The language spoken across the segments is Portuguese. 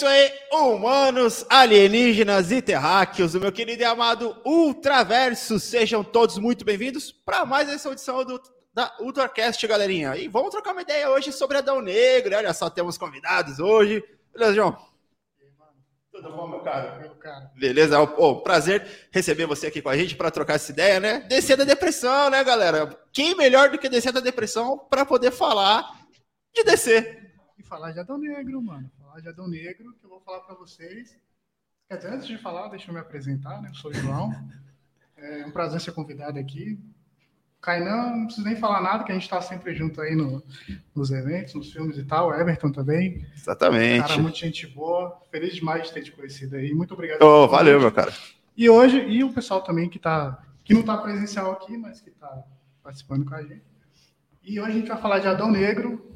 isso aí, humanos, alienígenas e terráqueos, o meu querido e amado Ultraverso, sejam todos muito bem-vindos para mais essa edição do, da Ultracast, galerinha. E vamos trocar uma ideia hoje sobre Adão Negro, olha só, temos convidados hoje. Beleza, João? Tudo bom, meu caro? Beleza, oh, prazer receber você aqui com a gente para trocar essa ideia, né? Descer da depressão, né, galera? Quem melhor do que descer da depressão para poder falar de descer? E falar de Adão Negro, mano de Adão Negro, que eu vou falar para vocês. Quer dizer, antes de falar, deixa eu me apresentar, né? Eu sou o João. É um prazer ser convidado aqui. Kainan, não preciso nem falar nada, que a gente está sempre junto aí no, nos eventos, nos filmes e tal. Everton também. Exatamente. Cara, muita gente boa. Feliz demais de ter te conhecido aí. Muito obrigado. Oh, valeu, meu cara. E hoje, e o pessoal também que tá, que não está presencial aqui, mas que está participando com a gente. E hoje a gente vai falar de Adão Negro,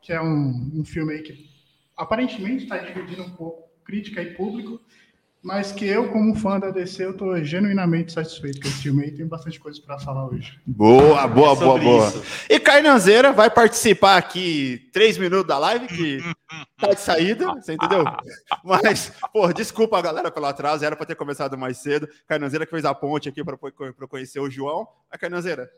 que é um, um filme aí que aparentemente está dividindo um pouco crítica e público, mas que eu, como fã da DC, eu estou genuinamente satisfeito com esse filme aí. Tem bastante coisa para falar hoje. Boa, boa, é boa, boa. Isso. E Cainanzeira vai participar aqui três minutos da live, que tá de saída, você entendeu? Mas, pô, desculpa a galera pelo atraso, era para ter começado mais cedo. Cainanzeira que fez a ponte aqui para conhecer o João. A Cainanzeira.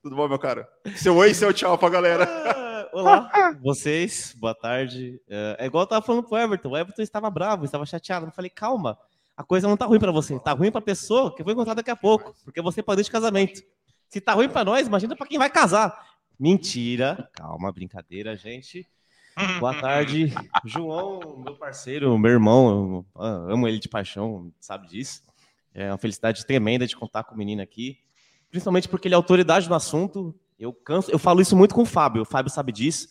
Tudo bom, meu cara? Seu oi e seu tchau pra galera. Olá, vocês, boa tarde. É, é igual eu tava falando pro Everton. O Everton estava bravo, estava chateado. Eu falei, calma, a coisa não tá ruim para você. Tá ruim para a pessoa que eu vou encontrar daqui a pouco, porque você pode de casamento. Se tá ruim para nós, imagina para quem vai casar. Mentira. Calma, brincadeira, gente. Boa tarde, João, meu parceiro, meu irmão, eu amo ele de paixão, sabe disso. É uma felicidade tremenda de contar com o menino aqui, principalmente porque ele é autoridade no assunto, eu canso, eu falo isso muito com o Fábio, o Fábio sabe disso.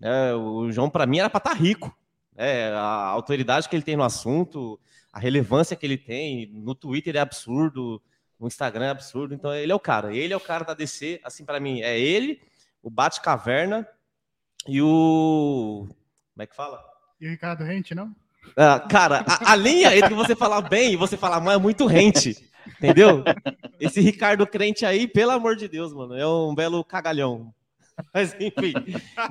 É, o João, para mim, era para estar tá rico. É, a autoridade que ele tem no assunto, a relevância que ele tem, no Twitter é absurdo, no Instagram é absurdo. Então, ele é o cara. Ele é o cara da DC, assim, para mim, é ele, o Bate-Caverna e o. Como é que fala? E o Ricardo Rente, não? Ah, cara, a, a linha entre você falar bem e você falar mal é muito rente. Entendeu? Esse Ricardo crente aí, pelo amor de Deus, mano, é um belo cagalhão. Mas enfim.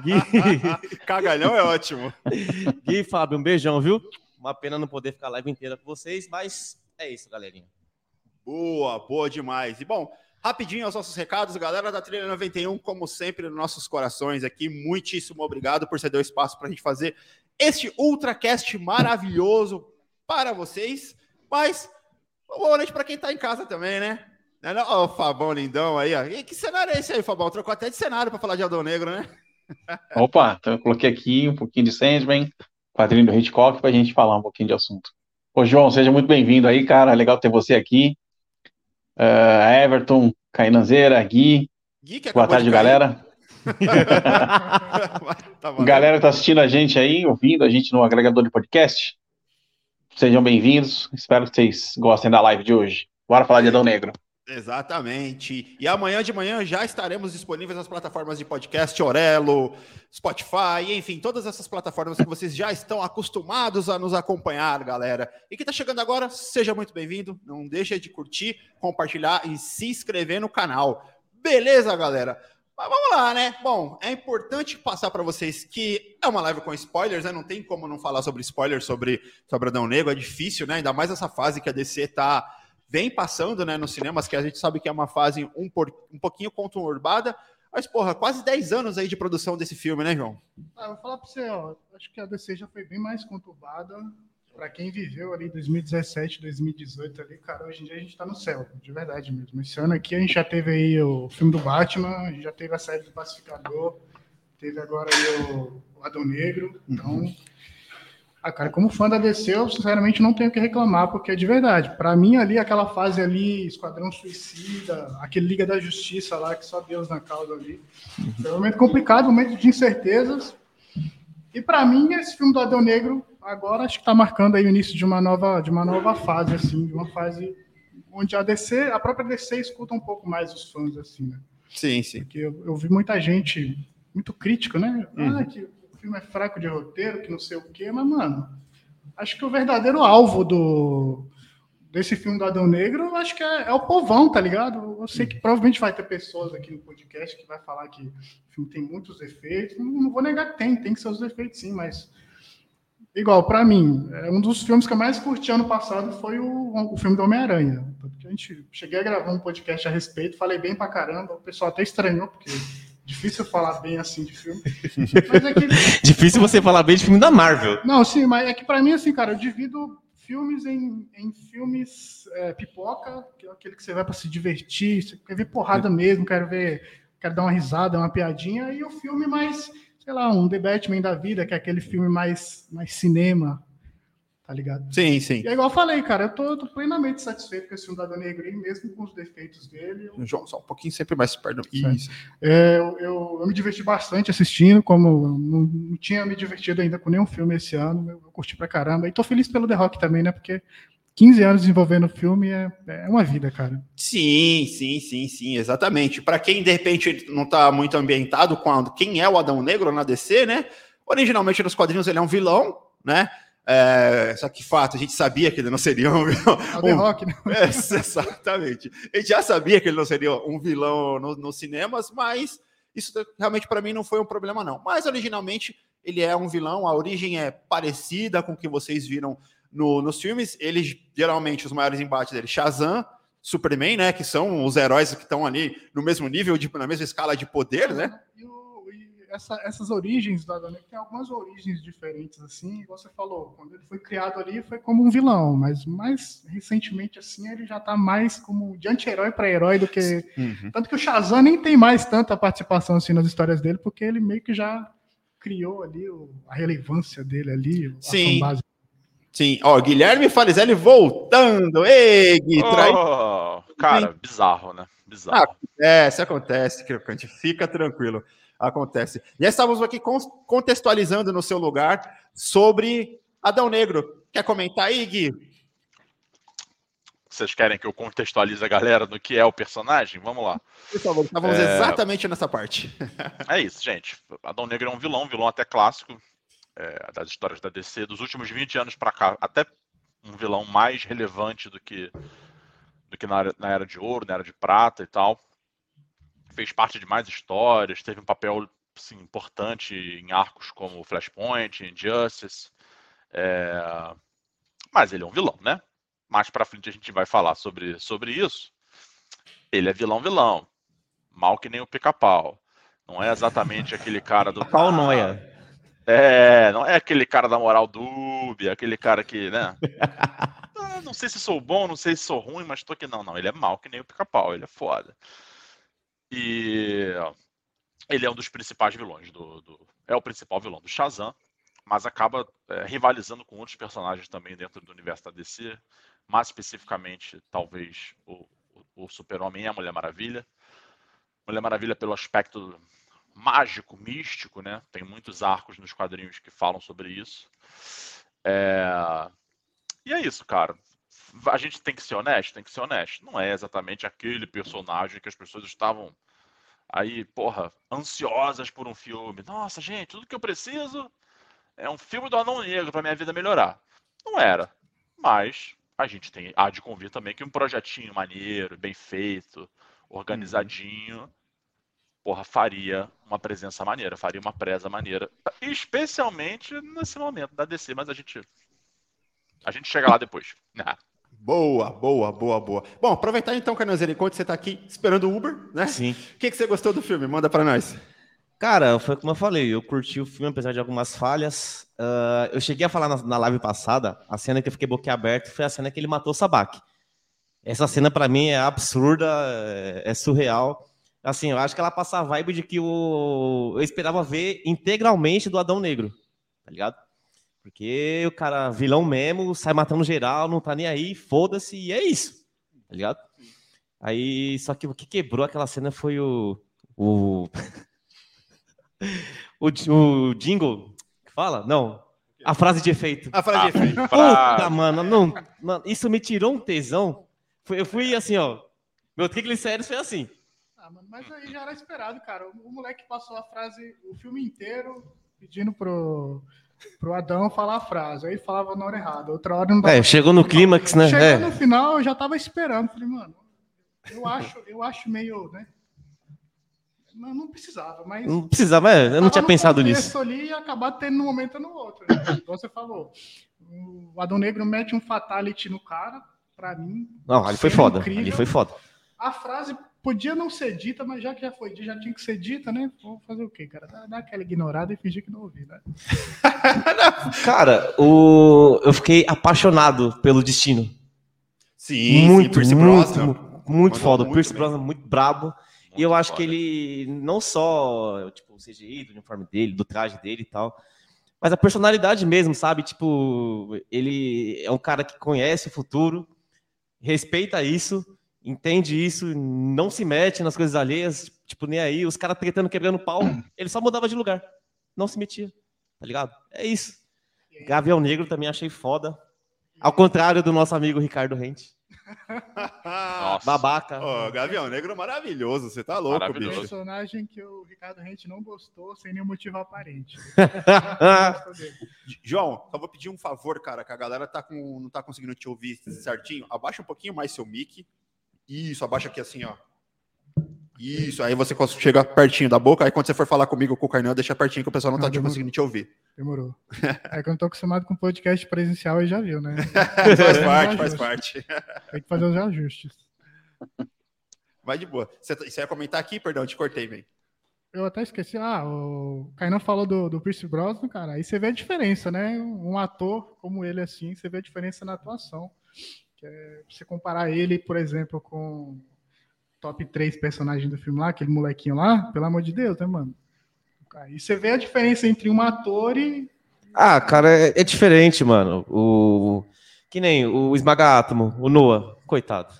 Gui... cagalhão é ótimo. Gui Fábio, um beijão, viu? Uma pena não poder ficar a live inteira com vocês, mas é isso, galerinha. Boa, boa demais. E bom, rapidinho aos nossos recados, galera da Trilha 91, como sempre, nos nossos corações aqui, muitíssimo obrigado por ceder o espaço para a gente fazer este ultracast maravilhoso para vocês. Mas Boa noite para quem está em casa também, né? Ó, o Fabão lindão aí, ó. E que cenário é esse aí, Fabão? Trocou até de cenário para falar de Adão Negro, né? Opa, então eu coloquei aqui um pouquinho de Sandman, quadrinho do Hitchcock, para a gente falar um pouquinho de assunto. Ô, João, seja muito bem-vindo aí, cara. Legal ter você aqui. Uh, Everton, Cainanzeira, Gui. Gui Boa tarde, galera. tá galera que tá assistindo a gente aí, ouvindo a gente no agregador de podcast. Sejam bem-vindos. Espero que vocês gostem da live de hoje. Bora falar de Adão Negro. Exatamente. E amanhã de manhã já estaremos disponíveis nas plataformas de podcast, Orelo, Spotify, enfim, todas essas plataformas que vocês já estão acostumados a nos acompanhar, galera. E que está chegando agora, seja muito bem-vindo. Não deixe de curtir, compartilhar e se inscrever no canal. Beleza, galera? Mas vamos lá, né? Bom, é importante passar para vocês que é uma live com spoilers, né? Não tem como não falar sobre spoilers sobre, sobre Adão Negro, é difícil, né? Ainda mais essa fase que a DC tá vem passando, né, nos cinemas, que a gente sabe que é uma fase um, por, um pouquinho conturbada, mas, porra, quase 10 anos aí de produção desse filme, né, João? Ah, vou falar para você, ó, acho que a DC já foi bem mais conturbada para quem viveu ali 2017, 2018 ali, cara, hoje em dia a gente está no céu, de verdade mesmo. Esse ano aqui a gente já teve aí o filme do Batman, a gente já teve a série do Pacificador, teve agora aí o, Adão Negro, então... Uhum. Ah, cara, como fã da DC, eu sinceramente não tenho o que reclamar, porque é de verdade. Para mim, ali, aquela fase ali, Esquadrão Suicida, aquele Liga da Justiça lá, que só Deus na causa ali. Foi um momento complicado, um momento de incertezas. E para mim, esse filme do Adão Negro agora acho que está marcando aí o início de uma nova, de uma nova fase, assim, de uma fase onde a DC, a própria DC escuta um pouco mais os fãs, assim, né? Sim, sim. Porque eu, eu vi muita gente muito crítica, né? Uhum. Ah, que o filme é fraco de roteiro, que não sei o quê, mas, mano, acho que o verdadeiro alvo do desse filme do Adão Negro, acho que é, é, o povão, tá ligado? Eu sei que provavelmente vai ter pessoas aqui no podcast que vai falar que o filme tem muitos efeitos. Não, não vou negar que tem, tem que ser os efeitos sim, mas igual, pra mim, é um dos filmes que eu mais curti ano passado foi o, o filme do Homem-Aranha. Porque a gente cheguei a gravar um podcast a respeito, falei bem pra caramba, o pessoal até estranhou, porque difícil falar bem assim de filme. É que, Difícil você falar bem de filme da Marvel. não, sim, mas é que pra mim, assim, cara, eu divido filmes em, em filmes é, pipoca, que é aquele que você vai pra se divertir, você quer ver porrada mesmo, quero ver, quero dar uma risada, uma piadinha, e o filme mais, sei lá, um The Batman da vida, que é aquele filme mais, mais cinema, tá ligado? Sim, sim. E é igual eu falei, cara, eu tô, tô plenamente satisfeito com esse filme da Negri, mesmo com os defeitos dele. Eu, João, só um pouquinho sempre mais perto. Isso. é, eu, eu- eu me diverti bastante assistindo, como não, não tinha me divertido ainda com nenhum filme esse ano, eu, eu curti pra caramba. E tô feliz pelo The Rock também, né? Porque 15 anos desenvolvendo o filme é, é uma vida, cara. Sim, sim, sim, sim, exatamente. Para quem de repente não tá muito ambientado com quem é o Adão Negro na DC, né? Originalmente nos quadrinhos ele é um vilão, né? É, só que fato, a gente sabia que ele não seria um vilão. É um- Rock, né? É, exatamente. A gente já sabia que ele não seria um vilão no- nos cinemas, mas isso realmente para mim não foi um problema, não. Mas originalmente ele é um vilão, a origem é parecida com o que vocês viram no- nos filmes. Ele geralmente os maiores embates dele, Shazam, Superman, né, que são os heróis que estão ali no mesmo nível, de, na mesma escala de poder, né? E, o- e essa- essas origens do Adão Negro tem algumas origens diferentes, assim, igual você falou. Quando ele foi criado ali, foi como um vilão, mas mais recentemente, assim, ele já tá mais como de anti-herói para herói do que. Tanto que o Shazam nem tem mais tanta participação assim nas histórias dele, porque ele meio que já criou ali o- a relevância dele ali, a Sim. básica. Sim, ó, Guilherme Farizelli voltando. Ei, Gui, trai- Oh, cara, bizarro, né? Bizarro. É, isso acontece, Crocante. Fica tranquilo. Acontece. Já estávamos aqui con- contextualizando no seu lugar sobre Adão Negro. Quer comentar aí, Gui? Vocês querem que eu contextualize a galera no que é o personagem? Vamos lá. Por favor, estávamos É. exatamente nessa parte. É isso, gente. Adão Negro é um vilão, um vilão até clássico é, das histórias da DC dos últimos 20 anos pra cá. Até um vilão mais relevante do que, do que na, era, na Era de Ouro, na Era de Prata e tal. Fez parte de mais histórias, teve um papel assim, importante em arcos como Flashpoint, Injustice. É, Mas ele é um vilão, né? Mais pra frente a gente vai falar sobre, sobre isso. Ele é vilão, vilão. Mal que nem o pica-pau. Não é exatamente aquele cara do. Pau noia. É, não é aquele cara da moral dúbia, aquele cara que, né? Ah, não sei se sou bom, não sei se sou ruim, mas tô aqui. Não, não, ele é mal que nem o pica-pau, ele é foda. E ele é um dos principais vilões do. do- é o principal vilão do Shazam, mas acaba é, rivalizando com outros personagens também dentro do universo da DC, mais especificamente, talvez, o, o, o Super-Homem e a Mulher Maravilha. Mulher Maravilha pelo aspecto mágico, místico, né? Tem muitos arcos nos quadrinhos que falam sobre isso. É, E é isso, cara. A gente tem que ser honesto, tem que ser honesto. Não é exatamente aquele personagem que as pessoas estavam aí, porra, ansiosas por um filme. Nossa, gente, tudo que eu preciso é um filme do Anão Negro para minha vida melhorar. Não era. Mas a gente tem há de convir também que um projetinho maneiro, bem feito, organizadinho, porra, faria uma presença maneira, faria uma presa maneira. Especialmente nesse momento da DC, mas a gente. A gente chega lá depois. Ah, Boa, boa, boa, boa. Bom, aproveitar então, Cananzeira, enquanto você está aqui esperando o Uber, né? Sim. O que, que você gostou do filme? Manda para nós. Cara, foi como eu falei, eu curti o filme, apesar de algumas falhas. Ah, eu cheguei a falar na, na live passada, a cena que eu fiquei boquiaberto foi a cena que ele matou o Sabak. Essa cena, pra mim, é absurda, é, é surreal. Assim, eu acho que ela passa a vibe de que o, eu esperava ver integralmente do Adão Negro, tá ligado? Porque o cara, vilão mesmo, sai matando geral, não tá nem aí, foda-se, e é isso, tá ligado? Aí, só que o que quebrou aquela cena foi o. o o, o jingle que fala? Não. A frase de efeito. A frase de efeito. pra- Puta, mano, não, mano, isso me tirou um tesão. Eu fui assim, ó. Meu triglicérides foi assim. Ah, mano, mas aí já era esperado, cara. O, moleque passou a frase o filme inteiro pedindo pro, pro Adão falar a frase. Aí falava na hora errada. Outra hora não dava. É, chegou no clímax, né? Chegou É. no final, eu já tava esperando. Falei, mano, eu acho, eu acho meio, né? Não, não precisava, mas. Não precisava, é, eu não tinha pensado nisso. ali e acabar tendo num momento ou no outro. Né? Igual você falou. O Adão Negro mete um fatality no cara, pra mim. Não, ali foi foda. incrível. Ali foi foda. A frase podia não ser dita, mas já que já foi dita, já tinha que ser dita, né? Vou fazer o quê, cara? Dá, dá aquela ignorada e fingir que não ouvi, né? Cara, o... eu fiquei apaixonado pelo destino. Sim, muito, sim, Pierce muito, Brosnan. muito, muito foda. O muito Pierce. Brosnan é muito brabo. E eu Muito acho que foda. ele, não só, tipo, o CGI do uniforme dele, do traje dele e tal, mas a personalidade mesmo, sabe? Tipo, ele é um cara que conhece o futuro, respeita isso, entende isso, não se mete nas coisas alheias, tipo, nem aí. Os caras tretando, quebrando pau, ele só mudava de lugar, não se metia, tá ligado? É isso. Gavião Negro também achei foda. Ao contrário do nosso amigo Ricardo Rente. Nossa. Babaca. Ó, Gavião Negro maravilhoso, você tá louco, bicho. Personagem que o Ricardo Rente não gostou sem nenhum motivo aparente. João, só vou pedir um favor, cara, que a galera tá com, não tá conseguindo te ouvir certinho. Abaixa um pouquinho mais seu mic. Isso, abaixa aqui assim, ó. Isso, aí você chega pertinho da boca, aí quando você for falar comigo com o Carnão, deixa pertinho que o pessoal não tá te demorou. conseguindo te ouvir. Demorou. É que eu não tô acostumado com podcast presencial, aí já viu, né? Faz parte, faz parte. Tem que fazer os ajustes. Vai de boa. Você, você ia comentar aqui? Perdão, te cortei, man. Eu até esqueci, ah, o Kainan falou do, do Pierce Brosnan, cara, aí você vê a diferença, né? Um ator como ele, assim, você vê a diferença na atuação. Que é, você comparar ele, por exemplo, com o top 3 personagens do filme lá, aquele molequinho lá, pelo amor de Deus, né, mano? Aí você vê a diferença entre um ator e. Ah, cara, é, é diferente, mano. O que nem o Esmaga Átomo, o Noah, coitado.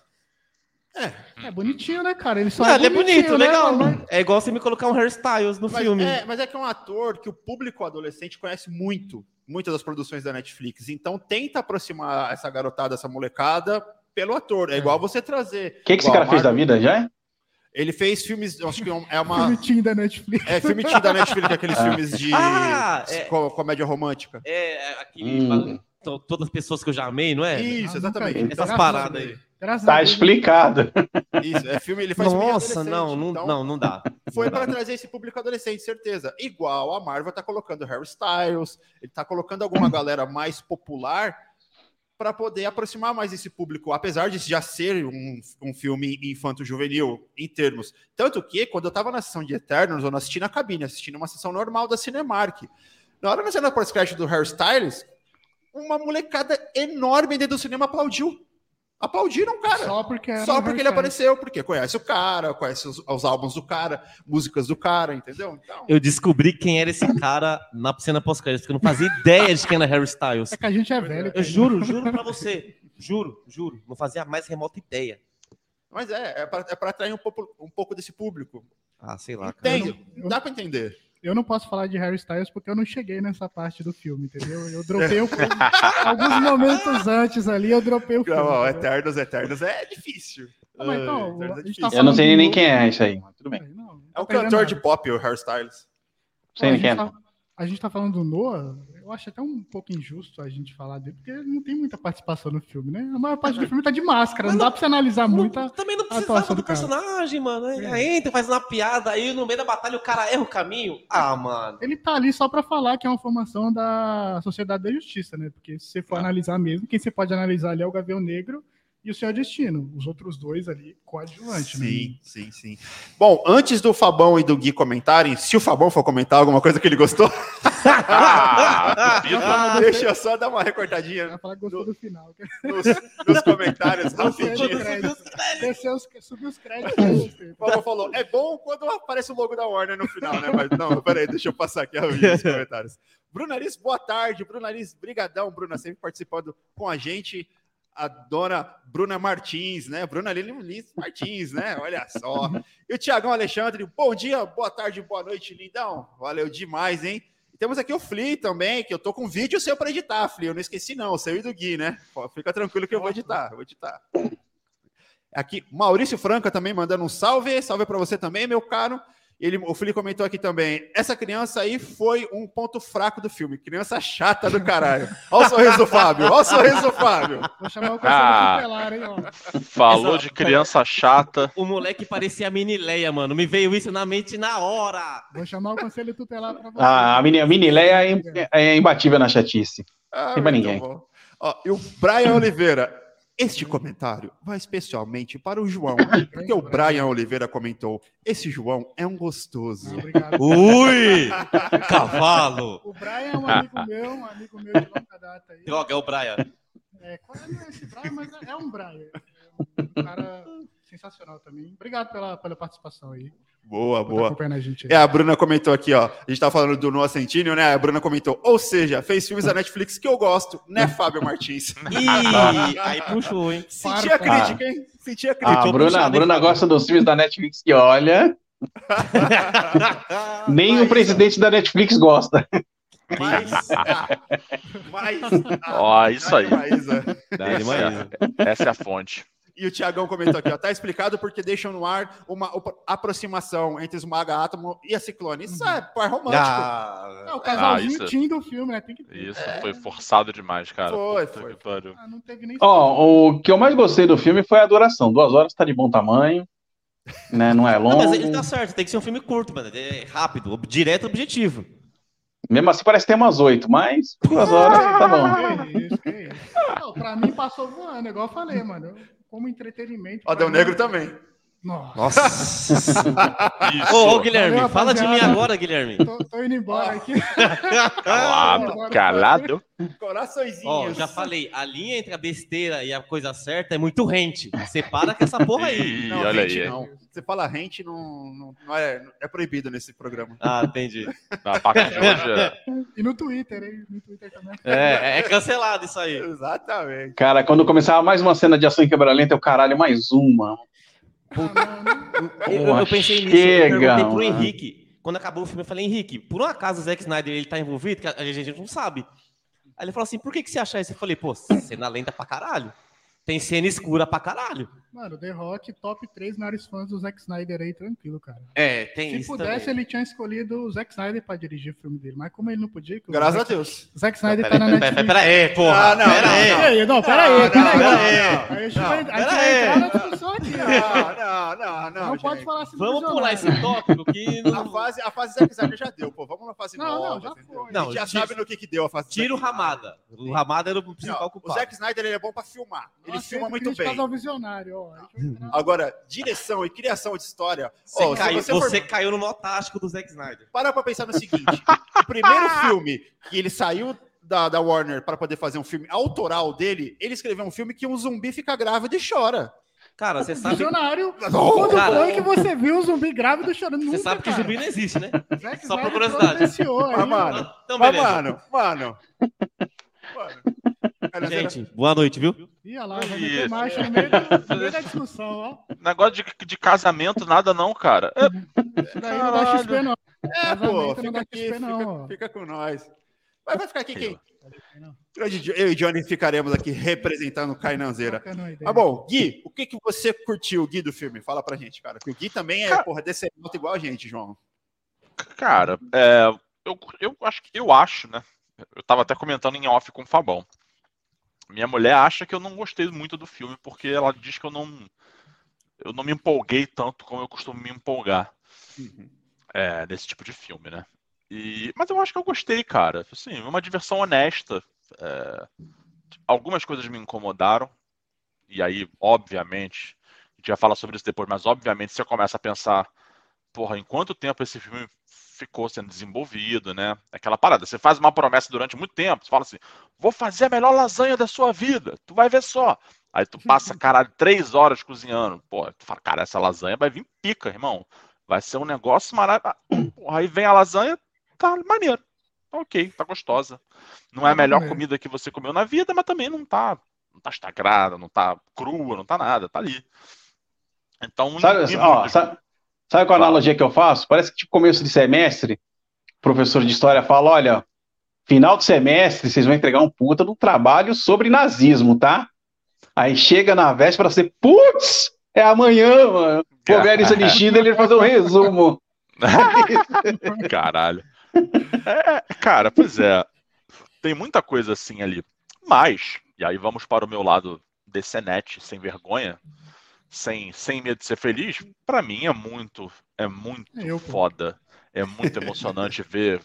É bonitinho, né, cara? Ele só Ah, ele é bonito, né, legal. mano? É igual você me colocar um hairstyles no Mas filme. é, mas é que é um ator que o público adolescente conhece muito, muitas das produções da Netflix. Então tenta aproximar essa garotada, essa molecada, pelo ator. É igual você trazer. O que, que esse cara a fez da Marvel. vida já? Ele fez filmes, acho que é uma. Bonitinho da Netflix. É filme teen da Netflix, aqueles Ah. filmes de Ah, é. co- comédia romântica. É, é aquele. Hum. to- Todas as pessoas que eu já amei, não é? Isso, Ah, exatamente. vi. Essas Graças paradas aí. Graças a Tá Deus, explicado. Isso, é filme, ele faz Nossa, não, não, então não, não dá. Foi para trazer esse público adolescente, certeza. Igual a Marvel tá colocando Harry Styles, ele tá colocando alguma galera mais popular para poder aproximar mais esse público, apesar de já ser um, um filme infanto-juvenil em termos. Tanto que, quando eu tava na sessão de Eternos, eu não assisti na cabine, assisti numa sessão normal da Cinemark. Na hora da cena pós-crédito do Harry Styles, uma molecada enorme dentro do cinema aplaudiu. Aplaudiram, cara. Só porque era Só porque ele Harry apareceu, porque conhece o cara, conhece os, os álbuns do cara, músicas do cara, entendeu? Então, Eu descobri quem era esse cara na cena pós-crédito, que eu não fazia ideia de quem era Harry Styles. É que a gente é velho. Eu cara. juro, juro pra você. Juro, juro. Não fazia a mais remota ideia. mas é, é para é pra atrair um pouco, um pouco desse público. Ah, sei lá, cara. Entende? eu- Dá pra entender. Eu não posso falar de Harry Styles porque eu não cheguei nessa parte do filme, entendeu? Eu dropei o filme. Alguns momentos antes ali, eu dropei o filme. Não? Eternos, Eternos é difícil. Ah, mas então, É, é gente difícil. tá Eu não sei nem quem é isso aí, mas tudo bem. Não, É um tá pegando cantor de pop, o Harry Styles. Pô, a, Sei nem gente quem é. tá, a gente tá falando do Noah, eu acho até um pouco injusto a gente falar dele, porque ele não tem muita participação no filme, né? A maior parte do filme tá de máscara, não dá pra você analisar muito. a- Também não precisava do do personagem, mano. Aí É. entra, faz uma piada, aí no meio da batalha o cara erra o caminho. Ah, mano. Ele tá ali só pra falar que é uma formação da Sociedade da Justiça, né? Porque se você for Ah. analisar mesmo, quem você pode analisar ali é o Gavião Negro e o Senhor Destino. Os outros dois ali, coadjuvantes, né? Sim, sim, sim. Bom, antes do Fabão e do Gui comentarem, se o Fabão for comentar alguma coisa que ele gostou, Ah, duvido. deixa eu só dar uma recortadinha Vai falar que gostou do final. nos, nos comentários rapidinho. Desceu os, subiu os créditos. O Fabão falou, é bom quando aparece o logo da Warner no final, né? Mas não, peraí, deixa eu passar aqui os comentários. Bruno Aris, boa tarde. Bruno Aris, brigadão, Bruna, sempre participando com a gente. A dona Bruna Martins, né? Bruna Lins Martins, né? Olha só. E o Tiagão Alexandre, bom dia, boa tarde, boa noite, lindão. Valeu demais, hein? E temos aqui o Fli também, que eu tô com vídeo seu para editar, Fli. Eu não esqueci, não, seu e do Gui, né? Fica tranquilo que eu vou editar, vou editar. Aqui, Maurício Franca também mandando um salve. Salve para você também, meu caro. Ele, o Felipe comentou aqui também. Essa criança aí foi um ponto fraco do filme. Criança chata do caralho. Olha o sorriso do Fábio. Olha o sorriso do Fábio. Vou chamar o conselho Ah. tutelar, hein, ó. Falou Essa- de criança chata. O moleque parecia a mini Leia, mano. Me veio isso na mente na hora. Vou chamar o conselho tutelar pra você. Ah, a mini, a mini Leia é, im- é imbatível na chatice. Ah, Tem pra ninguém. Ó, e o Brian Oliveira. Este comentário vai especialmente para o João, porque o Brian Oliveira comentou: Esse João é um gostoso. Obrigado. Ui! Cavalo! O Brian é um amigo meu, um amigo meu de longa data aí. Droga, é o Brian. É, qual é não é esse Brian, mas é- é um Brian. É um cara sensacional também. Obrigado pela, pela participação aí. Boa, boa. a gente aí. É, a Bruna comentou aqui, ó. A gente tá falando do Noah Centineo, né? A Bruna comentou, ou seja, fez filmes da Netflix que eu gosto, né, Fábio Martins? Ih, aí puxou, hein? Sentia Para, a crítica, hein? Sentia a Ah, crítica. a Deixa eu Bruna, a Bruna gosta dos filmes da Netflix que olha, nem Mas- o presidente da Netflix gosta. Mas, ah, mas, ah, Ó, isso aí. Dá-lhe mais. Essa é a fonte. E o Tiagão comentou aqui, ó. Tá explicado porque deixam no ar uma aproximação entre os Maga Átomo e a Ciclone. Isso é par romântico. É Ah, o casalzinho isso- teen do filme, né? Tem que ter. Isso foi forçado demais, cara. Foi, Puta foi. que. Ah, não teve nem. Ó, o que eu mais gostei do filme foi a duração. Duas horas tá de bom tamanho, né? Não é Não, longo. mas ele tá certo, tem que ser um filme curto, mano. É rápido, direto ao objetivo. Mesmo assim parece ter umas oito, mas duas horas tá bom. Que isso, que isso. Não, pra mim passou voando, igual eu falei, mano. Como entretenimento. Mim- Negro também. Nossa. Nossa. Ô, ô, Guilherme, Valeu, fala de mim agora, Guilherme. Tô, tô indo embora aqui. Calado, calado. Coraçõezinhos. Ó, já falei, a linha entre a besteira e a coisa certa é muito rente. Separa com essa porra aí. Ih, Não, olha rente aí. não. Você fala rente, não, não, não é, é proibido nesse programa. Ah, entendi. A parte de hoje é- E no Twitter, hein? No Twitter também. É, é cancelado isso aí. Exatamente. Cara, quando começava mais uma cena de ação em quebra lenta, eu caralho, mais uma. Eu, eu pensei nisso, eu chega, perguntei pro mano. Henrique. Quando acabou o filme, eu falei, Henrique, por um acaso o Zack Snyder ele tá envolvido? Que a gente, a gente não sabe. Aí ele falou assim, por que, que você acha isso? Eu falei, pô, cena lenta pra caralho. Tem cena escura pra caralho. Mano, The Rock, top 3 maiores fãs do Zack Snyder aí, tranquilo, cara. É, tem Se isso pudesse, também. ele tinha escolhido o Zack Snyder pra dirigir o filme dele. Mas como ele não podia, Graças a Zack, Deus. Zack Snyder Pera, tá na pera, pera, Netflix. pera aí, porra. Ah, não, pera não, aí. não. Peraí, não, peraí, Não, peraí. não, pera aí. A gente vai, a gente pera aí. entrar na discussão aqui. ó. Não, não, não, não. Não pode gente. falar assim Vamos pular esse visionário. tópico que A não... fase, a fase Zack Snyder já deu, pô. Vamos na fase Não, nova. não, já foi. a Não, gente já sabe no que que deu a fase Tira o. Ramada. O Ramada era o principal Não, o culpado. Zack Snyder ele é bom pra filmar. Ele filma tem muito bem. ao visionário, ó. A Agora, direção e criação de história. Você, se caiu, você for- você caiu no nó tático do Zack Snyder. Para pra pensar no seguinte: o primeiro filme que ele saiu da, da Warner para poder fazer um filme autoral dele, ele escreveu um filme que um zumbi fica grávido e chora. Cara, você sabe, Visionário. Quando cara. foi que você viu um zumbi grávido chorando? você sabe que cara. zumbi não existe, né? Zack Só por curiosidade. Mas, mano, Então, mas, mano, mano. mano. Gente, boa noite, viu? Ia lá, Isso. meter marcha no meio, do- no meio da discussão, ó. Negócio de, de casamento, nada não, cara. É, Isso daí não dá. XP, não. É, pô, não fica aqui, XP, fica, não, fica com nós. Mas vai ficar aqui quem? Eu e Johnny ficaremos aqui representando o Cainanzeira. Ideia. Mas bom, Gui, o que, que você curtiu, Gui, do filme? Fala pra gente, cara. Que o Gui também é, Cara- porra, desse moto igual a gente, João. Cara, é, eu, eu acho que eu acho, né? Eu tava até comentando em off com o Fabão. Minha mulher acha que eu não gostei muito do filme porque ela diz que eu não eu não me empolguei tanto como eu costumo me empolgar é, nesse tipo de filme, né? E, mas eu acho que eu gostei, cara. Assim, uma diversão honesta. é, algumas coisas me incomodaram. E aí, obviamente, a gente vai falar sobre isso depois, mas obviamente você começa a pensar porra, em quanto tempo esse filme ficou sendo desenvolvido, né? Aquela parada, você faz uma promessa durante muito tempo, você fala assim, vou fazer a melhor lasanha da sua vida, tu vai ver só. Aí tu passa, caralho, três horas cozinhando. Porra, tu fala, cara, essa lasanha vai vir pica, irmão. Vai ser um negócio maravilhoso. Porra, aí vem a lasanha, tá maneiro. Tá ok, tá gostosa. Não é a melhor comida que você comeu na vida, mas também não tá, não tá estagrada, não tá crua, não tá nada, tá ali. Então, Sabe, ó, sabe, sabe qual a analogia que eu faço? Parece que tipo começo de semestre, o professor de história fala, olha, final de semestre vocês vão entregar um puta do trabalho sobre nazismo, tá? Aí chega na véspera, você, putz, é amanhã, mano. Vou ver a lista de Schindler e fazer um resumo. Caralho. É, cara, pois é. Tem muita coisa assim ali. Mas, e aí vamos para o meu lado DCNet, sem vergonha, sem, sem medo de ser feliz, para mim é muito, é muito Eu, foda. É muito emocionante ver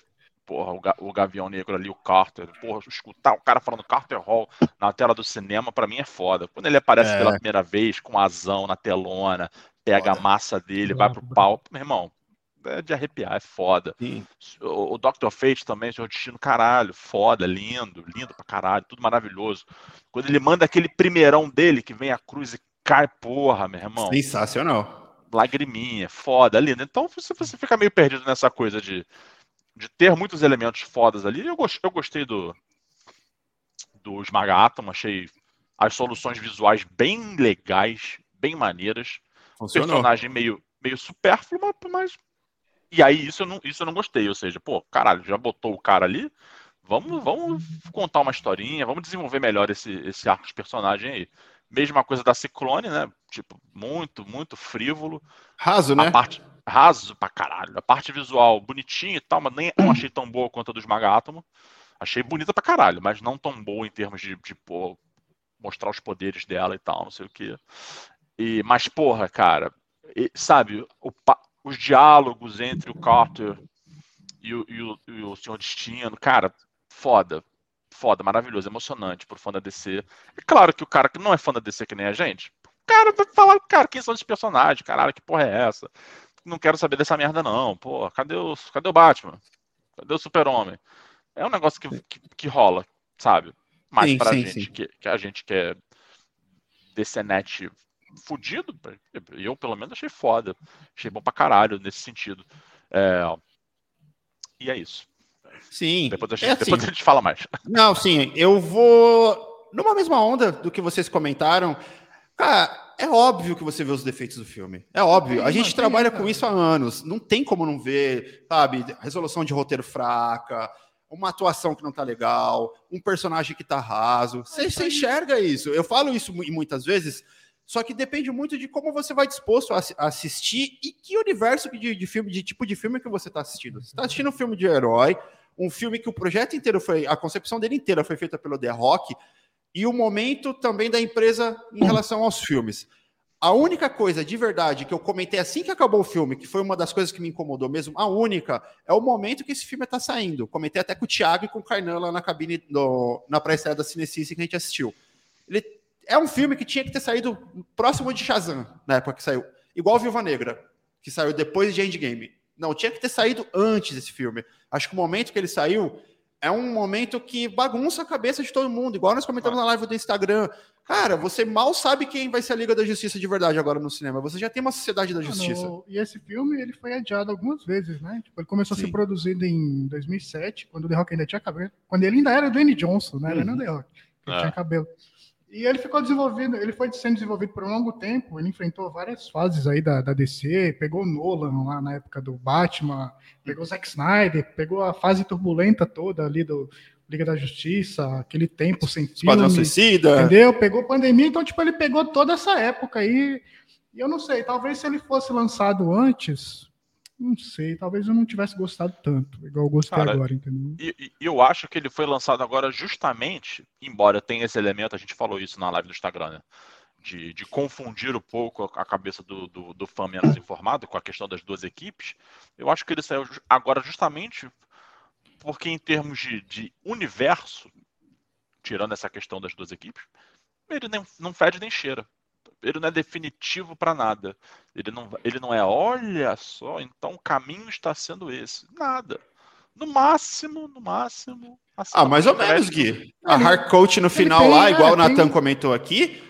porra, o, Ga- o Gavião Negro ali, o Carter, porra, escutar o cara falando Carter Hall na tela do cinema, pra mim é foda. Quando ele aparece É. pela primeira vez com azão na telona, pega a Foda. massa dele, vai pro pau, meu irmão, é de arrepiar, é foda. Sim. O, o Dr. Fate também, Senhor Destino, caralho, foda, lindo, lindo pra caralho, tudo maravilhoso. Quando ele manda aquele primeirão dele, que vem a cruz e cai, porra, meu irmão Sensacional. lagriminha, foda, lindo. Então você, você fica meio perdido nessa coisa de, de ter muitos elementos fodas ali. Eu, gos- eu gostei do, do Esmaga Atom, achei as soluções visuais bem legais, bem maneiras. Funcionou. Personagem meio, meio supérfluo, mas- mas. E aí isso eu, não, isso eu não gostei. Ou seja, pô, caralho, já botou o cara ali. Vamos, vamos contar uma historinha, vamos desenvolver melhor esse, esse arco de personagem aí. Mesma coisa da Ciclone, né? Tipo, muito, muito frívolo. Raso, A né? parte raso pra caralho. A parte visual bonitinha e tal, mas nem não achei tão boa quanto a do Esmaga Átomo. Achei bonita pra caralho, mas não tão boa em termos de, de pô, mostrar os poderes dela e tal, não sei o quê. E, mas, porra, cara, e- sabe, o os diálogos entre o Carter e o, e o, e o Senhor Destino, cara, foda. Foda, maravilhoso, emocionante pro fã da DC. E claro que o cara que não é fã da DC que nem a gente, o cara vai falar, cara, quem são esses personagens? Caralho, que porra é essa? Não quero saber dessa merda, não. Pô, cadê o, cadê o Batman? Cadê o Super-Homem? É um negócio que, que, que rola, sabe? Mais Sim, pra sim, gente, sim. Que, que a gente quer DCNet fudido, eu pelo menos achei foda. Achei bom pra caralho nesse sentido. É, E é isso. Sim. Depois a, É gente, assim, depois a gente fala mais. Não, sim, eu vou numa mesma onda do que vocês comentaram. Cara, é óbvio que você vê os defeitos do filme. É óbvio. A Tem, gente trabalha com isso há anos. Não tem como não ver, sabe? Resolução de roteiro fraca, uma atuação que não tá legal, um personagem que tá raso. Você, você enxerga isso. Eu falo isso mu- muitas vezes. Só que depende muito de como você vai disposto a assi- a assistir e que universo de, de filme, de tipo de filme que você está assistindo. Você está assistindo um filme de herói, um filme que o projeto inteiro foi, a concepção dele inteira foi feita pelo The Rock, e o momento também da empresa em relação aos filmes. A única coisa de verdade que eu comentei assim que acabou o filme, que foi uma das coisas que me incomodou mesmo, a única, é o momento que esse filme está saindo. Comentei até com o Thiago e com o Kainan lá na cabine, no- na pré-estreia da Cinecice que a gente assistiu. Ele é um filme que tinha que ter saído próximo de Shazam, na época que saiu. Igual Viúva Negra, que saiu depois de Endgame. Não, tinha que ter saído antes desse filme. Acho que o momento que ele saiu é um momento que bagunça a cabeça de todo mundo. Igual nós comentamos na live do Instagram. Cara, você mal sabe quem vai ser a Liga da Justiça de verdade agora no cinema. Você já tem uma Sociedade da Mano, Justiça. e esse filme ele foi adiado algumas vezes, né? Tipo, ele começou a Sim. ser produzido em 2007, quando o The Rock ainda tinha cabelo. Quando ele ainda era Dwayne Johnson, né? Era Uhum. não The Rock. Ele É. tinha cabelo. E ele ficou desenvolvido, ele foi sendo desenvolvido por um longo tempo. Ele enfrentou várias fases aí da, da DC, pegou Nolan lá na época do Batman, pegou Zack Snyder, pegou a fase turbulenta toda ali do Liga da Justiça, aquele tempo sem Esquadrão filme. Suicida. Entendeu? Pegou pandemia, então, tipo, ele pegou toda essa época aí. E eu não sei, talvez se ele fosse lançado antes, não sei, talvez eu não tivesse gostado tanto, igual eu gostei Cara, agora, entendeu? E, e- eu acho que ele foi lançado agora justamente, embora tenha esse elemento, a gente falou isso na live do Instagram, né? De, de confundir um pouco a cabeça do, do, do fã menos informado com a questão das duas equipes. Eu acho que ele saiu agora justamente porque, em termos de, de universo, tirando essa questão das duas equipes, ele nem, não fede nem cheira. Ele não é definitivo para nada. Ele não, ele não é, olha só, então o caminho está sendo esse. Nada. No máximo, no máximo. Ah, mais ou menos. Gui. A Hard Coach no final tem, lá, é, igual o tem- Nathan comentou aqui,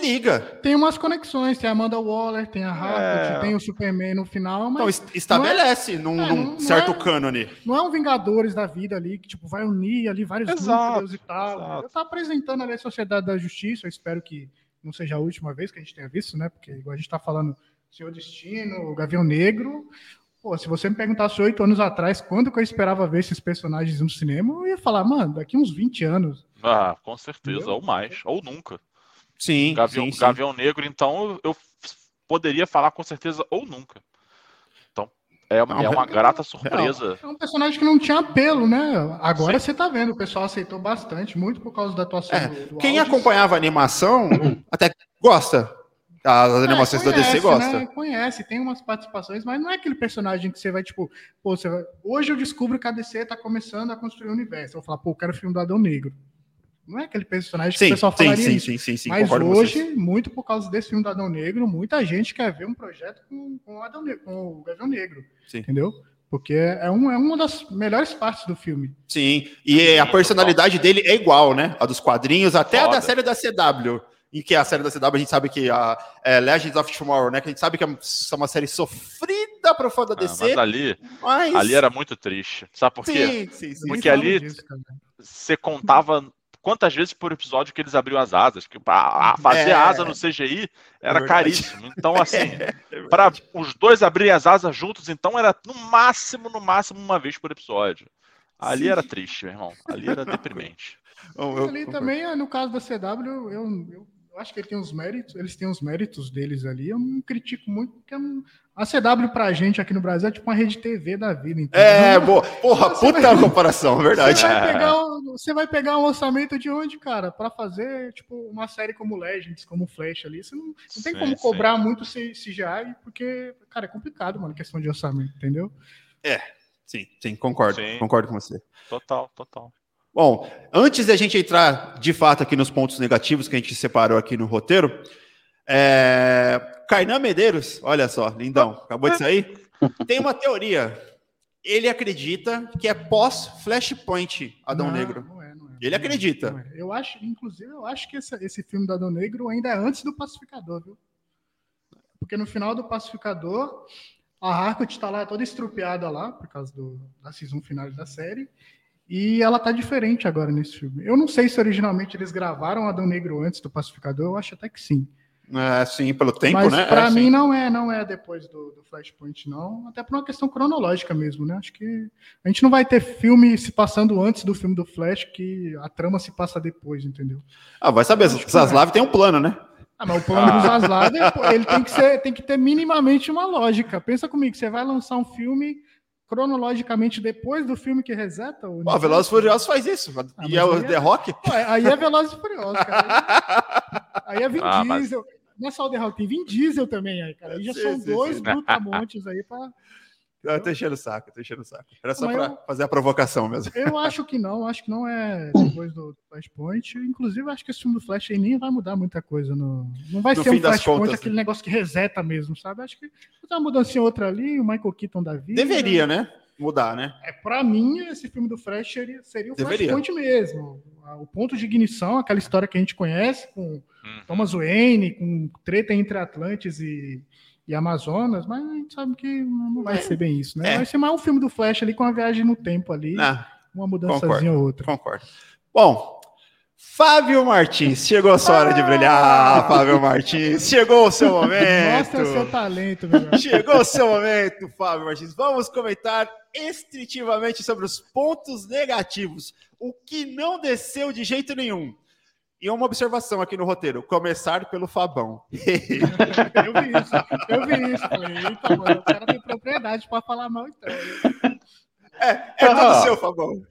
liga. Tem umas conexões, tem a Amanda Waller, tem a Harcourt, É. tem o Superman no final, Então, mas es- estabelece num, é, num não- não certo é- cânone. não é um Vingadores da vida ali, que tipo, vai unir ali vários Exato, núcleos e tal. exato. Eu tô apresentando ali a Sociedade da Justiça, eu espero que não seja a última vez que a gente tenha visto, né? Porque igual a gente tá falando Senhor Destino, o Gavião Negro. Pô, se você me perguntasse oito anos atrás quando que eu esperava ver esses personagens no cinema, eu ia falar, mano, daqui uns 20 anos. Ah, com certeza, Entendeu? ou mais, ou nunca. Sim, Gavião, sim, sim. Gavião Negro, então, eu poderia falar com certeza ou nunca. Então, É uma, é uma grata surpresa. É um personagem que não tinha apelo, né? Agora Sim. você tá vendo, o pessoal aceitou bastante, muito por causa da atuação é, do, do Quem acompanhava a animação até gosta. As é, animações é, conhece, da DC gosta. Né? Conhece, tem umas participações, mas não é aquele personagem que você vai, tipo, pô, vai... hoje eu descubro que a DC tá começando a construir o um universo. Eu vou falar, pô, eu quero o filme do Adão Negro. Não é aquele personagem sim, que o pessoal falaria sim, isso. Sim, sim, sim, Mas hoje, muito por causa desse filme do Adão Negro, muita gente quer ver um projeto com, com, o, Adão Negro, com o Gavião Negro. Sim. Entendeu? Porque é, um, é uma das melhores partes do filme. Sim, e a personalidade dele é igual, né? A dos quadrinhos, até Foda. a da série da CW. Em que a série da CW a gente sabe que a é, Legends of Tomorrow, né? Que a gente sabe que é uma série sofrida para fã da DC. Ah, mas ali, mas... ali era muito triste. Sabe por quê? Sim, sim, sim. Porque ali você contava quantas vezes por episódio que eles abriam as asas. Que a, fazer é... asa no CGI era é caríssimo. Então, assim, é para os dois abrirem as asas juntos, então era no máximo, no máximo, uma vez por episódio. Ali Sim. era triste, meu irmão. Ali era deprimente. eu, ali também, no caso da CW, eu, eu eu acho que ele tem os méritos, eles têm os méritos deles ali. Eu não critico muito, porque a CW pra gente aqui no Brasil é tipo uma rede TV da vida. Entendeu? É, boa. Porra, você puta vai, comparação, verdade. Você vai, pegar, você vai, pegar, um orçamento de onde, cara? Pra fazer, tipo, uma série como Legends, como Flash ali. Você não, não tem sim, como cobrar sim. muito CGI, porque, cara, é complicado, mano, questão de orçamento, entendeu? É, sim, sim, concordo. Sim. Concordo com você. Total, total. Bom, antes de a gente entrar de fato aqui nos pontos negativos que a gente separou aqui no roteiro, é... Kainan Medeiros, olha só, lindão, acabou de sair. Tem uma teoria. Ele acredita que é pós-Flashpoint Adão não, Negro. Não é, não é. Ele acredita. É. Eu acho, inclusive, eu acho que esse, esse filme do Adão Negro ainda é antes do Pacificador, viu? Porque no final do Pacificador, a Harcourt está lá toda estrupiada lá, por causa do, da season final da série. E ela tá diferente agora nesse filme. Eu não sei se originalmente eles gravaram Adão Negro antes do Pacificador, eu acho até que sim. É, sim, pelo tempo, Mas né? Para é, mim sim. não é, não é depois do, do, Flashpoint, não. Até por uma questão cronológica mesmo, né? Acho que a gente não vai ter filme se passando antes do filme do Flash, que a trama se passa depois, entendeu? Ah, vai saber. Zaslav é. tem um plano, né? Ah, mas o plano ah. do Zaslav, ele tem que, ser, tem que ter minimamente uma lógica. Pensa comigo, você vai lançar um filme cronologicamente depois do filme que reseta o. Pô, Velozes e Furiosos faz isso. Ah, e é o The Rock? Pô, aí é Velozes e Furiosos, cara. Aí é Vin ah, Diesel. Mas... Não é só o The Rock, tem Vin Diesel também aí, cara. Aí já sim, são sim, dois sim. brutamontes aí pra. Eu tô enchendo o saco, tô enchendo o saco. Era só para fazer a provocação mesmo. Eu acho que não, acho que não é depois do Flashpoint. Inclusive, acho que esse filme do Flash aí nem vai mudar muita coisa. No... Não vai no ser um Flashpoint, contas, aquele né? negócio que reseta mesmo, sabe? Acho que uma mudança outra ali, o Michael Keaton da vida. Deveria, né? Mudar, né? É, para mim, esse filme do Flash seria, seria o Deveria. Flashpoint mesmo. O ponto de ignição, aquela história que a gente conhece com hum. Thomas Wayne, com treta entre Atlantes e e Amazonas, mas a gente sabe que não vai é. ser bem isso, né? É. Vai ser mais um filme do Flash ali com a viagem no tempo ali, ah, uma mudançazinha ou outra. Concordo. Bom, Fábio Martins, chegou a sua hora de brilhar, Fábio Martins. Chegou o seu momento. Mostra o seu talento, meu Chegou o seu momento, Fábio Martins. Vamos comentar estritivamente sobre os pontos negativos. O que não desceu de jeito nenhum. E uma observação aqui no roteiro: começar pelo Fabão. eu vi isso, eu vi isso. Falei, mano, o cara tem propriedade para falar mal, então. É, é tudo ah, seu, Fabão.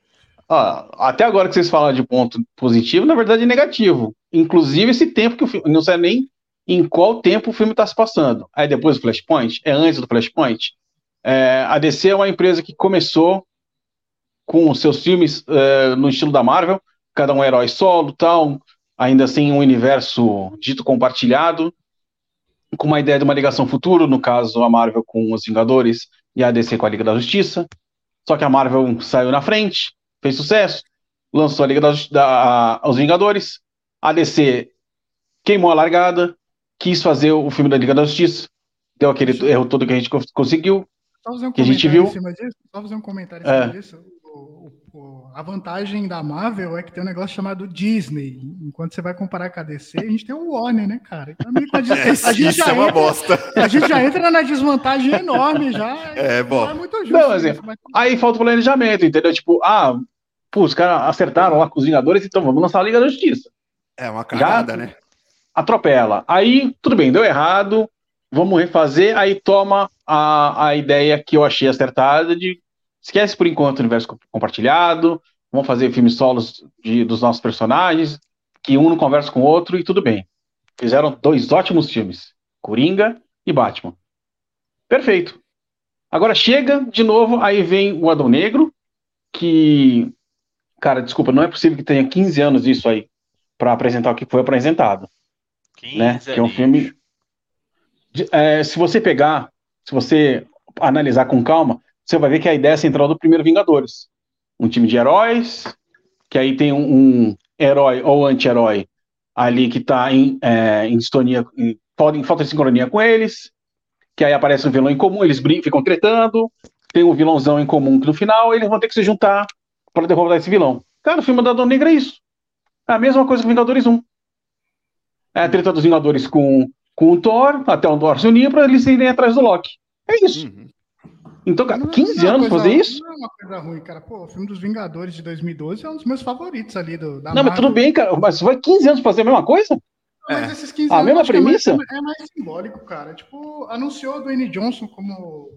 Ah, até agora que vocês falaram de ponto positivo, na verdade é negativo. Inclusive esse tempo que o filme. Não sei nem em qual tempo o filme está se passando. Aí depois do Flashpoint? É antes do Flashpoint? É, a DC é uma empresa que começou com seus filmes é, no estilo da Marvel, cada um herói solo, tal, ainda assim um universo dito compartilhado, com uma ideia de uma ligação futuro, no caso a Marvel com os Vingadores e a DC com a Liga da Justiça. Só que a Marvel saiu na frente, fez sucesso, lançou a Liga da, da a, os Vingadores, a DC queimou a largada, quis fazer o filme da Liga da Justiça, deu aquele erro todo que a gente conseguiu, um que a gente viu. Só fazer um comentário é. disso a vantagem da Marvel é que tem um negócio chamado Disney. Enquanto você vai comparar com a DC, a gente tem o Warner, né, cara? Então, a, a, gente isso já é uma entra, bosta. A gente já entra na desvantagem enorme já. É, bom. Não é muito justo. Não, assim, mas... Aí falta o planejamento, entendeu? Tipo, ah, pô, os caras acertaram lá com os Vingadores, então vamos lançar a Liga da Justiça. É uma cagada, já, né? Atropela. Aí, tudo bem, deu errado. vamos refazer, aí toma a, a ideia que eu achei acertada de esquece por enquanto o universo compartilhado, vamos fazer filmes solos de, dos nossos personagens, que um não conversa com o outro e tudo bem. Fizeram dois ótimos filmes, Coringa e Batman. Perfeito. Agora chega de novo, aí vem o Adão Negro, que, cara, desculpa, não é possível que tenha 15 anos disso aí para apresentar o que foi apresentado. 15 né? Que é um filme. É, se você pegar, se você analisar com calma, você vai ver que a ideia central do primeiro Vingadores. Um time de heróis, que aí tem um, um herói ou anti-herói ali que está em, é, em em, em falta de sincronia com eles, que aí aparece um vilão em comum, eles brincam, ficam tretando, tem um vilãozão em comum que no final eles vão ter que se juntar para derrotar esse vilão. Cara, o filme da Dona Negra é isso. É a mesma coisa que Vingadores 1. É a treta dos Vingadores com, com o Thor, até o Thor se unir para eles irem atrás do Loki. É isso. Uhum. Então, cara, 15 é anos coisa, fazer isso? Não é uma coisa ruim, cara. Pô, o filme dos Vingadores de 2012 é um dos meus favoritos ali do, da Não, Marvel. mas tudo bem, cara. Mas foi 15 anos fazer a mesma coisa? Mas é. esses 15 a mesma premissa? É mais, é mais, simbólico, cara. Tipo, anunciou o Dwayne Johnson como,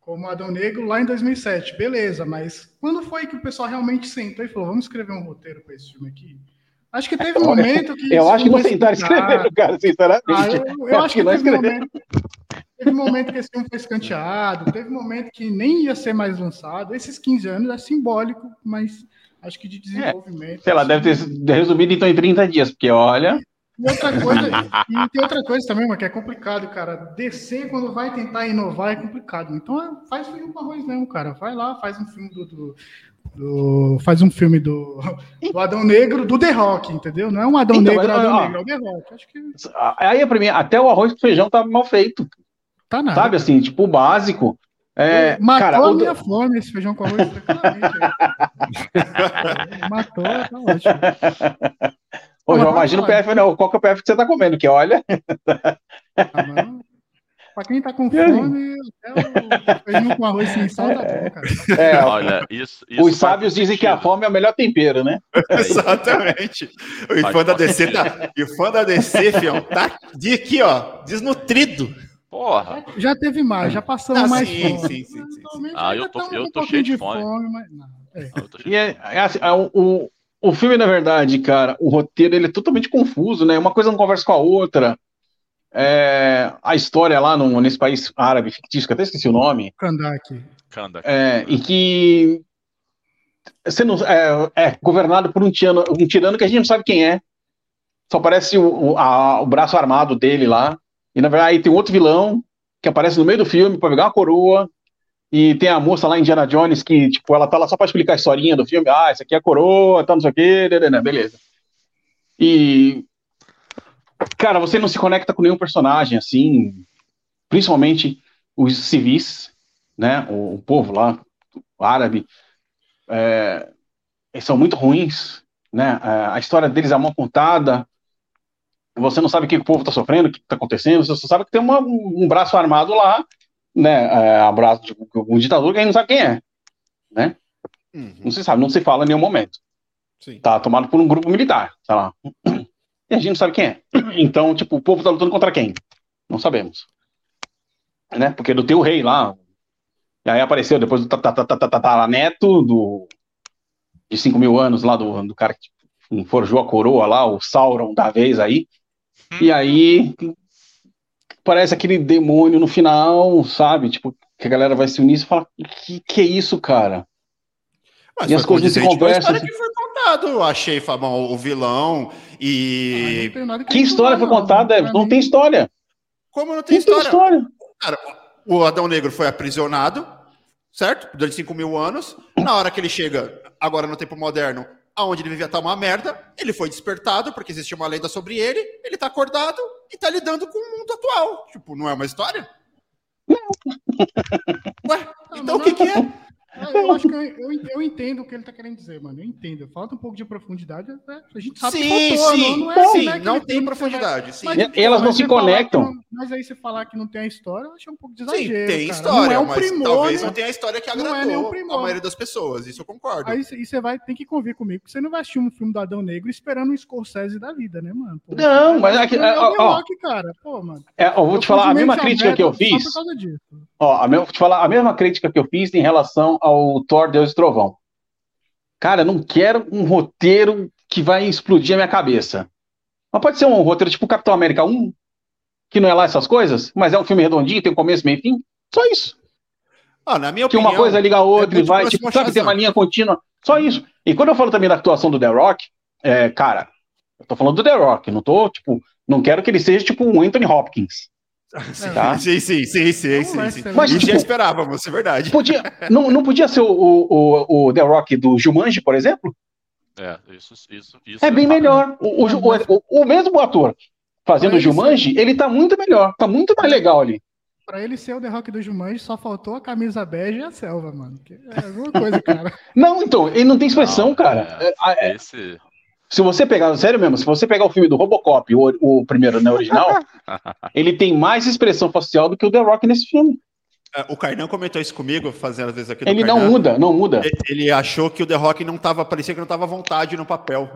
como Adão Negro lá em 2007. Beleza, mas quando foi que o pessoal realmente sentou e falou: vamos escrever um roteiro para esse filme aqui? Acho que teve um momento que. Eu acho que não sentaram escrevendo, cara, sinceramente. Ah, eu, eu, eu, acho que, que teve, um momento, teve um momento que esse filme foi escanteado, teve momento que nem ia ser mais lançado. Esses 15 anos é simbólico, mas acho que de desenvolvimento. É, sei lá, assim, deve ter resumido então em 30 dias, porque olha. E outra coisa, e tem outra coisa também, mas que é complicado, cara. Descer quando vai tentar inovar é complicado. Então faz filme com arroz mesmo, cara. Vai lá, faz um filme do, do, do, faz um filme do, do Adão Negro do The Rock, entendeu? Não é um Adão então, Negro, mas, Adão ó, Negro, é o The Rock. Acho que... Aí, pra mim, até o arroz com feijão tá mal feito. Tá nada. Sabe assim, tipo, o básico. É, Matou cara, a minha fome esse feijão com arroz Matou, tá ótimo. Ô, João, imagina o PF, não. Qual que é o PF que você tá comendo? Que olha. Ah, Pra quem tá com fome, até o feijão com arroz sem sal tá bom, cara. É, olha, isso, isso os sábios dizem que a fome é o melhor tempero, né? Exatamente. O fã da DC tá. E o fã da DC, fião, tá de aqui, ó, desnutrido. Porra. Já teve mais, já passamos ah, mais sim, fome. Sim, sim, sim. Ah, eu tô, eu tô um cheio de fome. fome mas... não, é. E é, é assim, é, o, o filme, na verdade, cara, o roteiro ele é totalmente confuso, né? Uma coisa não conversa com a outra. É, a história lá no, nesse país árabe fictício, que até esqueci o nome. Kandak. Kandak. É, e que sendo, é, é, governado por um tirano, um tirano que a gente não sabe quem é. Só aparece o, o, a, o braço armado dele lá. E na verdade aí tem outro vilão que aparece no meio do filme para pegar uma coroa. E tem a moça lá, Indiana Jones, que, tipo, ela tá lá só pra explicar a historinha do filme. Ah, isso aqui é a coroa, tá, não sei o quê, beleza. E Cara, você não se conecta com nenhum personagem, assim, principalmente os civis, né? O, o povo lá, o árabe, é, eles são muito ruins, né? É, a história deles é mal contada. Você não sabe o que o povo está sofrendo, o que está acontecendo. Você só sabe que tem uma, um braço armado lá, né? É, um braço de um ditador que a gente não sabe quem é, né? Uhum. Não se sabe, não se fala em nenhum momento. Sim. Tá tomado por um grupo militar, sei lá e a gente não sabe quem é. Então, tipo, o povo tá lutando contra quem? Não sabemos. Né? Porque do teu rei lá. E aí apareceu depois do tataraneto do, de 5 mil anos lá do, do cara que forjou a coroa lá, o Sauron da vez aí. E aí parece aquele demônio no final, sabe? Tipo, que a galera vai se unir e fala: que, que é isso, cara? Mas e as coisas se conversam. Que foi contado, achei, Fabão, o vilão e. Ah, que, que história foi contada? Não, não tem história. Como não tem não história? Tem história. Cara, o Adão Negro foi aprisionado, certo? Durante 5 mil anos. Na hora que ele chega, agora no tempo moderno, aonde ele vivia tá uma merda, ele foi despertado, porque existia uma lenda sobre ele, ele tá acordado e tá lidando com o mundo atual. Tipo, não é uma história? Ué, então o que, que é? Eu acho que eu, eu, eu entendo o que ele tá querendo dizer, mano. Eu entendo. Falta um pouco de profundidade. né? A gente sabe Sim, que faltou, sim, não, não é, sim, né, aquele não tem que profundidade, você sim. vai- E- elas não mas se conectam. não- Mas aí você falar que não tem a história, eu achei um pouco de Sim, tem cara. história, não é um mas primor, talvez né? não tenha a história que Não é agradou a maioria das pessoas. Isso eu concordo. Aí você- e você vai ter que convir comigo, que você não vai assistir um filme do Adão Negro esperando um Scorsese da vida, né, mano? Pô, Não, mas vai é que- assistir ó. Rock, cara. Pô, mano. É, eu vou te falar a mesma crítica que eu fiz. Ó, a me- vou te falar a mesma crítica que eu fiz em relação ao Thor Deus e Trovão. Cara, eu não quero um roteiro que vai explodir a minha cabeça. Mas pode ser um roteiro tipo Capitão América 1, que não é lá essas coisas, mas é um filme redondinho, tem um começo, meio e fim. Só isso. Ah, na minha Que opinião, uma coisa liga a outra é e vai, tipo, sabe, tem uma linha contínua. Só isso. E quando eu falo também da atuação do The Rock, é, cara, eu tô falando do The Rock, não tô, tipo, não quero que ele seja tipo um Anthony Hopkins. Tá? Sim, sim, sim, sim, sim, sim. ser Mas, tipo, já esperávamos, é verdade. Podia, não, não podia ser o, o, o, The Rock do Jumanji, por exemplo? É, isso, isso, isso. É bem melhor. O, o, o, o mesmo ator fazendo o ele Jumanji, ele tá muito melhor, tá muito mais legal ali. Pra ele ser o The Rock do Jumanji, só faltou a camisa bege e a selva, mano. É alguma coisa, cara. Não, então, ele não tem expressão, Não, cara. é. É, é, Esse. Se você pegar, sério mesmo, se você pegar o filme do Robocop, o, o primeiro, né, original, ele tem mais expressão facial do que o The Rock nesse filme. É, O Carnão comentou isso comigo, fazendo às vezes aqui no Ele não muda, não muda. Ele- Ele achou que o The Rock não tava, parecia que não tava à vontade no papel.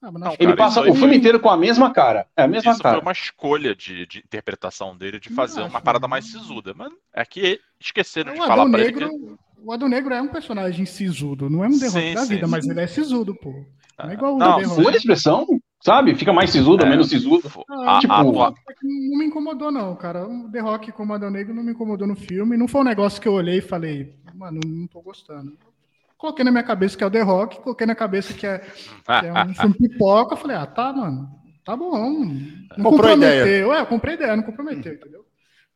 Ah, mas Não, Ele cara, passa o aí- filme inteiro com a mesma cara. É a mesma Isso foi cara. uma escolha de, de interpretação dele de fazer uma parada não. mais sisuda. Mas é que esqueceram de O falar pra ele Negro, que. o Adão Negro é um personagem sisudo, não é um The Rock Sim, da sim, vida, mas sim. ele é sisudo, pô. Não é igual o Não, The Rock. Muda a expressão, sabe? Fica mais sisudo, É. menos sisudo. Ah, A- tipo, a- não, a- não me incomodou, não, cara. O The Rock como Adão Negro não me incomodou no filme. Não foi um negócio que eu olhei e falei, mano, não tô gostando. Coloquei na minha cabeça que é o The Rock, coloquei na cabeça que é, que é um filme pipoca. Falei, ah, tá, mano, tá bom. Não Comprou comprometeu. É, eu comprei ideia, não comprometeu, entendeu?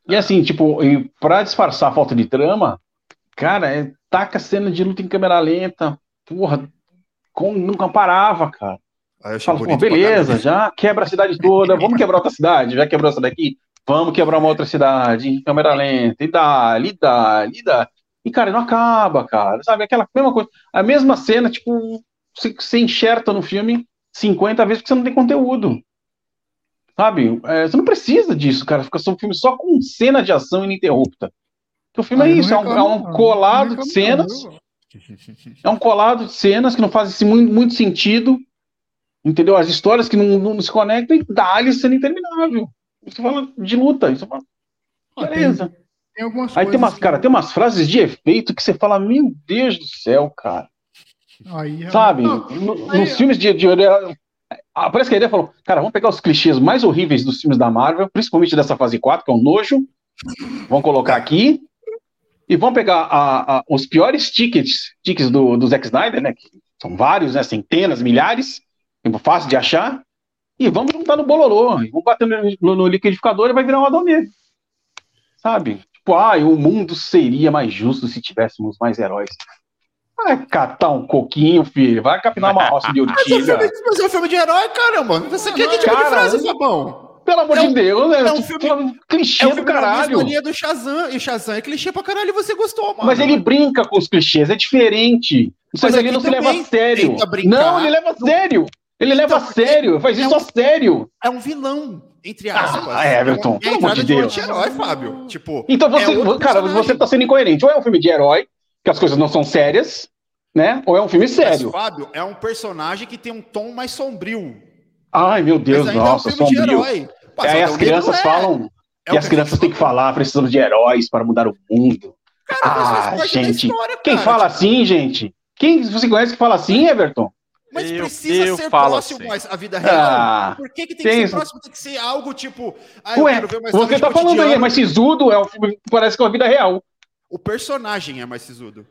E assim, tipo, e pra disfarçar a falta de trama, cara, é, taca cena de luta em câmera lenta. Porra, com, nunca parava, cara. Aí eu Fala, pô, bonito pra beleza, já quebra a cidade toda, vamos quebrar outra cidade, já quebrou essa daqui, vamos quebrar uma outra cidade, em câmera lenta, e dá, e dá, e dá. E, cara, não acaba, cara, sabe? Aquela mesma coisa, a mesma cena, tipo, você, você enxerta no filme 50 vezes porque você não tem conteúdo. Sabe? É, você não precisa disso, cara. Fica só um filme só com cena de ação ininterrupta. Porque o filme Ah, é não isso, é um, é reclamo, um não. colado Não de reclamo, não, cenas. viu? É um colado de cenas que não fazem assim, muito, muito sentido. Entendeu? As histórias que não, não se conectam e dá-lhe cena interminável. Você fala de luta. Você fala, Ó, tem- beleza. Tem algumas Aí tem umas, que- cara, tem umas frases de efeito que você fala, meu Deus do céu, cara. Aí, Sabe? Não, No- aí- nos filmes de, de, ah, Parece que a ideia falou, cara, vamos pegar os clichês mais horríveis dos filmes da Marvel, principalmente dessa fase 4, que é o nojo. Vamos colocar aqui. E vamos pegar a- a- os piores tickets, tickets do, do Zack Snyder, né? Que são vários, né? Centenas, milhares. é Fácil de achar. E vamos juntar no bololô. e Vamos bater no, no- no liquidificador e vai virar um Adão Negro. Sabe? Tipo, ah, o mundo seria mais justo se tivéssemos mais heróis. Vai catar um coquinho, filho. Vai capinar uma roça de Mas urtiga. filme, mas é um filme de herói, caramba. Você quer que tipo de frase, Fabão? Pelo amor É um- de Deus, né? é um filme- fala clichê É um do filme caralho. linha do Shazam. E Shazam é clichê pra caralho e você gostou, mano. Mas ele brinca com os clichês, é diferente. Isso Mas ele aqui não se leva a sério. brincar. Não, ele leva a sério. Ele leva a Então, sério, faz é isso um- a sério. é um vilão, entre aspas. Ah, Everton, é pelo a amor de um Deus. anti-herói, Fábio. Tipo, Então você, é cara, você tá sendo incoerente. Ou é um filme de herói, que as coisas não são sérias, né? Ou é um filme mas, sério. Fábio é um personagem que tem um tom mais sombrio. Ai, meu Deus, nossa, é um filme de sombrio. herói. Pô, Aí Adão as crianças é- falam, é e as crianças têm que falar, precisamos de heróis para mudar o mundo. Cara, Ah, gente, história, Quem cara. fala Tipo, assim, gente? Quem você conhece que fala assim, Everton? Mas Eu- precisa eu ser falo próximo assim. mais à vida real. Ah, Por que, que tem tem que ser próximo? Tem que ser algo tipo. Ah, eu Ué, você tá falando aí, cotidiano. mas Sisudo é um filme que parece com a vida real. O personagem é mais sisudo.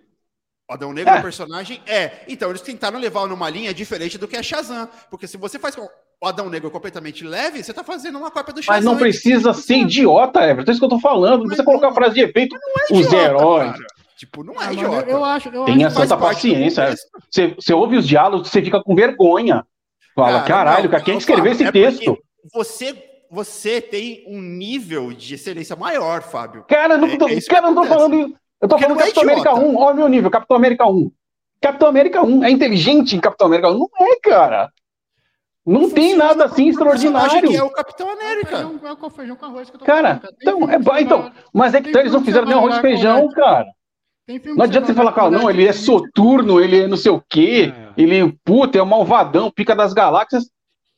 O Adão Negro, É. o personagem, é. Então, eles tentaram levar numa linha diferente do que é Shazam. Porque se você faz o Adão Negro completamente leve, você tá fazendo uma cópia do Shazam. Mas não precisa ser idiota, Everton. É isso que eu tô falando. Não precisa colocar não- frase de efeito. É Os idiota, heróis. cara. Tipo, não Ah, é mas idiota. eu, eu acho, eu Tenha acho santa paciência. Você, você ouve os diálogos, você fica com vergonha. Fala, Cara, caralho, não, cara, quem não, escreveu esse é texto? Você, você tem um nível de excelência maior, Fábio. Cara, não É- tô, é isso que cara, não tô falando. Eu tô Porque falando não é Capitão América idiota. 1, olha o meu nível, Capitão América 1. Capitão América 1 é inteligente em Capitão América 1? Não é, cara. Não tem Funciona nada assim extraordinário. que é o Capitão América. Feijão- É com feijão com arroz que eu tô Cara, falando, então, é ba- então, mas é que então, eles não fizeram nem arroz e feijão, com- cara. tem filme Não adianta você falar, cara, não, ele é soturno, ele é não sei o quê, ele, puta, é o malvadão, pica das galáxias.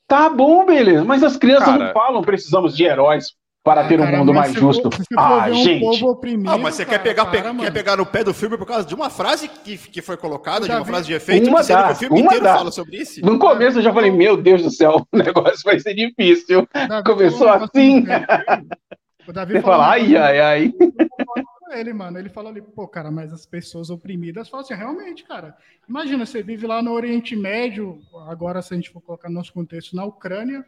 Tá bom, beleza, mas as crianças Cara- não falam, precisamos de heróis para ter um Cara, mundo mas mais se for- justo. se for Ah, um gente. povo oprimido, Ah, mas você quer cara, pegar, para, pe- quer pegar no pé do filme por causa de uma frase que, que foi colocada, de uma vi. frase de efeito, Uma dá, que o filme uma inteiro dá. fala sobre isso? No começo eu já falei, meu Deus do céu, o negócio vai ser difícil. Davi Começou um assim. assim, O Davi Você fala, um ai, ai, ai. com ele, mano. Ele falou ali, pô, cara, mas as pessoas oprimidas falam assim, realmente, cara. Imagina, você vive lá no Oriente Médio, agora se a gente for colocar no nosso contexto, na Ucrânia,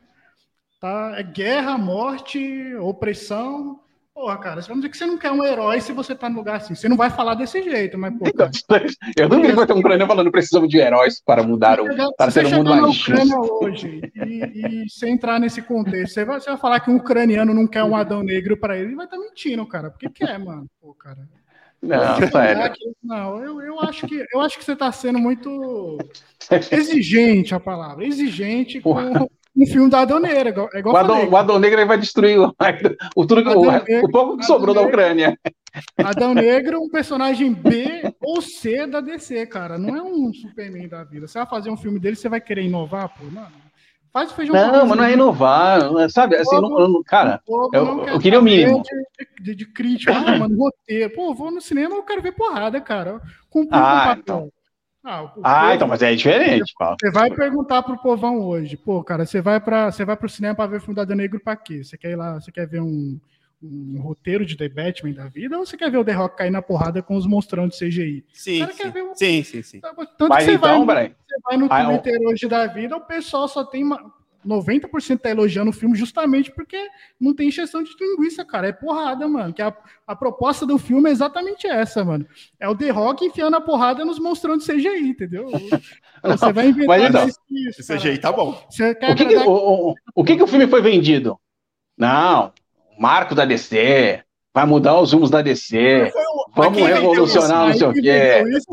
tá? É guerra, morte, opressão. Porra, cara, vai dizer que você não quer um herói se você tá no lugar assim. Você não vai falar desse jeito, mas, pô, Então, cara, eu não queria ter um ucraniano falando precisamos de heróis para mudar o. chegar- para se ter você um mundo mais. Ucrânia hoje e, e você entrar nesse contexto, você vai, você vai falar que um ucraniano não quer um Adão Negro pra ele, ele vai estar mentindo, cara. Porque quer, mano. Pô, cara. Não. Não, eu, eu, acho que, eu acho que você está sendo muito exigente a palavra. Exigente com um filme da Adoneira. igual- É igual O Adão, o Adão Negro vai destruir o, o, tudo, o, Negro- o pouco que Adão sobrou da Ucrânia. Adão Negro, um personagem B ou C da DC, cara. Não é um Superman da vida. Você vai fazer um filme dele, você vai querer inovar, pô? Mano, faz o feijão com Não, mas não é inovar, é- sabe? Assim, não- não- cara, eu- não eu quer queria o mínimo. De, de, de crítica, ah, mano, roteiro. Pô, vou no cinema, eu quero ver porrada, cara. Cumprir Ah, com o papel. então. Ah, Ah, povo- então, mas é diferente, Paulo. Você vai perguntar pro povão hoje, pô, cara, você vai para você vai pro cinema para ver o filme da Adão Negro pra quê? Você quer ir lá, você quer ver um, um roteiro de The Batman da vida ou você quer ver o The Rock cair na porrada com os monstrão de CGI? Sim, cara quer sim, ver um- sim, sim, sim. Tanto Mas que você então, vai, Brian, você vai no Ah, Twitter hoje da vida, o pessoal só tem uma- 90% tá elogiando o filme justamente porque não tem encheção de linguiça, cara. É porrada, mano. Que a, a proposta do filme é exatamente essa, mano. É o The Rock enfiando a porrada nos monstrão de CGI, entendeu? Você vai inventar então, mais isso, cara. jeito tá bom. Você quer o que, que, o, o- o que que o filme foi vendido? Não, marco da DC, vai mudar os rumos da DC, vamos quem vendeu revolucionar não sei o quê. Isso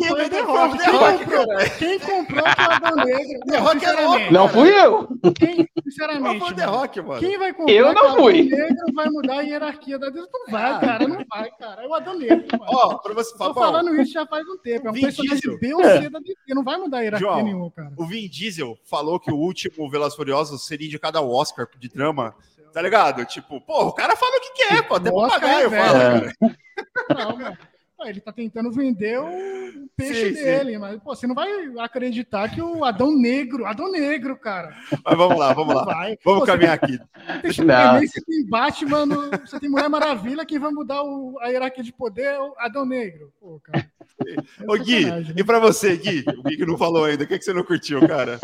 Quem comprou, foi o Adão Negro. The Rock é sinceramente, Não fui eu. Quem, sinceramente, foi o The mano, Rock, mano. quem vai comprar Eu não que o Adão fui. Negro vai mudar a hierarquia da Deus? Não vai, cara, não vai, cara. É o Adão Negro, mano. Ó, pra você Tô falar, falando isso já faz um tempo. É um personagem. B ou C da DC. Não vai mudar a hierarquia João, nenhuma, cara. o Vin Diesel falou que o último Velozes e Furiosos seria indicado ao Oscar de drama. Tá ligado? Tipo, pô, o cara fala o que quer, pô. Até O Oscar papagaio é fala, É. cara. Não, mano. Ele tá tentando vender o peixe Sim, sim. dele, mas pô, você não vai acreditar que o Adão Negro, Adão Negro, cara. Mas vamos lá, vamos lá. Vai. Vamos Pô, caminhar aqui. Você tem Não. Você tem Batman, você tem Mulher Maravilha, quem vai mudar o- a hierarquia de poder é o Adão Negro. Pô, cara. É Ô, Gui, né? e pra você, Gui? O Gui que não falou ainda. O que, que você não curtiu, cara?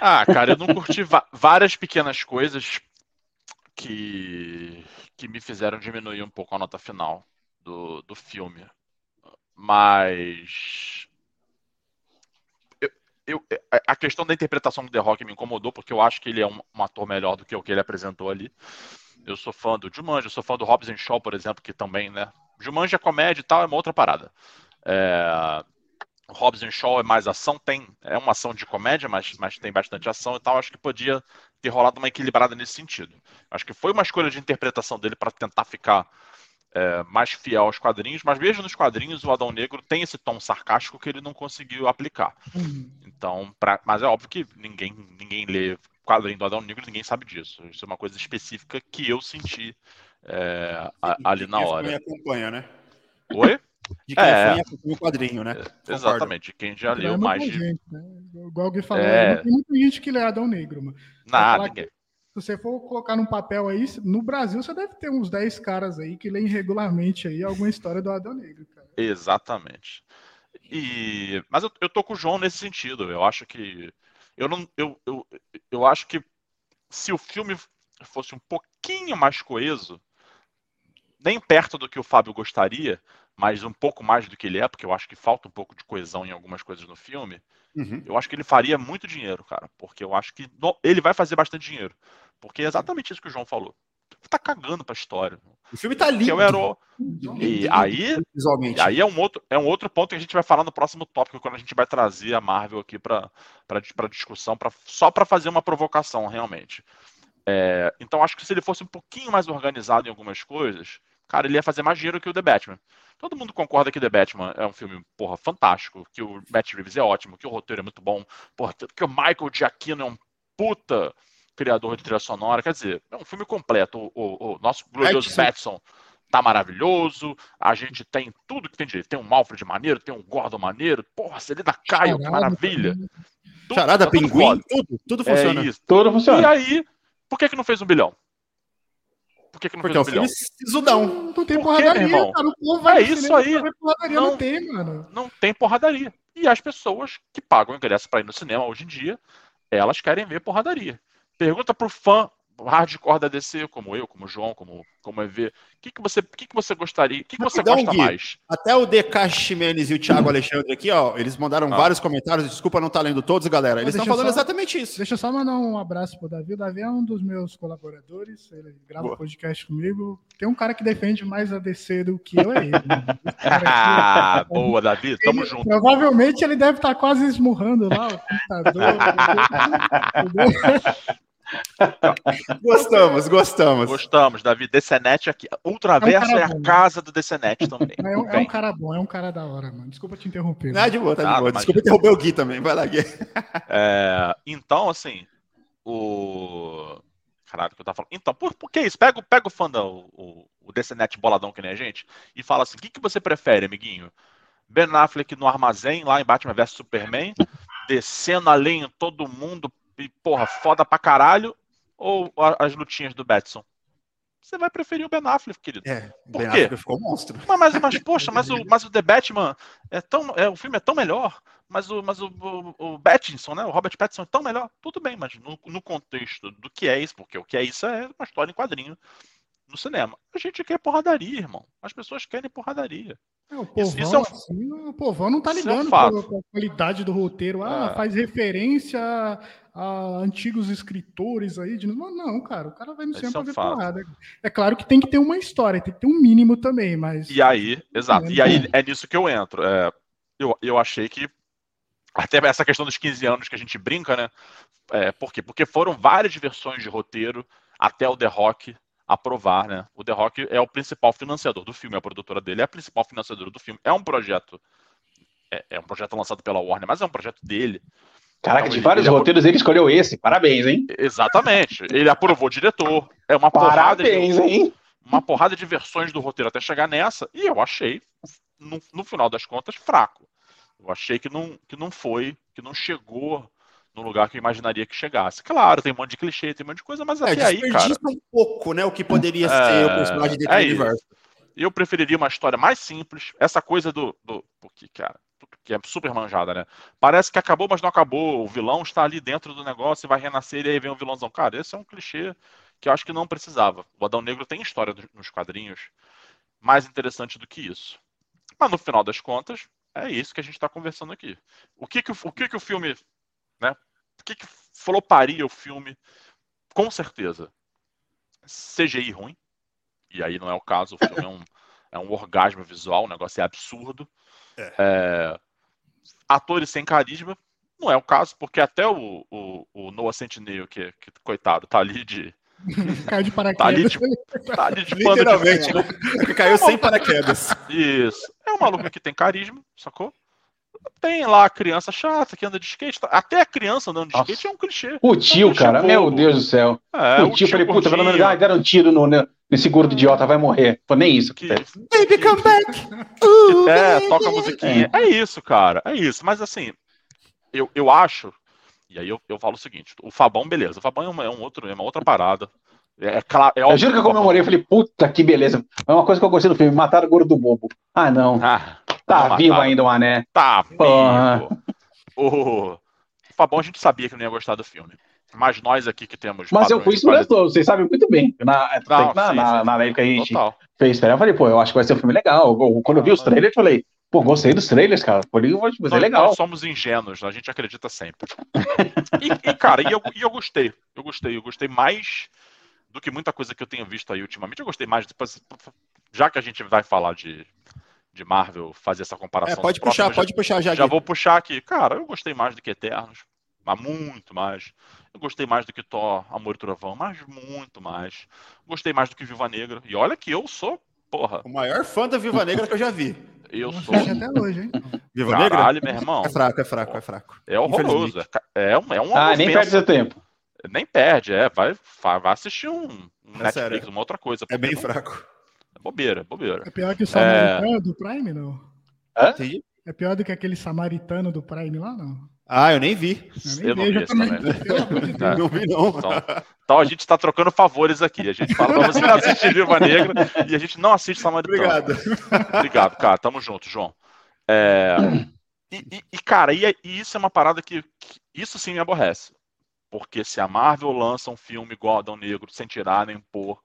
Ah, cara, eu não curti várias pequenas coisas que, que me fizeram diminuir um pouco a nota final do, do filme. Mas. eu- a- questão da interpretação do The Rock me incomodou, porque eu acho que ele é um, um ator melhor do que o que ele apresentou ali. Eu sou fã do Jumanji, eu sou fã do Hobbs and Shaw, por exemplo, que também, né? Jumanji é comédia e tal, é uma outra parada. É, Hobbs Shaw é mais ação, tem é uma ação de comédia, mas, mas tem bastante ação e tal. Acho que podia ter rolado uma equilibrada nesse sentido. Acho que foi uma escolha de interpretação dele para tentar ficar é, mais fiel aos quadrinhos, mas mesmo nos quadrinhos o Adão Negro tem esse tom sarcástico que ele não conseguiu aplicar. Hum. Então, pra- mas é óbvio que ninguém, ninguém lê quadrinho do Adão Negro, ninguém sabe disso. Isso é uma coisa específica que eu senti é, a- ali na hora. me acompanha, né? Oi? De quem É. é. acompanha o quadrinho, né? Concordo. Exatamente. Quem já leu é mais de. gente, né? Igual o Gui falou, É. tem muita gente que lê Adão Negro, mano. Nada, ninguém. Se você for colocar num papel aí, no Brasil você deve ter uns 10 caras aí que leem regularmente aí alguma história do Adão Negro, cara. Exatamente. E, mas eu, eu tô com o João nesse sentido. Eu acho que eu não, eu, eu, eu acho que se o filme fosse um pouquinho mais coeso, nem perto do que o Fábio gostaria, mas um pouco mais do que ele é, porque eu acho que falta um pouco de coesão em algumas coisas no filme. Uhum. Eu acho que ele faria muito dinheiro, cara, porque eu acho que no- ele vai fazer bastante dinheiro, porque é exatamente isso que o João falou. tá cagando pra história. O filme tá Que lindo. é o herói. E aí, Visualmente. e aí é um outro, é um outro ponto que a gente vai falar no próximo tópico, quando a gente vai trazer a Marvel aqui para discussão, pra, só para fazer uma provocação, realmente. É, então, acho que se ele fosse um pouquinho mais organizado em algumas coisas, cara, ele ia fazer mais dinheiro que o The Batman. Todo mundo concorda que The Batman é um filme, porra, fantástico, que o Matt Reeves é ótimo, que o roteiro é muito bom, porra, que o Michael Giacchino é um puta criador de trilha sonora. Quer dizer, é um filme completo. O, o- o nosso glorioso Batson. Batson tá maravilhoso. A gente tem tudo que tem direito. Tem um Alfred maneiro, tem um Gordon maneiro. Porra, Celina Caio, que maravilha. Tudo- Charada, tá tudo pinguim, foda. tudo, tudo É funciona. isso. Tudo E funciona. aí, por que, que não fez um bilhão? Que, que não Porque é o fez um bilhão? sisudão. Não, não tem Por porradaria, cara. O povo vai É isso aí. porradaria. Não, Não. tem, mano. Não tem porradaria. E as pessoas que pagam ingresso para ir no cinema hoje em dia, elas querem ver porradaria. Pergunta pro fã hardcore da DC, como eu, como o João, como, como o EV, o que, que, você, o que, que você gostaria, o que, que você gosta Gui. mais? Até o DK Ximenes e o Thiago Alexandre aqui, ó, eles mandaram Ah. vários comentários. Desculpa não estar lendo todos, galera. Eles estão falando só- exatamente isso. Deixa eu só mandar um abraço pro Davi. O Davi é um dos meus colaboradores. Ele grava Boa. podcast comigo. Tem um cara que defende mais a DC do que eu, é ele. Ah, boa, Davi, tamo ele- junto. Provavelmente ele deve estar quase esmurrando lá o computador. entendeu? Gostamos, gostamos. Gostamos, Davi. DCNet aqui. Ultraverso É um é, a bom. casa do DCNet também. É um, é um cara bom, é um cara da hora, mano. Desculpa te interromper. Não, é de boa, tá de boa. Desculpa interromper o Gui também. Vai lá, Gui. É, então, assim, o. Caralho, o que eu tava falando. Então, por, por que isso? Pega, o- pega o fã da, o, o DCNet boladão que nem a gente e fala assim: o que, que você prefere, amiguinho? Ben Affleck no armazém, lá em Batman vs Superman, descendo a lenha em todo mundo e, porra, foda pra caralho, ou as lutinhas do Batson? Você vai preferir o Ben Affleck, querido. É, Por Ben quê? Affleck ficou um monstro. Mas, mas, mas, poxa, mas o, mas o The Batman é tão. É, o filme é tão melhor, mas o, mas o, o, o Pattinson, né? O Robert Pattinson é tão melhor. Tudo bem, mas no, no contexto do que é isso, porque o que é isso é uma história em quadrinho no cinema. A gente quer porradaria, irmão. As pessoas querem porradaria. É, o Isso- povão, isso é um- assim, o povão não tá isso é ligando fato. pra, pra qualidade do roteiro. Ah, É. faz referência a, a antigos escritores aí. De... Não, não, cara, o cara vai no Isso cinema é pra ver porrada. É claro que tem que ter uma história, tem que ter um mínimo também, mas. E aí, exato. E aí é nisso que eu entro. É, eu, eu achei que. Até essa questão dos 15 anos que a gente brinca, né? É, por quê? Porque foram várias versões de roteiro até o The Rock aprovar, né? O The Rock é o principal financiador do filme, a produtora dele é a principal financiadora do filme. É um projeto. É, é um projeto lançado pela Warner, mas é um projeto dele. Caraca, Então, de ele- vários ele apro- roteiros ele escolheu esse. Parabéns, hein? Exatamente. Ele aprovou o diretor. É uma porrada de, Parabéns, hein? uma porrada de versões do roteiro até chegar nessa, e eu achei, no, no final das contas, fraco. Eu achei que não, que não foi, que não chegou no lugar que eu imaginaria que chegasse. Claro, tem um monte de clichê, tem um monte de coisa, mas É, até aí, cara, um pouco, né? O que poderia É, ser o personagem dentro é do universo. eu preferiria uma história mais simples. Essa coisa do. do porque, cara, que é super manjada, né? Parece que acabou, mas não acabou. O vilão está ali dentro do negócio e vai renascer, e aí vem o vilãozão. Cara, esse é um clichê que eu acho que não precisava. O Adão Negro tem história nos quadrinhos mais interessante do que isso. Mas no final das contas, é isso que a gente está conversando aqui. O que que o, o que que o filme, né? O que que floparia o filme? Com certeza. CGI ruim. E aí não é o caso. O filme é um, é um orgasmo visual, o negócio é absurdo. É, atores sem carisma. Não é o caso, porque até o, o, o Noah Centineo, que, que coitado, tá ali de. Caiu de Tá ali paraquedas. de, tá ali de pano de Literalmente, fundo. né? Caiu sem paraquedas. Isso. É um maluco que tem carisma, sacou? Tem lá a criança chata que anda de skate. tá? Até a criança andando de Nossa. skate é um clichê. O tio, O tio cara, meu bobo. Deus do céu. É, o tio, falei, puta, pelo menos ah, deram um tiro no, ne- nesse gordo idiota, vai morrer. Pô, nem isso. que, velho. Baby, come back! que- é, toca a musiquinha. É. isso, cara. É isso. Mas assim, eu, eu acho. E aí eu, eu falo o seguinte: o Fabão, beleza. O Fabão é, uma, é um outro, é uma outra parada. É, é claro. É Eu óbvio juro que eu comemorei, eu falei, puta que beleza. É uma coisa que eu gostei do filme, mataram o gordo bobo. Ah, não. Ah, Tá não vivo mataram. ainda o Mané. Tá, vivo. O, Fabão a gente sabia que não ia gostar do filme. Mas nós aqui que temos. Mas eu fui esperançoso, vocês sabem muito bem. Na, Não, na, sim, na, sim. na época que a gente Total. fez esperar, eu falei, pô, eu acho que vai ser um filme legal. Quando eu vi os trailers, eu falei, pô, gostei dos trailers, cara. Falei, vai ser legal. nós somos ingênuos, a gente acredita sempre. E, e, cara, e eu, e eu gostei. Eu gostei, eu gostei mais do que muita coisa que eu tenho visto aí ultimamente. Eu gostei mais, já que a gente vai falar de, de Marvel, fazer essa comparação. É, pode puxar, próximos, pode puxar já. Já vou puxar aqui. Cara, eu gostei mais do que Eternos, mas muito mais. Eu gostei mais do que Thor, Amor e Trovão, mas muito mais. Gostei mais do que Viva Negra. E olha que eu sou, porra. O maior fã da Viva Negra que eu já vi. Eu Não sou. até hoje, hein? Viva Caralho, Negra? meu irmão. É fraco, é fraco, é fraco. É horroroso. É, é, um- é uma Ah, nem perde seu tempo. Nem perde, é. Vai, vai assistir um, um É Netflix, sério. uma outra coisa. É bem não- fraco. É bobeira, bobeira. É pior que o Samaritano do Prime, não? Entendi. É pior do que aquele Samaritano do Prime lá, não? Ah, eu nem vi. nem Eu não vejo vi esse também. É. Não vi, não. Então, então a gente está trocando favores aqui. A gente fala pra você assistir Viva Negra e a gente não assiste Samaritano. Obrigado. Obrigado, cara. Tamo junto, João. É, E, e- e, cara, e, é- e isso é uma parada que, que- Isso sim me aborrece. Porque se a Marvel lança um filme igual Adão Negro, sem tirar nem pôr,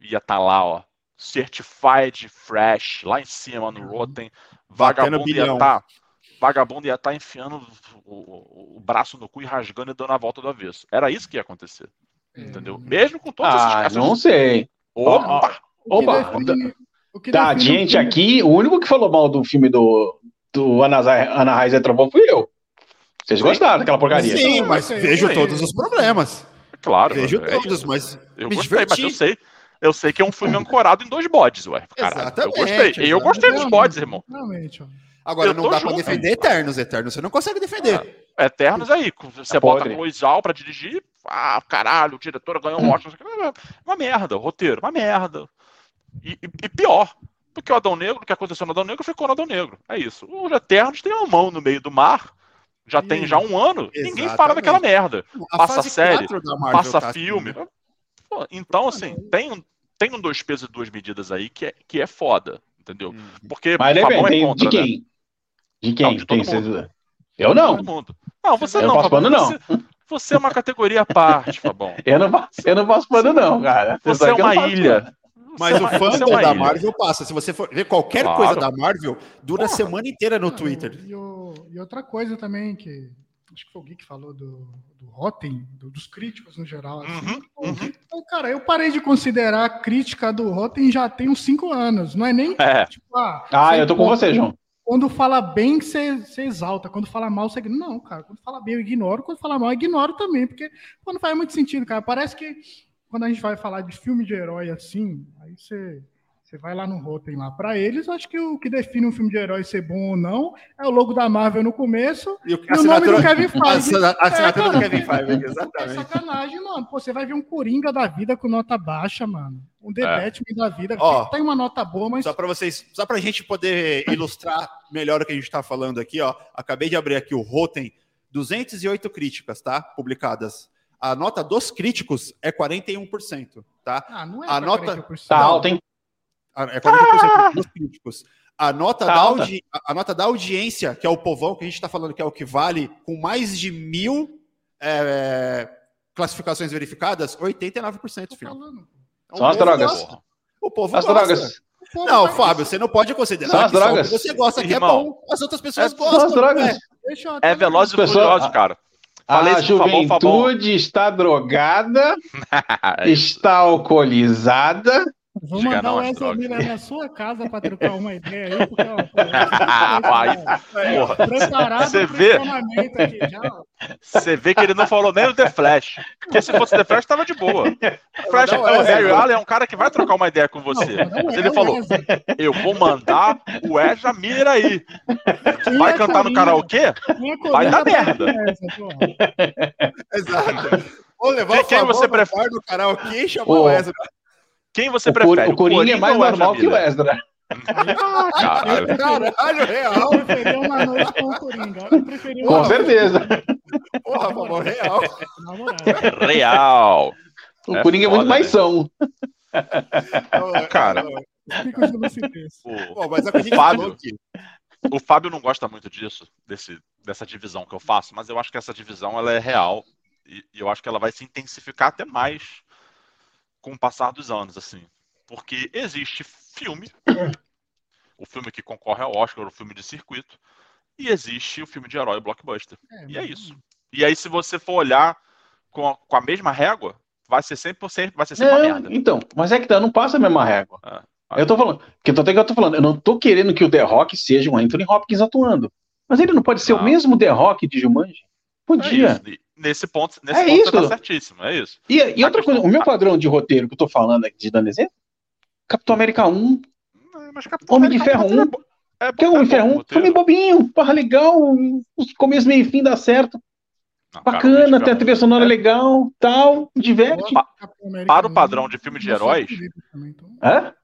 ia estar lá, ó. Certified Fresh, lá em cima no Rotten. Batendo Vagabundo ia estar. Vagabundo ia estar enfiando o, o- o braço no cu e rasgando e dando a volta do avesso. Era isso que ia acontecer. Entendeu? Mesmo com todas Ah, essas não sei. Opa! O que Opa, define- o que Da define um gente aqui, o único que falou mal do filme do, do Ana, Zai- Ana Raiz é Trovão fui eu. Vocês gostaram daquela porcaria? Sim, mas Sim. vejo todos os problemas. Claro. Vejo é todos, mas Eu me gostei, mas diverti. eu sei. Eu sei que é um filme ancorado em dois bodes, ué. Caralho, eu gostei. Eu gostei dos bodes, irmão. Realmente, ó. Agora Eu não dá pra junto. defender Eternos. Eternos você não consegue defender. Eternos aí. Você É bota podre. Cloizal pra dirigir. Ah, caralho, o diretor ganhou um Oscar. quê. Uma merda, o roteiro, uma merda. E, e- e pior, porque o Adão Negro, o que aconteceu no Adão Negro ficou no Adão Negro. É isso. Os Eternos têm uma mão no meio do mar. Já tem Isso. já um ano. Ninguém Exatamente. fala daquela merda. A Passa série, 4 da Marvel Passa tá assim, filme. né? Pô, então, assim, tem um, tem um dois pesos e duas medidas aí que é, que é foda. Entendeu? Hum. Porque Mas o Fabão depende, é tem- contra, de né? quem? De quem? Não, de todo Tem- mundo. Eu não. Todo mundo. Não, você Eu não, não pano, não. Você, você é uma categoria à parte, Fabão. Eu não, eu não passo pano, não, cara. Vocês Você é sabem que eu não uma ilha. Mas o você é fandom da ilha. Marvel passa. Se você for ver qualquer Claro. coisa da Marvel, dura a semana inteira no Não, Twitter. E, o- e outra coisa também que acho que foi o Gui que falou do, do Rotten, do- dos críticos no geral. assim. Uhum, uhum. Então, cara, eu parei de considerar a crítica do Rotten já tem uns cinco anos. Não é nem É. tipo, ah, Ah, eu tô com você, João. Quando fala bem, você, você exalta. Quando fala mal, você. Não, cara. Quando fala bem, eu ignoro. Quando fala mal, eu ignoro também. Porque pô, não faz muito sentido, cara. Parece que quando a gente vai falar de filme de herói assim, aí você. Você vai lá no Rotten lá. Pra eles, acho que o que define um filme de herói ser bom ou não é o logo da Marvel no começo E o, e o nome do Kevin Feige. a assinatura É, do Kevin Feige, É exatamente. sacanagem, mano. Pô, você vai ver um Coringa da vida com nota baixa, mano. Um The É. Batman da vida. Ó, tem uma nota boa, mas Só para vocês, só para a gente poder ilustrar melhor o que a gente está falando aqui, ó. Acabei de abrir aqui o Rotten, 208 críticas, tá? Publicadas. A nota dos críticos é 41%, tá? Ah, não é A nota- 40%. Tá alto, hein? A- É 40% dos críticos. A nota, Tá da alta. audi- a- nota da audiência, que é o povão, que a gente está falando que é o que vale, com mais de mil é, classificações verificadas, 89%, Tô filho. falando. O São as drogas. gosta. O povo As gosta. drogas. Povo Não, Fábio, você não pode considerar São as que só o que drogas. você gosta que é bom. As outras pessoas é- gostam. São as drogas. né? É até- Velozes e a- cara. Falei A isso pro Fabão, Fabão. juventude está drogada, É está alcoolizada. Vou Diga mandar não, o Ezra. Miller na sua casa para trocar uma ideia aí, porque ó, pô, preparado Você vê? aqui já. ó. Você vê que ele não falou nem do The Flash. Porque se fosse The Flash, tava de boa. O Flash, o é, Barry é. Allen é um cara que vai trocar uma ideia com você. Não, é ele o falou. Eu vou mandar o Ezra Miller aí. Quem Vai é cantar no karaokê? É Vai dar merda. é essa? Exato. Ou levar Quem- o quem favor você no prefere? do karaokê e chamar o Ezra. Quem você O, prefere? o Coringa é mais normal que o? Ezra. Ah, caralho. Caralho, real. Eu preferia uma noite com o Coringa. Eu Com uma certeza. Porra, por favor, real. moral. Real. O É Coringa é muito foda, mais né? são. Cara. O, Pô, mas é o Fábio. o Fábio não gosta muito disso, desse, dessa divisão que eu faço, mas eu acho que essa divisão ela é real. E, e eu acho que ela vai se intensificar até mais com o passar dos anos, assim. Porque existe filme, o filme que concorre ao Oscar, o filme de circuito, e existe o filme de herói blockbuster. E é isso. E aí, se você for olhar com a, com a mesma régua, vai ser 100%, vai ser sempre uma Não, merda. então, mas é que tá, não passa a mesma régua. Ah, Eu tô falando, que até que eu tô falando, eu não tô querendo que o The Rock seja um Anthony Hopkins atuando. Mas ele não pode ser Não. o mesmo The Rock de Jumanji? É Podia. isso. Nesse ponto, nesse É ponto isso, você tá certíssimo, é isso. E, e outra questão- coisa, o meu padrão de roteiro que eu tô falando aqui de dando exemplo, Capitão América 1, Não, Mas Capitão Homem de América Ferro é 1, bo- É que é bom, é Ferro bom 1, o roteiro. filme bobinho, porra legal, os começo, meio e fim dá certo, Não, cara, bacana, Homem de tem a Ferro trilha sonora é- legal, tal, diverte. Para o 1, padrão de filme de heróis- então. Hã?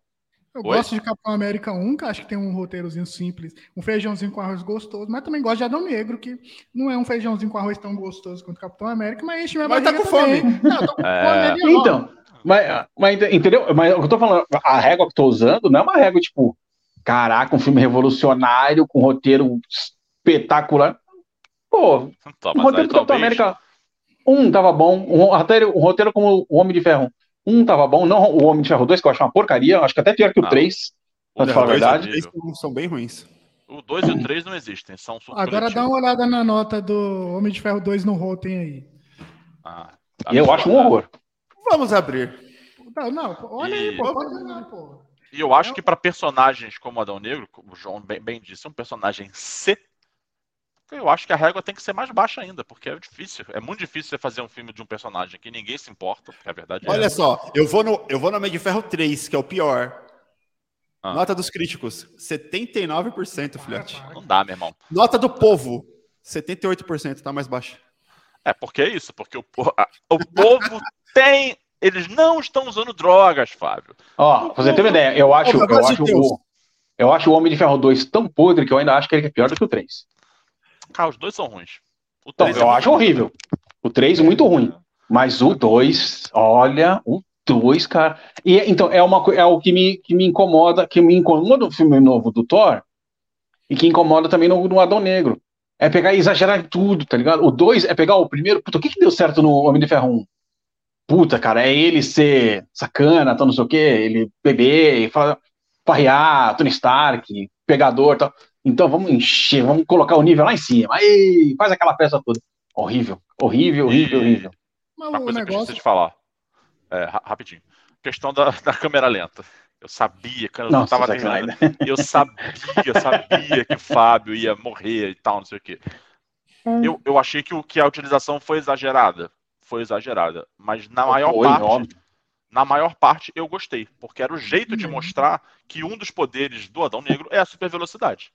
Eu Oi? gosto de Capitão América 1, que acho que tem um roteirozinho simples, um feijãozinho com arroz gostoso, mas também gosto de Adão Negro, que não é um feijãozinho com arroz tão gostoso quanto Capitão América, mas enche minha Mas tá barriga com também. fome. Não, tô com É. fome ó. Então, mas, mas entendeu? Mas o que eu tô falando, a régua que eu tô usando não é uma régua tipo, caraca, um filme revolucionário com roteiro espetacular. Pô, Tá, o roteiro do Capitão América um tava bom, um roteiro, um roteiro como o Homem de Ferro um tava bom, não o Homem de Ferro 2, que eu acho uma porcaria, acho que até pior que o Não. 3. o Pra falar a é verdade. São- bem ruins. O 2 e o 3 não existem, são Agora dá uma olhada na nota do Homem de Ferro 2 no Rotten aí. Ah, E eu acho um horror. Vamos abrir. Não, não, olha aí, E- pô, pode olhar, pô. E eu acho que para personagens como Adão Negro, como o João bem, bem disse, um personagem C, eu acho que a régua tem que ser mais baixa ainda, porque é difícil. É muito difícil você fazer um filme de um personagem que ninguém se importa, porque a verdade é Olha só, eu vou no, eu vou no Homem de Ferro 3, que é o pior. Ah. Nota dos críticos, 79%, filhote. Não dá, meu irmão. Nota do povo, 78%, tá mais baixa. É porque é isso, porque o, a- o povo tem. Eles não estão usando drogas, Fábio. Ó, pra você ter uma ideia, eu acho, Pelo eu de acho, o, eu acho o Homem de Ferro 2 tão podre que eu ainda acho que ele é pior do que o 3. Cara, os dois são ruins. O Então, é eu acho horrível. O 3 muito ruim. Mas o 2, olha, o 2, cara. E então é uma é o que me, que me incomoda, que me incomoda no filme novo do Thor e que incomoda também no, no Adão Negro. É pegar e exagerar em tudo, tá ligado? O 2 é pegar o primeiro. Puta, o que que deu certo no Homem de Ferro 1? Puta, cara, é ele ser sacana, tal, não sei o quê, ele beber, fa- farrear, Tony Stark, pegador e tal. Então vamos encher, vamos colocar o nível lá em cima. Aí, faz aquela peça toda. Horrível, horrível, horrível, E- horrível. Mas Uma coisa que eu negócio. esqueci de falar. É, ra- rapidinho. Questão da, da câmera lenta. Eu sabia, quando eu Nossa, tava Zack terminando, Snyder. eu sabia, sabia que o Fábio ia morrer e tal, não sei o quê. Eu, eu achei que, o, que a utilização foi exagerada. Foi exagerada. Mas na maior Foi, parte, óbvio. na maior parte, eu gostei. Porque era o jeito de Uhum. mostrar que um dos poderes do Adão Negro é a super velocidade.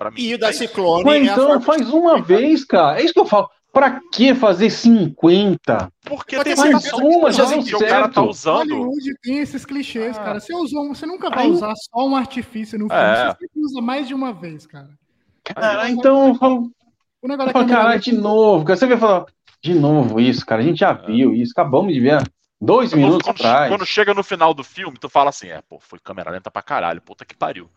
Pra mim. E o é da isso. Ciclone Mas é a então forma faz uma vez, cara. É isso que eu falo. Pra que fazer 50? Porque Mas tem situação uma, que já o deu cara tá certo. usando. Hollywood tem esses clichês, Ah. cara. Você usou, um- você nunca vai Aí- usar só um artifício no filme. É. Você sempre usa mais de uma vez, cara. Cara, então eu falo, O negócio eu falo, caralho, de novo. Cara, você vai falar, de novo isso, cara. A gente já viu isso. Acabamos de ver dois minutos quando, atrás. quando chega no final do filme, tu fala assim, é, pô, foi câmera lenta pra caralho, puta que pariu.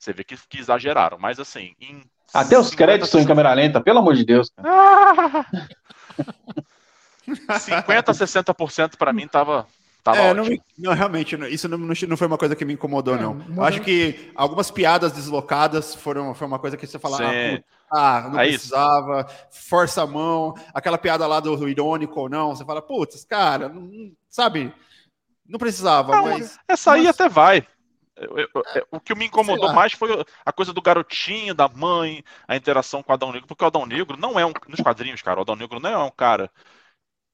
Você vê que, que exageraram, mas assim, em Até os 50, créditos são em câmera lenta, pelo amor de Deus. cara. Ah! 50, 60% pra mim tava, tava É, não, não, realmente, não- isso não, não não foi uma coisa que me incomodou, É, não. uma Eu acho que algumas piadas deslocadas foram foi uma coisa que você fala, ah, ah, não É isso. precisava, força a mão, aquela piada lá do irônico ou não, você fala, putz, cara, não- sabe, não precisava, Não, mas... Essa aí Mas- até vai. Eu- eu- eu- o que me incomodou mais foi a coisa do garotinho, da mãe, a interação com o Adão Negro, porque o Adão Negro não é um. Nos quadrinhos, cara, o Adão Negro não é um cara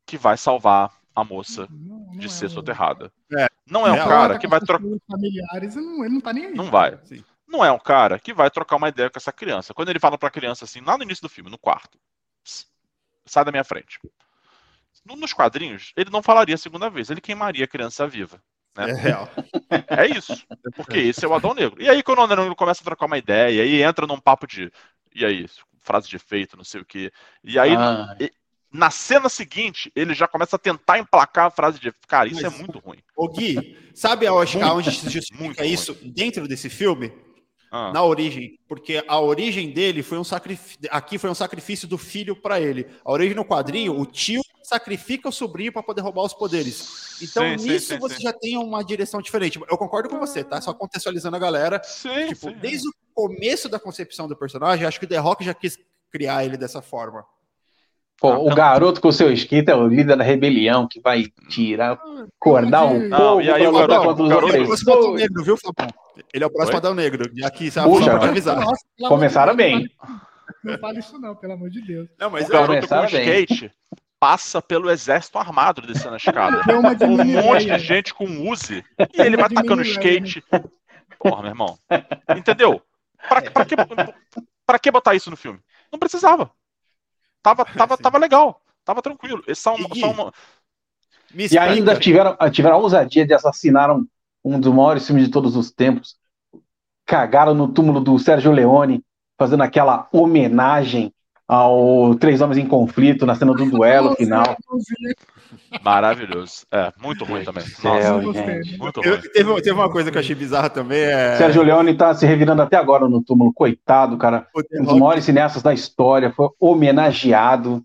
que vai salvar a moça Não, não de é ser soterrada. É. Não é um Real. cara Trata que vai trocar. familiares, não, ele não tá nem aí. Não vai. Sim. Não é um cara que vai trocar uma ideia com essa criança. Quando ele fala pra criança assim, lá no início do filme, no quarto, "S- sai da minha frente. No- Nos quadrinhos, ele não falaria a segunda vez, ele queimaria a criança viva. É real. É isso. Porque esse é o Adão Negro. E aí, quando o Adão Negro começa a trocar uma ideia, e aí entra num papo de. E aí, frase de efeito, não sei o quê. E aí, Ah, na cena seguinte, ele já começa a tentar emplacar a frase de. Cara, isso Mas- é muito ruim. Ô Gui, sabe aonde, Muito, aonde se muito justifica ruim. isso dentro desse filme? Ah, Na origem, porque a origem dele foi um sacrifício. Aqui foi um sacrifício do filho para ele. A origem no quadrinho, o tio sacrifica o sobrinho para poder roubar os poderes. Então, Sim, nisso sim, você sim. já tem uma direção diferente. Eu concordo com você, tá? Só contextualizando a galera. sim, Tipo, sim. desde o começo da concepção do personagem, acho que o The Rock já quis criar ele dessa forma. Pô, Ah, o não. garoto com o seu esquito é o líder da rebelião que vai tirar, acordar o Não, povo e aí o garoto- contra os o garoto- Ele é o próximo Adão. Negro, viu, Fabão? Ele é o próximo Oi? Adão Negro. E aqui, só Puxa, só pra te avisar. Nossa, Começaram bem. Não fale isso não, pelo amor de Deus. Não, mas O garoto com Começaram bem. skate passa pelo exército armado descendo a escada. Deu uma de Um monte de gente com Uzi. E ele vai tacando skate. Porra, meu irmão. Entendeu? Pra, pra, que, pra que botar isso no filme? Não precisava. Tava, tava, Sim. tava legal. Tava tranquilo. Esse só, um- E- só uma- E ainda tiveram, tiveram a ousadia de assassinar um, um dos maiores filmes de todos os tempos. Cagaram no túmulo do Sérgio Leone, fazendo aquela homenagem ao Três Homens em Conflito na cena do duelo final. Maravilhoso. É, muito ruim também. Nossa, muito Eu- ruim. teve, teve uma coisa que eu achei bizarra também. É... Sérgio Leone tá se revirando até agora no túmulo. Coitado, cara. Um dos maiores cineastas da história. Foi homenageado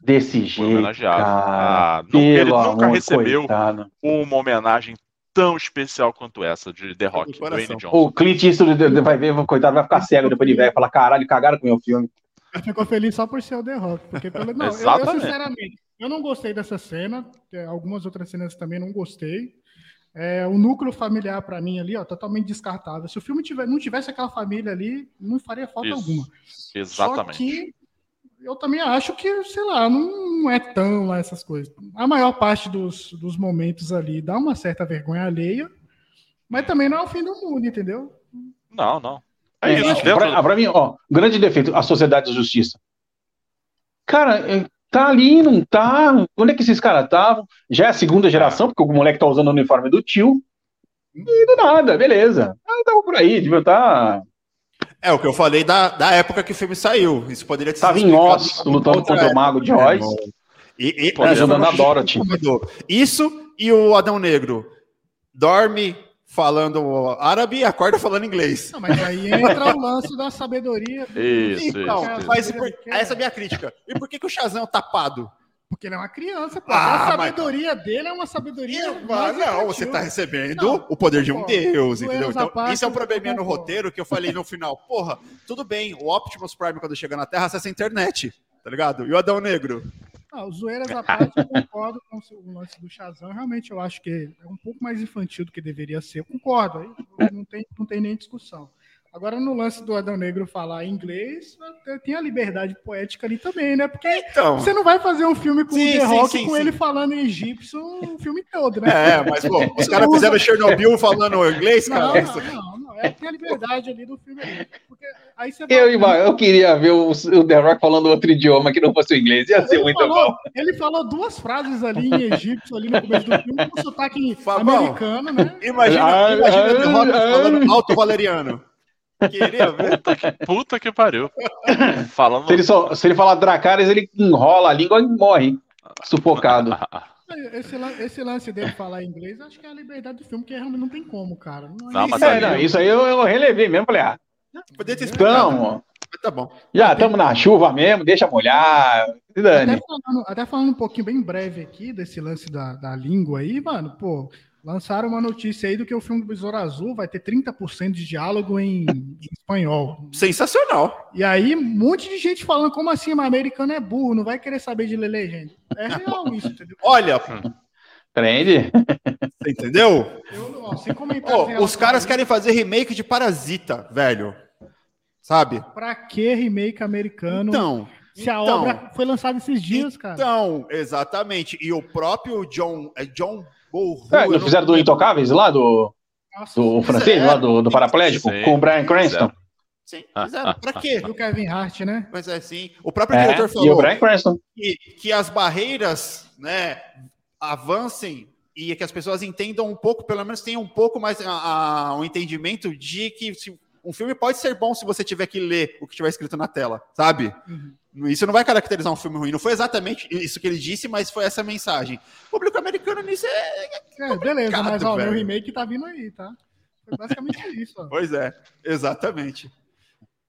desse Foi jeito. homenageado. Cara. Ah, ele Pelo nunca amor, recebeu coitado. uma homenagem tão especial quanto essa de The Rock. Dwayne Johnson. O Clint Eastwood vai ver, coitado, vai ficar cego depois de velho. Falar, caralho, cagaram com o meu filme. Ficou feliz só por ser o The Rock. Porque pelo... não, eu- eu, sinceramente, eu não gostei dessa cena. é, Algumas outras cenas também não gostei. É, o núcleo familiar, pra mim, ali, ó, totalmente descartável. Se o filme tiver, não tivesse aquela família ali, não faria falta Isso. alguma. Exatamente. Só que eu também acho que, sei lá, não, não é tão lá essas coisas. A maior parte dos, dos momentos ali dá uma certa vergonha alheia, mas também não é o fim do mundo, entendeu? Não, não. É, É, isso. não, Dentro, pra, pra mim, ó, grande defeito, a sociedade da justiça. Cara, é, tá ali, não tá? Onde é que esses caras estavam? Já é a segunda geração, porque o moleque tá usando o uniforme do tio. E do nada, beleza. Ah, tava por aí, devia estar. É o que eu falei da, da época que o filme saiu. Isso poderia ter sido Tava em Oz, lutando contra o Mago de Oz. irmão? E, e, ajudando a uma Dorothy. Isso e o Adão Negro dorme falando árabe e acorda falando inglês. Não, mas aí entra o lance da sabedoria. Isso, Então, isso, mas por- essa é a minha crítica. E por que, que o Shazam é tapado? Porque ele é uma criança, pô. Ah, a mas- sabedoria dele é uma sabedoria. Mais não, infantil. você tá recebendo Não, o poder de um pô, deus, entendeu? Então, parte, isso é um eu probleminha no roteiro que eu falei no final. Porra, tudo bem, o Optimus Prime, quando chega na Terra, acessa a internet, tá ligado? E o Adão Negro? Não, zoeiras à parte, eu concordo com o lance do Shazam. Realmente, eu acho que é um pouco mais infantil do que deveria ser. Eu concordo, não tem, não tem nem discussão. Agora, no lance do Adão Negro falar inglês, tem a liberdade poética ali também, né? Porque Então. você não vai fazer um filme com Sim, o The sim, Rock sim, com sim. ele falando em egípcio o filme todo, né? É, mas, pô, os caras fizeram Chernobyl falando inglês, Não, cara. não, não, não. É, tem a liberdade ali do filme. ali. Porque aí você Eu, vai- eu queria ver o, o The Rock falando outro idioma que não fosse o inglês. Ia ser Ele muito falou, bom. ele falou duas frases ali em egípcio, ali no começo do filme, com sotaque Fabão. americano, né? Imagina, Ah, imagina ah, o The Rock ah. falando alto valeriano. Queria ver. Puta que pariu. Falando. Se ele, só, se ele falar Dracarys, ele enrola a língua e morre. Sufocado. Esse, esse lance dele falar inglês, acho que é a liberdade do filme, que realmente não tem como, cara. Não, Não, mas Isso É, não, isso aí eu, eu relevei mesmo. Falei, ah, Podia ter explicado. então, mas Tá bom. já estamos na chuva mesmo, deixa molhar. Até falando, até falando um pouquinho bem breve aqui desse lance da, da língua aí, mano, pô, lançaram uma notícia aí do que o filme do Besouro Azul vai ter 30% de diálogo em, em espanhol. Sensacional. E aí, um monte de gente falando, como assim, mas americano é burro, não vai querer saber de ler legenda. É real isso, entendeu? Olha, Prende. você entendeu? Eu, ó, Pô, em os caras a querem fazer remake de Parasita, velho. Sabe? Pra que remake americano Então, se a então. obra foi lançada esses dias, cara? então, exatamente. E o próprio John, é John Bohu, É, não fizeram do Intocáveis lá, do, Nossa, do francês, Fizeram. lá do, do paraplégico, Sim, com o Brian Cranston. Sim, fizeram. Pra quê? do Kevin Hart, né? Mas é assim. O próprio É, diretor e o falou que, que as barreiras, né, avancem e que as pessoas entendam um pouco, pelo menos tenham um pouco mais a, a- um entendimento de que se- um filme pode ser bom se você tiver que ler o que tiver escrito na tela, sabe? Uhum. Isso não vai caracterizar um filme ruim. Não foi exatamente isso que ele disse, mas foi essa mensagem. O público americano nisso é. É, beleza, Complicado, mas ó, o meu remake tá vindo aí, tá? Foi basicamente isso, ó. Pois é, exatamente.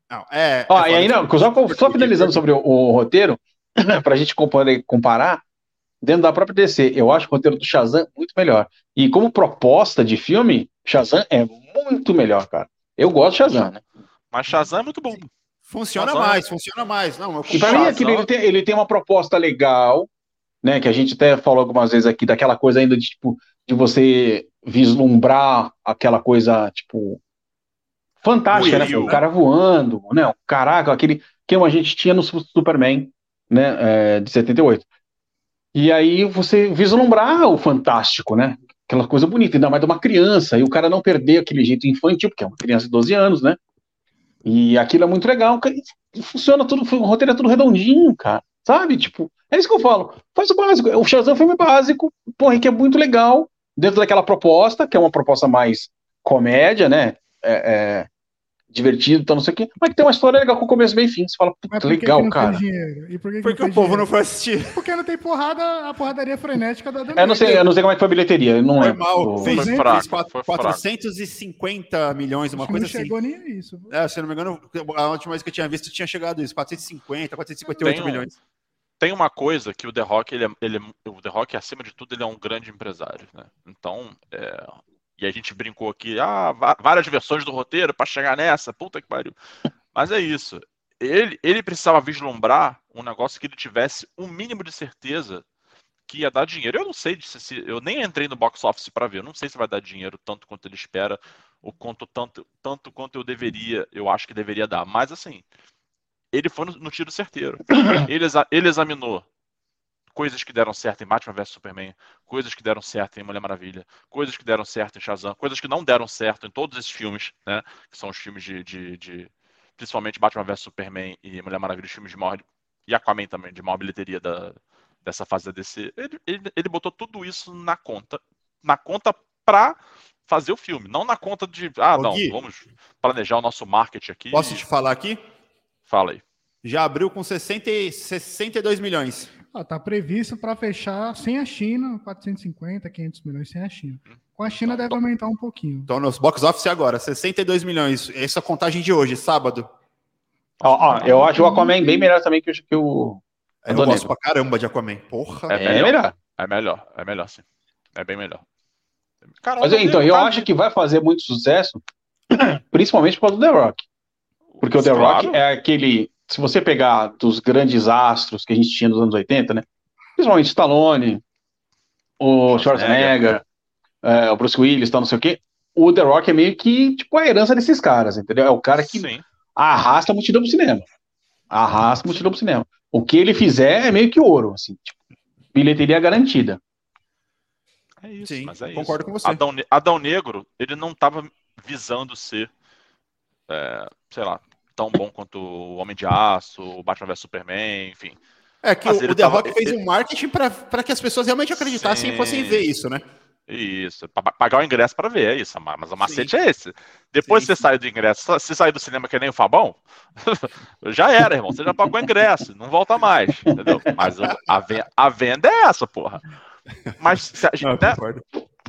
Não, é. Ó, é e ainda, foda. só, só finalizando sobre o, o roteiro, pra gente comparar, dentro da própria DC, eu acho o roteiro do Shazam muito melhor. E como proposta de filme, Shazam é muito melhor, cara. Eu gosto de Shazam, né? Mas Shazam é muito bom. Funciona Shazam. mais, funciona mais. Não, eu E pra mim, Shazam. aquilo, ele, tem, ele tem uma proposta legal, né? Que a gente até falou algumas vezes aqui, daquela coisa ainda de, tipo, de você vislumbrar aquela coisa, tipo, fantástica, né? Bueril, O né? cara voando, né? Caraca, aquele que a gente tinha no Superman, né? é, de 78. E aí você vislumbrar o fantástico, né? Aquela coisa bonita, ainda mais de uma criança, e o cara não perder aquele jeito infantil, porque é uma criança de 12 anos, né? E aquilo é muito legal, funciona tudo, o roteiro é tudo redondinho, cara, sabe? Tipo, é isso que eu falo, faz o básico. O Shazam é um filme básico, porra, que é muito legal, dentro daquela proposta, que é uma proposta mais comédia, né? É, é, divertido, então não sei o quê, mas que tem uma história legal com começo, meio e fim. Você fala, puta, legal, não cara. E por que que Porque não o povo dinheiro? não foi assistir. Porque não tem porrada, a porradaria frenética da Eu não sei, eu não sei como é que foi a bilheteria, não Foi lembro. mal. Fez, Foi fraco, quatro- foi fraco. 450 milhões, uma coisa não assim. chegou nem a isso. É, se eu não me engano, a última vez que eu tinha visto tinha chegado isso, 450, 458 Tem um- milhões. Tem uma coisa que o The Rock, ele é, ele é- o The Rock, acima de tudo, ele é um grande empresário, né? Então, é, e a gente brincou aqui, ah, várias versões do roteiro para chegar nessa, puta que pariu. Mas é isso. Ele, ele precisava vislumbrar um negócio que ele tivesse um mínimo de certeza que ia dar dinheiro. Eu não sei se, se- eu nem entrei no box office para ver, eu não sei se vai dar dinheiro tanto quanto ele espera, ou quanto tanto, tanto quanto eu deveria, eu acho que deveria dar. Mas assim, ele foi no, no tiro certeiro. Ele, ele examinou coisas que deram certo em Batman vs Superman, coisas que deram certo em Mulher Maravilha, coisas que deram certo em Shazam, coisas que não deram certo em todos esses filmes, né? Que são os filmes de, de- de- principalmente Batman vs Superman e Mulher Maravilha, os filmes de maior e Aquaman também, de maior bilheteria da, dessa fase da DC. Ele, ele, ele botou tudo isso na conta, na conta pra fazer o filme, não na conta de, ah, Ô, não, Gui. vamos planejar o nosso marketing aqui. Posso te falar aqui? Fala aí. Já abriu com 60, e- 62 milhões. Ah, tá previsto para fechar sem a China, 450, 500 milhões sem a China. Com a China deve aumentar um pouquinho. Então, nos box office agora, 62 milhões. Essa é a contagem de hoje, sábado. Ó, ó, eu acho o Aquaman bem melhor também que o, que o Eu gosto pra caramba de Aquaman. Porra. É É melhor. melhor. É melhor, é melhor sim. É bem melhor. Cara, Mas então, eu acho que vai fazer muito sucesso, principalmente por causa do The Rock. Porque o The claro, Rock é aquele. Se você pegar dos grandes astros que a gente tinha nos anos 80, né? Principalmente Stallone, o Schwarzenegger, é, o Bruce Willis, tal, não sei o quê. O The Rock é meio que tipo a herança desses caras, entendeu? É o cara que Sim. arrasta a multidão pro cinema. Arrasta a multidão pro cinema. O que ele fizer é meio que ouro, assim, tipo, bilheteria garantida. É isso, Sim, mas é concordo isso. com você. Adão, Adão Negro, ele não estava visando ser, é, sei lá, tão bom quanto o Homem de Aço, o Batman vs Superman, enfim. É que Mas o, o The Rock fez um marketing para que as pessoas realmente acreditassem Sim. e fossem ver isso, né? Isso, pagar o ingresso para ver, é isso. Mas o macete Sim. é esse. Depois Sim, você sai do ingresso, se sair do cinema que nem o Fabão, já era, irmão. Você já pagou o ingresso, não volta mais, entendeu? Mas a, a venda é essa, porra. Mas se a gente- né, concordo.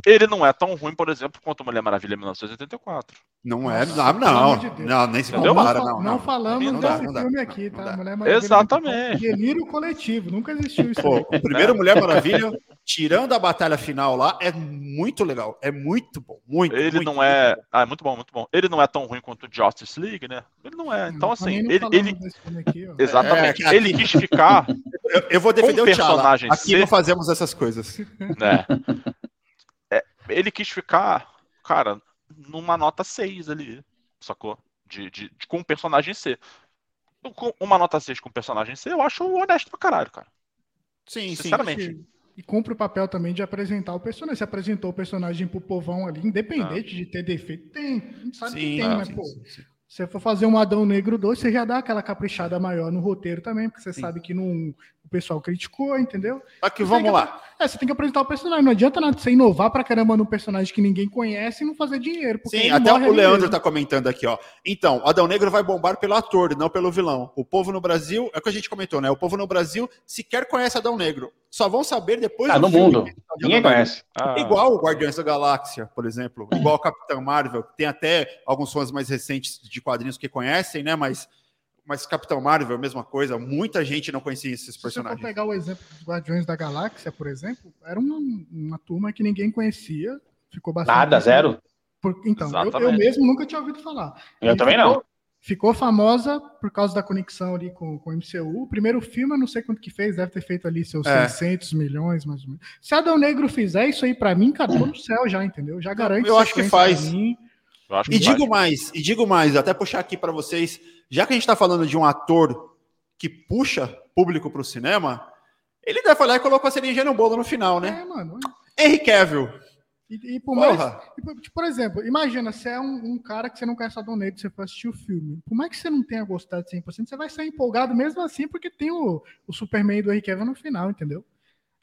Ele não é tão ruim, por exemplo, quanto Mulher Maravilha 1984. Não é, Nossa, não, não, de não, nem se Entendeu? compara, fa- não, não. falamos Não dá, desse não dá, filme não aqui, tá? Mulher Maravilha. Exatamente. Delírio coletivo, nunca existiu isso. Pô, o primeiro Mulher Maravilha, tirando a batalha final lá, é muito legal. É muito bom. Muito. Ele muito, não é. muito. Ah, é muito bom, muito bom. Ele não é tão ruim quanto o Justice League, né? Ele não é. Então, assim, não ele. ele- aqui, ó. Exatamente. É, ele quis ficar, Eu, eu vou defender Com o Tchala. personagem Aqui C. não fazemos essas coisas. né? Ele quis ficar, cara, numa nota 6 ali, sacou? De, de, de- com o personagem C. Com uma nota 6 com o personagem C, eu acho honesto pra caralho, cara. Sim, sim. Sinceramente. E cumpre o papel também de apresentar o personagem. Se apresentou o personagem pro povão ali, independente de ter defeito, tem. Sabe que Sim, tem, ah, né, sim, pô? sim, sim. Se você for fazer um Adão Negro 2, você já dá aquela caprichada maior no roteiro também, porque você Sim. sabe que não, o pessoal criticou, entendeu? Só que Você vamos lá. É, você tem que apresentar o personagem. Não adianta nada você inovar pra caramba num personagem que ninguém conhece e não fazer dinheiro. porque Sim, até o Leandro mesmo. tá comentando aqui, ó. Então, Adão Negro vai bombar pelo ator, não pelo vilão. O povo no Brasil, é o que a gente comentou, né? O povo no Brasil sequer conhece Adão Negro. Só vão saber depois Ah, do no filme mundo. Ninguém conhece. Ah, Igual o Guardiões da Galáxia, por exemplo. Igual o Capitão Marvel. Tem até alguns fãs mais recentes de quadrinhos que conhecem, né? Mas, mas Capitão Marvel, mesma coisa. Muita gente não conhecia esses Se você for personagens. pegar o exemplo dos Guardiões da Galáxia, por exemplo, era uma, uma turma que ninguém conhecia. Ficou bastante. Nada, zero. Por- então, eu, eu mesmo nunca tinha ouvido falar. Eu E também ficou- não. ficou famosa por causa da conexão ali com, com o MCU. O primeiro filme, eu não sei quanto que fez, deve ter feito ali seus É. 600 milhões, mais ou menos. Se Adão Negro fizer isso aí pra mim, cara, tô no céu já, entendeu? Já garante Eu acho que faz. pra mim. Eu acho E que digo faz. mais, e digo mais, até puxar aqui para vocês, já que a gente está falando de um ator que puxa público para o cinema, ele deve olhar e colocou a cereja no bolo no final, né? É, mano. Henry Cavill. E, e por mais, Porra. e por- tipo, exemplo, imagina, você é um, um cara que você não conhece Adão Negro, você foi assistir o filme. Por mais que você não tenha gostado 100%, você vai ser empolgado mesmo assim, porque tem o, o Superman do Henry Cavill no final, entendeu?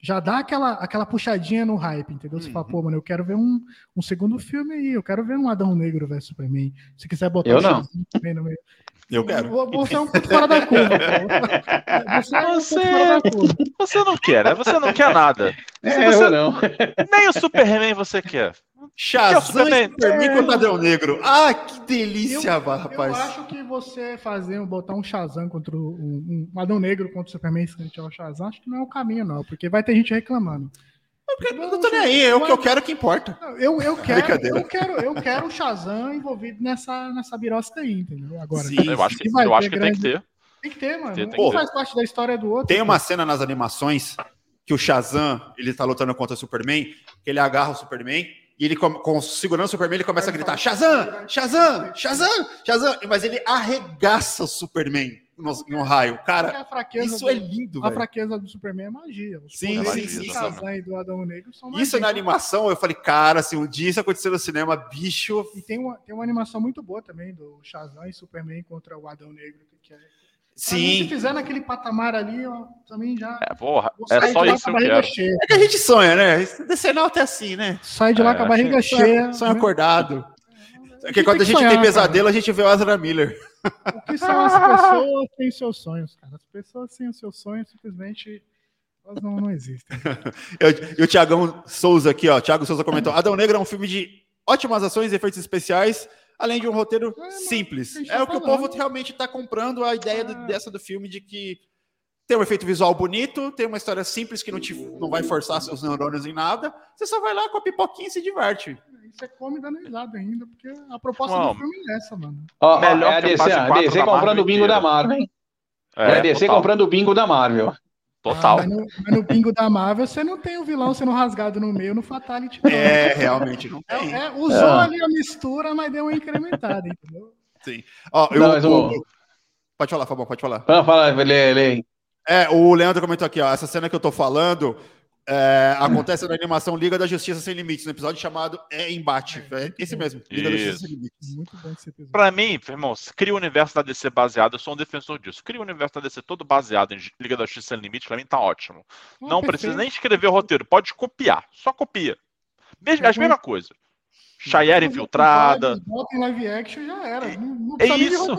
Já dá aquela, aquela puxadinha no hype, entendeu? Você fala, Uhum. pô, mano, eu quero ver um, um segundo filme aí, eu quero ver um Adão Negro versus Superman. Se quiser botar Eu não. No meio. Eu quero. Vo- Você é um fora da curva, pô. Você é um Você- fora da curva. Você não quer, né? Você não quer nada. É, você- eu não. Nem o Superman você quer. Shazam Superman. e Superman contra Adão Negro. Ah, que delícia, Eu rapaz. acho que você fazer, botar um Shazam contra o- um, um Adão Negro contra o Superman frente ao Shazam, acho que não é o caminho, não, porque vai ter gente reclamando. Eu não tô nem aí, é o que eu quero que importa. Eu, eu, quero, eu, quero, eu quero o Shazam envolvido nessa, nessa birosca aí, entendeu? Agora, Sim. Eu acho que, eu acho que tem que ter. tem que ter, mano. Tem- tem um que ter. faz parte da história do outro. Tem uma cena nas animações que o Shazam, ele tá lutando contra o Superman, que ele agarra o Superman e ele, com, com- segurando o Superman, ele começa a gritar Shazam, Shazam, Shazam, Shazam, mas ele arregaça o Superman no, um raio. Porque Cara, a fraqueza, isso do, é lindo, a velho. fraqueza do Superman é magia. Os Sim, sim, sim, Shazam e do Adão Negro são magia. Isso na animação, eu falei, cara, se um dia isso acontecer no cinema, bicho. E tem uma, tem uma animação muito boa também do Shazam e Superman contra o Adão Negro. Que é, mim, Se Sim. fizer naquele patamar ali, ó, também já. É, porra, é só de lá isso com que a eu barriga cheia. É que a gente sonha, né? Decenal até assim, né? Sai de lá É, com a barriga Sonha, cheia. sonha né? acordado. Porque tem quando que a gente sonhar, tem cara. pesadelo, a gente vê o Ezra Miller. O que são as pessoas sem seus sonhos, cara? As pessoas sem os seus sonhos simplesmente elas não, não existem. Eu- E o Tiagão Souza aqui, ó. Tiago Souza comentou: Adão Negro é um filme de ótimas ações e efeitos especiais, além de um roteiro É, simples. É tá o que o falando. povo realmente está comprando a ideia do- É. dessa do filme de que tem um efeito visual bonito, tem uma história simples que não, te, não vai forçar seus neurônios em nada. Você só vai lá com a pipoquinha e se diverte. E você come dando risada ainda, porque a proposta Não. do filme é essa, mano. Ó, Melhor é a a DC, a DC comprando o bingo da. Marvel, hein? É, a É, DC total. comprando o bingo da Marvel. Total. Ah, mas, no, mas no bingo da Marvel você não tem o vilão sendo rasgado no meio no Fatality. não. É, realmente não É, tem. é, usou ali a mistura, mas deu uma incrementada, entendeu? Ó, eu- Não, mas o- o- Pode falar, Fabão, pode falar. Fala, fala, lê, lê. É, o Leandro comentou aqui, ó, essa cena que eu tô falando é, acontece na animação Liga da Justiça Sem Limites, no episódio chamado É Embate. É esse mesmo, Liga da Justiça Isso. Sem Limites. Muito bom esse episódio. Pra mim, irmão, se cria o universo da DC baseado, eu sou um defensor disso. Cria o universo da DC todo baseado em Liga da Justiça Sem Limite, pra mim tá ótimo. Ah, Não perfeito. precisa nem escrever o roteiro, pode copiar, só copia. Mesmo, É as mesma coisa. Chayenne infiltrada. Bota em live action já era. Não, não É precisa nem de isso,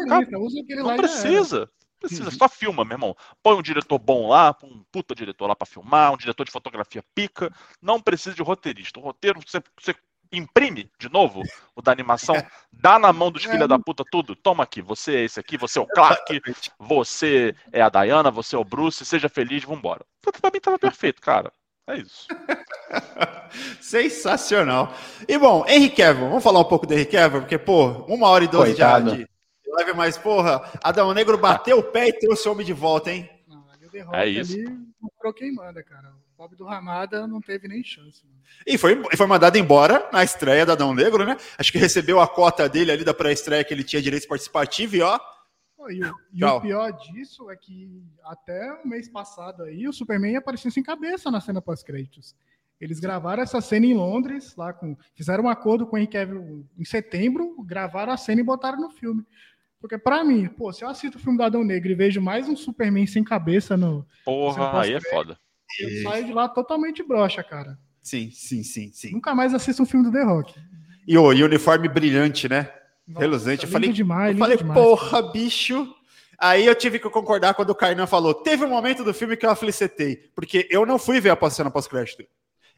aquele Não precisa. Precisa, só filma, meu irmão. Põe um diretor bom lá, põe um puta diretor lá pra filmar, um diretor de fotografia pica. Não precisa de roteirista. O roteiro você, você imprime de novo o da animação, dá na mão dos É. filha da puta tudo. Toma aqui, você é esse aqui, você é o Clark, você é a Diana, você é o Bruce, seja feliz, vambora. Pra mim tava perfeito, cara. É isso. Sensacional. E bom, Henry Cavill, vamos falar um pouco do Henry Cavill, porque, pô, uma hora e doze já de live, mas, porra, Adão Negro bateu o pé e trouxe o homem de volta, hein? Não, ali o É isso. ali mostrou quem manda, cara. O pobre do Ramada não teve nem chance. Mano. E foi, foi mandado embora na estreia da Adão Negro, né? Acho que recebeu a cota dele ali da pré-estreia que ele tinha direito participativo e ó, E, o, e o pior disso é que até o mês passado aí, o Superman apareceu sem cabeça na cena pós-créditos. Eles gravaram essa cena em Londres, lá com. Fizeram um acordo com o Henry Cavill em setembro, gravaram a cena e botaram no filme. Porque, pra mim, pô, se eu assisto o filme do Adão Negro e vejo mais um Superman sem cabeça no. Porra, aí é ver. foda. Eu saio de lá totalmente broxa, cara. sim, sim, sim, sim. Nunca mais assisto um filme do The Rock. E o uniforme brilhante, né? Nossa, Reluzente. Eu lindo falei, demais, eu falei demais. porra, bicho. Aí eu tive que concordar quando o Kainan falou. Teve um momento do filme que eu felicitei, porque eu não fui ver a cena pós-crédito.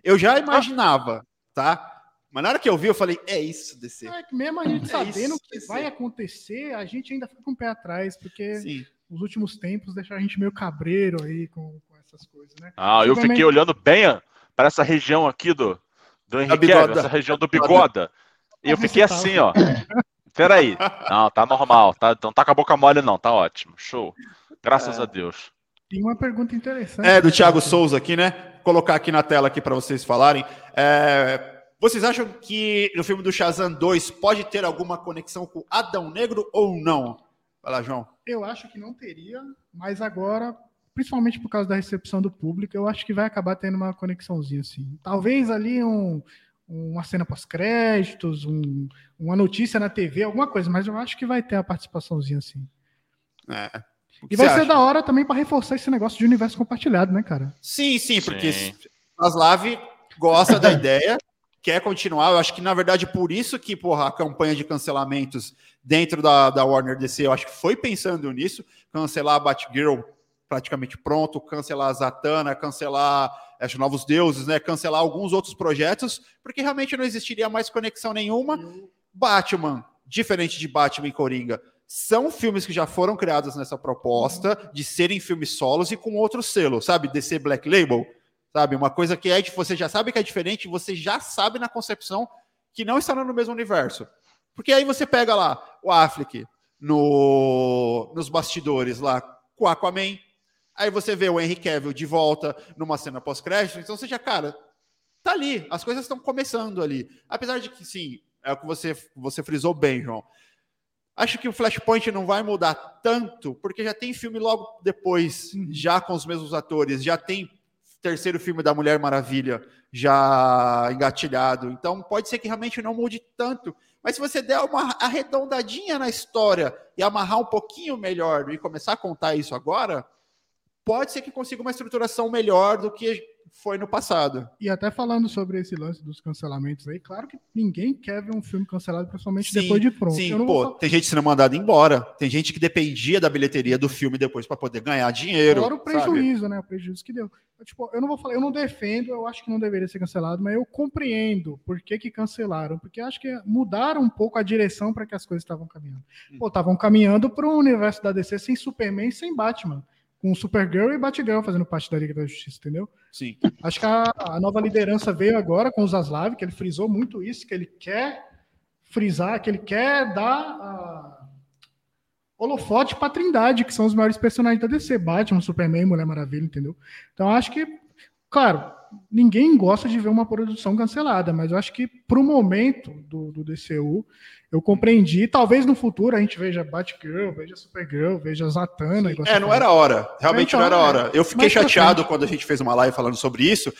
Eu já imaginava, tá? Mas na hora que eu vi, eu falei, é isso, DC. É que mesmo a gente É sabendo o que esse- vai acontecer, a gente ainda fica com o pé atrás, porque Sim. os últimos tempos deixaram a gente meio cabreiro aí com, com essas coisas, né? Ah, eu fiquei olhando bem para essa região aqui do, do Henrique, bigoda. essa região do bigoda. E eu Como fiquei tá? assim, ó. Peraí. Não, tá normal. Tá, não tá com a boca mole, não. Tá ótimo. Show. Graças É. a Deus. Tem uma pergunta interessante. É, do Thiago Souza aqui, né? Vou colocar aqui na tela aqui para vocês falarem. É, vocês acham que no filme do Shazam 2 pode ter alguma conexão com Adão Negro ou não? Vai lá, João. Eu acho que não teria, mas agora, principalmente por causa da recepção do público, eu acho que vai acabar tendo uma conexãozinha assim. Talvez ali um, uma cena pós-créditos, um- uma notícia na TV, alguma coisa, mas eu acho que vai ter a participaçãozinha assim. É. E vai ser acha? da hora também para reforçar esse negócio de universo compartilhado, né, cara? Sim, sim, porque Sim. Aslav gosta da ideia, quer continuar. Eu acho que, na verdade, por isso que porra, a campanha de cancelamentos dentro da, da Warner DC, eu acho que foi pensando nisso, cancelar a Batgirl praticamente pronto, cancelar a Zatanna, cancelar acho, Novos Deuses, né? Cancelar alguns outros projetos, porque realmente não existiria mais conexão nenhuma. Batman, diferente de Batman e Coringa, são filmes que já foram criados nessa proposta de serem filmes solos e com outro selo, sabe? DC Black Label, sabe? Uma coisa que é, você já sabe que é diferente, você já sabe na concepção que não está no mesmo universo. Porque aí você pega lá o Affleck no, nos bastidores lá com o Aquaman, aí você vê o Henry Cavill de volta numa cena pós-crédito, então você já, cara, tá ali, as coisas estão começando ali. Apesar de que, sim, é o que você, você frisou bem, João. Acho que o Flashpoint não vai mudar tanto, porque já tem filme logo depois, já com os mesmos atores, já tem terceiro filme da Mulher Maravilha já engatilhado. Então pode ser que realmente não mude tanto. Mas se você der uma arredondadinha na história e amarrar um pouquinho melhor e começar a contar isso agora, pode ser que consiga uma estruturação melhor do que foi no passado. E até falando sobre esse lance dos cancelamentos aí, claro que ninguém quer ver um filme cancelado, principalmente Sim, depois de pronto. Sim, pô, vou tem gente sendo mandada embora, tem gente que dependia da bilheteria do filme depois para poder ganhar dinheiro. Fora o sabe? prejuízo, né? O prejuízo que deu. Eu, tipo, eu não vou falar, eu não defendo, eu acho que não deveria ser cancelado, mas eu compreendo por que, que cancelaram, porque acho que mudaram um pouco a direção para que as coisas estavam caminhando. Hum. Pô, estavam caminhando para um universo da DC sem Superman e sem Batman, com Supergirl e Batgirl fazendo parte da Liga da Justiça, entendeu? Sim. Acho que a, a nova liderança veio agora com o Zaslav, que ele frisou muito isso, que ele quer frisar, que ele quer dar holofote para Trindade, que são os maiores personagens da DC, Batman, Superman, Mulher Maravilha, entendeu? Então acho que, claro, ninguém gosta de ver uma produção cancelada, mas eu acho que pro momento do, do DCU, eu compreendi, talvez no futuro a gente veja Batgirl, veja Supergirl, veja Zatanna. É, não era hora. Realmente Então, não era é. hora. Eu fiquei pra chateado quando a gente fez uma live falando sobre isso.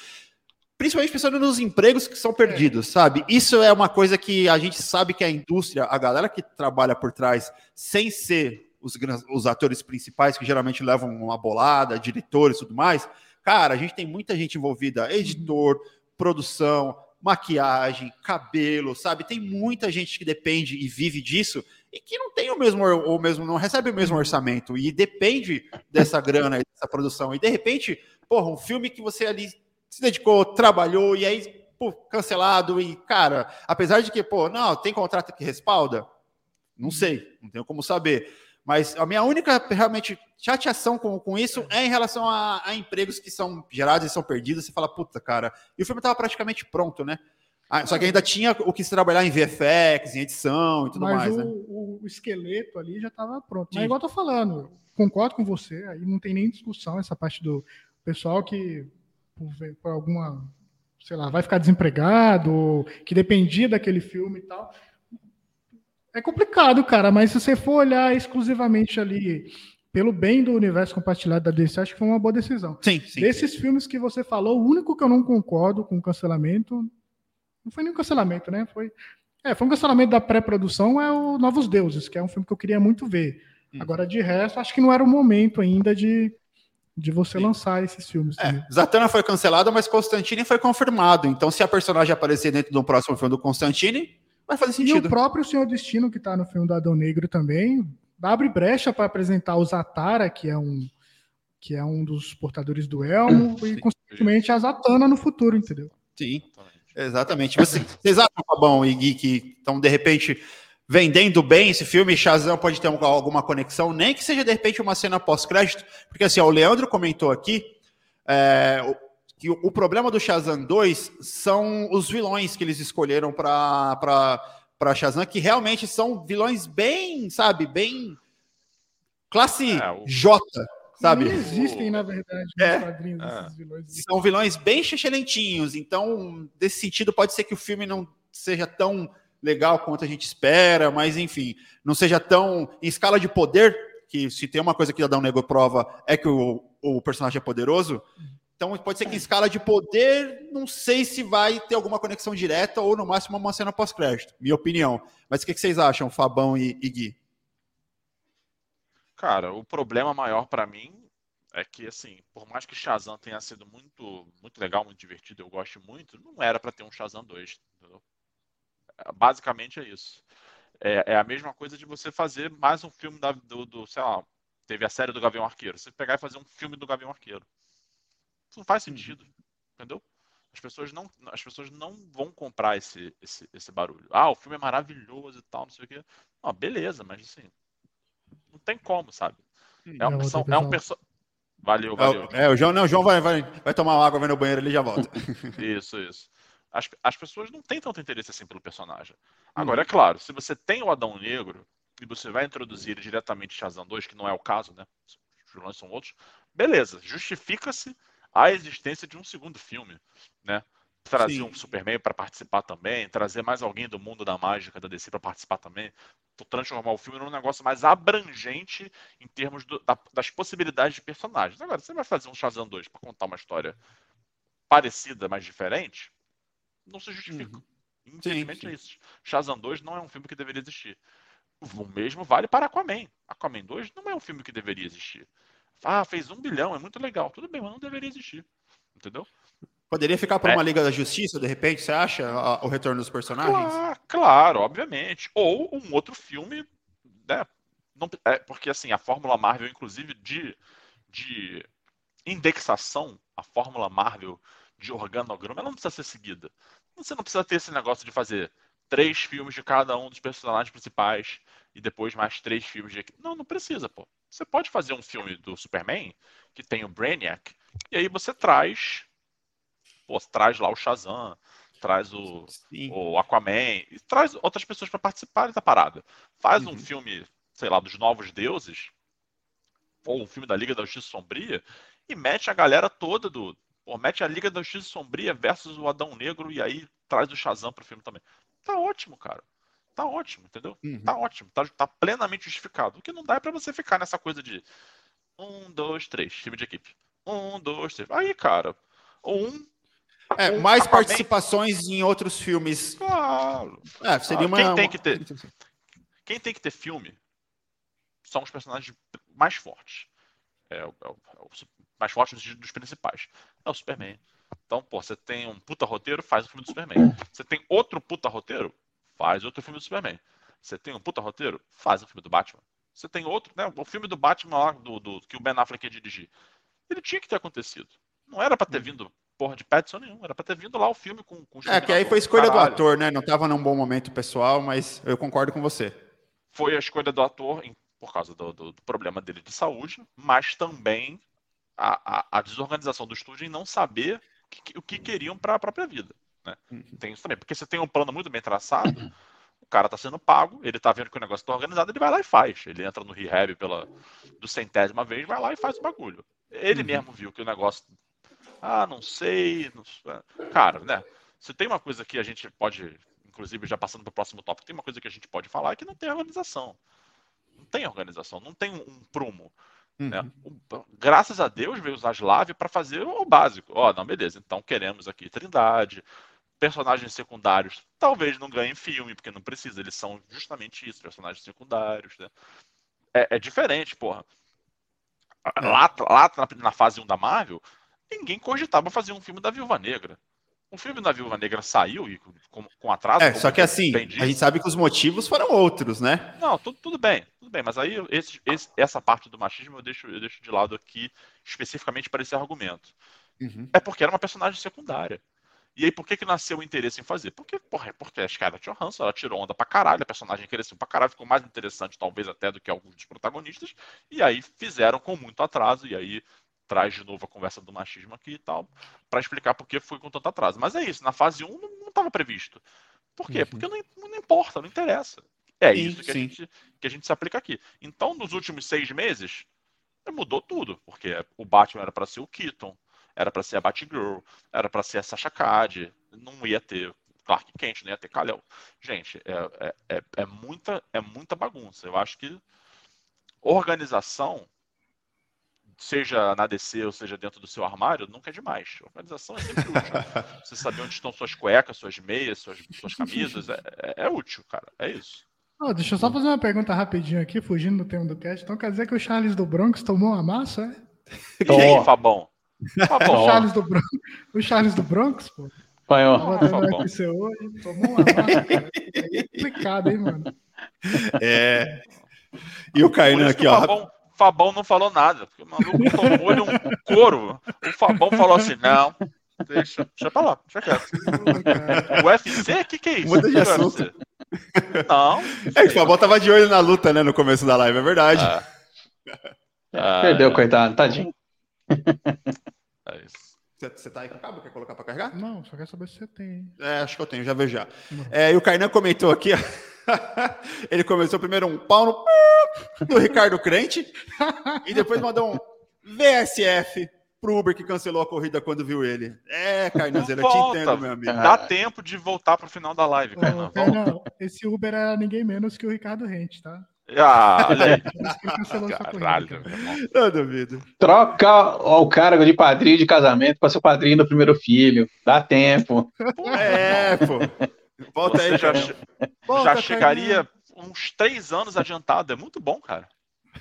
Principalmente pensando nos empregos que são perdidos, sabe? Isso é uma coisa que a gente sabe que a indústria, a galera que trabalha por trás, sem ser os, os atores principais, que geralmente levam uma bolada, diretores e tudo mais, cara, a gente tem muita gente envolvida, editor, produção, maquiagem, cabelo, sabe? Tem muita gente que depende e vive disso e que não tem o mesmo, or- o mesmo não recebe o mesmo orçamento e depende dessa grana, e dessa produção. E de repente, porra, um filme que você ali se dedicou, trabalhou e aí, pô, cancelado e, cara, apesar de que, pô, não, tem contrato que respalda? Não sei, não tenho como saber. Mas a minha única, realmente, chateação com, com isso é em relação a, a empregos que são gerados e são perdidos. Você fala, puta, cara. E o filme estava praticamente pronto, né? Ah, só que ainda tinha o que se trabalhar em VFX, em edição e tudo mas mais, o, né? o- esqueleto ali já estava pronto. Sim. Mas igual eu tô falando, concordo com você, aí não tem nem discussão essa parte do pessoal que por, por alguma, sei lá, vai ficar desempregado, que dependia daquele filme e tal. É complicado, cara, mas se você for olhar exclusivamente ali pelo bem do universo compartilhado da DC, acho que foi uma boa decisão. Sim, sim. Desses filmes que você falou, o único que eu não concordo com o cancelamento, não foi nem um cancelamento, né? Foi, é, foi um cancelamento da pré-produção, é o Novos Deuses, que é um filme que eu queria muito ver. Hum. Agora, de resto, acho que não era o momento ainda de, de você Sim. lançar esses filmes. É, Zatanna foi cancelada, mas Constantine foi confirmado. Então, se a personagem aparecer dentro de um próximo filme do Constantine, vai fazer E sentido. o próprio Senhor Destino, que está no filme do Adão Negro também, abre brecha para apresentar o Zatara, que é um que é um dos portadores do elmo, e consequentemente a Zatanna no futuro, entendeu? Sim, exatamente. Você- Vocês acham, Fabão e Gui, que estão, de repente, vendendo bem esse filme? Shazam pode ter um- alguma conexão, nem que seja, de repente, uma cena pós-crédito? Porque, assim, ó, o Leandro comentou aqui é, que o, o problema do Shazam 2 são os vilões que eles escolheram para para Shazam que realmente são vilões bem, sabe, bem classe É, o- J, sabe? Não existem, na verdade, É. quadrinhos É. vilões. São vilões bem excelentinhos, então, desse sentido, pode ser que o filme não seja tão legal quanto a gente espera, mas enfim, não seja tão em escala de poder, que se tem uma coisa que o Adão Negro prova é que o, o personagem é poderoso. Então pode ser que em escala de poder, não sei se vai ter alguma conexão direta ou no máximo uma cena pós-crédito, minha opinião. Mas o que, vocês acham, Fabão e, e Gui? Cara, o problema maior pra mim é que, assim, por mais que Shazam tenha sido muito, muito legal, muito divertido, eu gosto muito, não era pra ter um Shazam 2, entendeu? É, Basicamente é isso. É, é a mesma coisa de você fazer mais um filme da- do, do, sei lá, teve a série do Gavião Arqueiro. Você pegar e fazer um filme do Gavião Arqueiro. Não faz sentido, entendeu? As pessoas não, as pessoas não vão comprar esse, esse, esse barulho. Ah, o filme é maravilhoso e tal, não sei o quê. Ah, beleza, mas assim, não tem como, sabe? É, uma, outra é um pessoa- perso... Valeu, valeu. É, o João, não, o João vai, vai, vai tomar uma água, vai no banheiro ele já volta. Isso, isso. As, as pessoas não têm tanto interesse assim pelo personagem. Agora, é claro, se você tem o Adão Negro e você vai introduzir ele diretamente em Shazam 2, que não é o caso, né? Os vilões são outros, beleza, justifica-se a existência de um segundo filme, né? Trazer Sim. um Superman para participar também, trazer mais alguém do mundo da mágica da DC para participar também, transformar o filme num negócio mais abrangente em termos do- da- das possibilidades de personagens. Agora, você vai fazer um Shazam 2 para contar uma história parecida, mas diferente, não se justifica. Infelizmente Uhum. sim. é isso. Shazam 2 não é um filme que deveria existir. O mesmo vale para Aquaman. Aquaman 2 não é um filme que deveria existir. Ah, fez um bilhão, é muito legal. Tudo bem, mas não deveria existir. Entendeu? Poderia ficar por É. uma Liga da Justiça, de repente, você acha? a- O retorno dos personagens? Claro, claro, obviamente. Ou um outro filme, né? Não- é, porque assim, a Fórmula Marvel, inclusive, de, de indexação, a Fórmula Marvel de organograma, ela não precisa ser seguida. Você não precisa ter esse negócio de fazer três filmes de cada um dos personagens principais e depois mais três filmes de. Não, não precisa, pô. Você pode fazer um filme do Superman que tem o Brainiac, e aí você traz. Pô, traz lá o Shazam, traz o, Sim. o Aquaman, e traz outras pessoas para participarem da parada. Faz um Uhum. filme, sei lá, dos Novos Deuses, ou um filme da Liga da Justiça Sombria, e mete a galera toda do. Pô, mete a Liga da Justiça Sombria versus o Adão Negro, e aí traz o Shazam pro filme também. Tá ótimo, cara. Tá ótimo, entendeu? Uhum. Tá ótimo, tá, tá plenamente justificado. O que não dá é pra você ficar nessa coisa de um, dois, três, time de equipe. Um, dois, três. Aí, cara, um. É, um mais participações em outros filmes. Claro. É, seria uma. quem tem que ter? Quem tem que ter filme são os personagens mais fortes. É, o- é é su- mais forte dos, dos principais. É o Superman. Então, pô, você tem um puta roteiro, faz o filme do Superman. Você tem outro puta roteiro, faz outro filme do Superman. Você tem um puta roteiro, faz o filme do Batman. Você tem outro, né? O filme do Batman lá, do, do- que o Ben Affleck ia dirigir. Ele tinha que ter acontecido. Não era pra ter vindo porra de Pattinson nenhum. Era pra ter vindo lá o filme com, com o É, que aí foi Exterminador. escolha do Caralho. ator, né? Não tava num bom momento pessoal, mas eu concordo com você. foi a escolha do ator em- por causa do, do- do problema dele de saúde, mas também a, a- a desorganização do estúdio em não saber o que, o que queriam para a própria vida. Né? Tem isso também, porque você tem um plano muito bem traçado, o cara está sendo pago, ele está vendo que o negócio está organizado, ele vai lá e faz. Ele entra no rehab pela do centésima vez, vai lá e faz o bagulho. Ele Uhum. mesmo viu que o negócio. Ah, não sei. não sei. Cara, né? Se tem uma coisa que a gente pode, inclusive já passando para o próximo tópico, tem uma coisa que a gente pode falar é que não tem organização. Não tem organização, não tem um, um prumo. Né? Uhum. O- Graças a Deus veio usar Slav para fazer o básico. Ó, não, beleza, então queremos aqui Trindade, personagens secundários. Talvez não ganhem filme, porque não precisa, eles são justamente isso, personagens secundários. Né? É, é diferente, porra. É. Lá, lá na, na fase 1 da Marvel, ninguém cogitava fazer um filme da Viúva Negra. Um filme da Viúva Negra saiu e com, com atraso. É, só que assim, a gente sabe que os motivos foram outros, né? Não, tudo, tudo bem, tudo bem, mas aí esse- esse- essa parte do machismo eu deixo, eu deixo de lado aqui, especificamente para esse argumento. Uhum. É porque era uma personagem secundária. E aí, por que, que nasceu o interesse em fazer? Porque, porra, é porque a Scarlett Johansson, ela tirou onda pra caralho, a personagem cresceu pra caralho, ficou mais interessante, talvez, até do que alguns dos protagonistas, e aí fizeram com muito atraso, e aí traz de novo a conversa do machismo aqui e tal, pra explicar por que foi com tanto atraso. Mas é isso, na fase 1 não, não tava previsto. Por quê? Uhum. Porque não, não importa, não interessa. É Sim, isso que a, gente, que a gente se aplica aqui. Então, nos últimos seis meses, mudou tudo. Porque o Batman era para ser o Keaton, era para ser a Batgirl, era para ser a Sasha Cad, não ia ter Clark Kent, não ia ter Kal-El. Gente, é, é, é, é muita, é muita bagunça. Eu acho que organização, seja na DC ou seja dentro do seu armário, nunca é demais. Organização é sempre útil. Você saber onde estão suas cuecas, suas meias, suas, suas camisas, é, é- é útil, cara. É isso. Ó, deixa eu só fazer uma pergunta rapidinho aqui, fugindo do tema do cast. Então quer dizer que o Charles do Bronx tomou uma massa, é? Quem, Fabão? O Fabão. Charles do Bronx, o Charles do Bronx, pô. UFC hoje, tomou uma. É complicado, hein, mano? É. E o Kainan aqui, o ó. Fabão, Fabão não falou nada, porque o maluco tomou-lhe um couro. O Fabão falou assim: não, deixa, deixa pra lá, deixa quieto. O UFC? O que, que é isso? Muda de O assunto. Não. É que o Fabão tava de olho na luta, né, no começo da live, é verdade. Ah, Perdeu, é, coitado, tadinho. É isso. Você tá aí com o cabo? Quer colocar pra carregar? Não, só quer saber se você tem. É, acho que eu tenho, já vejo já. Uhum. É, e o Kainan comentou aqui, ó. ele começou primeiro um pau no, no Ricardo Crente e depois mandou um VSF pro Uber que cancelou a corrida quando viu ele. É, Kainanzeira, eu te entendo, meu amigo. Dá tempo de voltar pro final da live, esse Uber era ninguém menos que o Ricardo Rente, tá? Ah, corrida. Caralho, cara. meu irmão. Eu duvido. Troca o cargo de padrinho de casamento para ser padrinho do primeiro filho. Dá tempo. É, pô. Volta Você aí, já, Volta, já chegaria uns três anos adiantado. É muito bom, cara.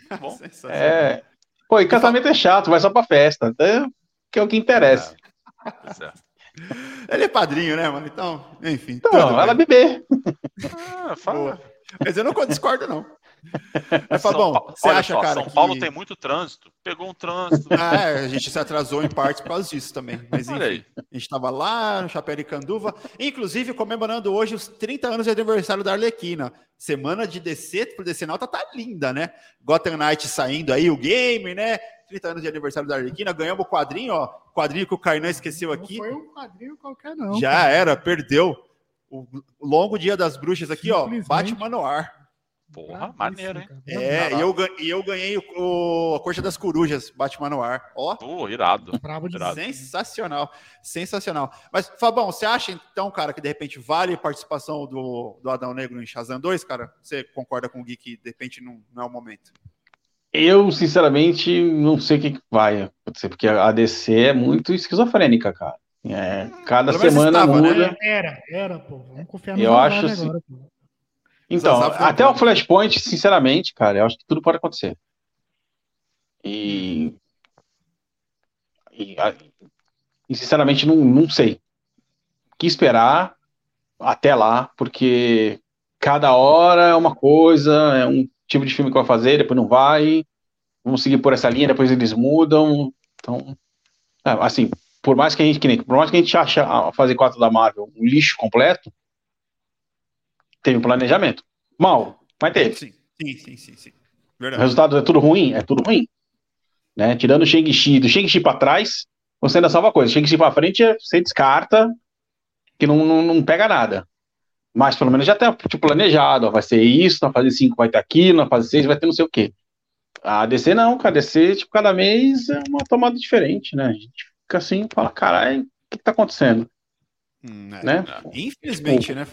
Muito bom. É. Pô, e casamento é chato, vai só pra festa. É, que é o que interessa. Pois é. Ele é padrinho, né, mano? Então, enfim. Então, vai lá bem. beber. Ah, fala. Boa. Mas eu não discordo, não. Mas, São Fabão, Pa- você olha acha, só, cara, São que... Paulo tem muito trânsito. Pegou um trânsito. Ah, é, a gente se atrasou em parte por causa disso também. Mas Olha enfim, aí. a gente estava lá no Chapericanduva, inclusive comemorando hoje os 30 anos de aniversário da Arlequina. Semana de DC pro DC Nauta tá linda, né? Gotham Knight saindo aí, o game, né? 30 anos de aniversário da Arlequina, ganhamos o quadrinho, ó. Quadrinho que o Kainan esqueceu Não aqui. foi um quadrinho qualquer, não. Já cara. era, perdeu. O longo dia das bruxas aqui, ó. Batman no ar. Porra, maneiro, hein? cara. É, e eu, e eu ganhei o, o- a Corte das Corujas, Batman no ar. Ó, Pô, irado. Brabo de Irado. sensacional, sensacional. Mas, Fabão, você acha então, cara, que de repente vale a participação do, do Adão Negro em Shazam 2, cara? Você concorda com o Gui que de repente não, não é o momento? Eu, sinceramente, não sei o que que vai acontecer, porque a DC é muito esquizofrênica, cara. É, cada Pelo semana estava, né? muda. Era, era, pô. Vamos confiar no Eu acho assim- agora, pô. Então, até o Flashpoint, sinceramente, cara, eu acho que tudo pode acontecer. E, e, e, sinceramente, não, não sei. O que esperar até lá, porque cada hora é uma coisa, é um tipo de filme que vai fazer, depois não vai. Vamos seguir por essa linha, depois eles mudam. Então, é, assim, por mais que a gente, que nem- por mais que a gente ache a fase 4 da Marvel um lixo completo, teve um planejamento. Mal, mas teve. Sim, sim, sim, sim, sim. O Verdade. resultado é tudo ruim? É tudo ruim. Né? Tirando o Shang-Chi, do Shang-Chi pra trás, você ainda salva coisa. Shang-Chi pra frente, você descarta, que não, não, não pega nada. Mas pelo menos já tá tipo, planejado. ó, vai ser isso, na fase 5 vai ter aquilo, na fase 6 vai ter não sei o quê. A DC não, cara. A DC, tipo, cada mês é uma tomada diferente, né? A gente fica assim, fala, caralho, o que, que tá acontecendo? Hum, é. Né? Infelizmente, né?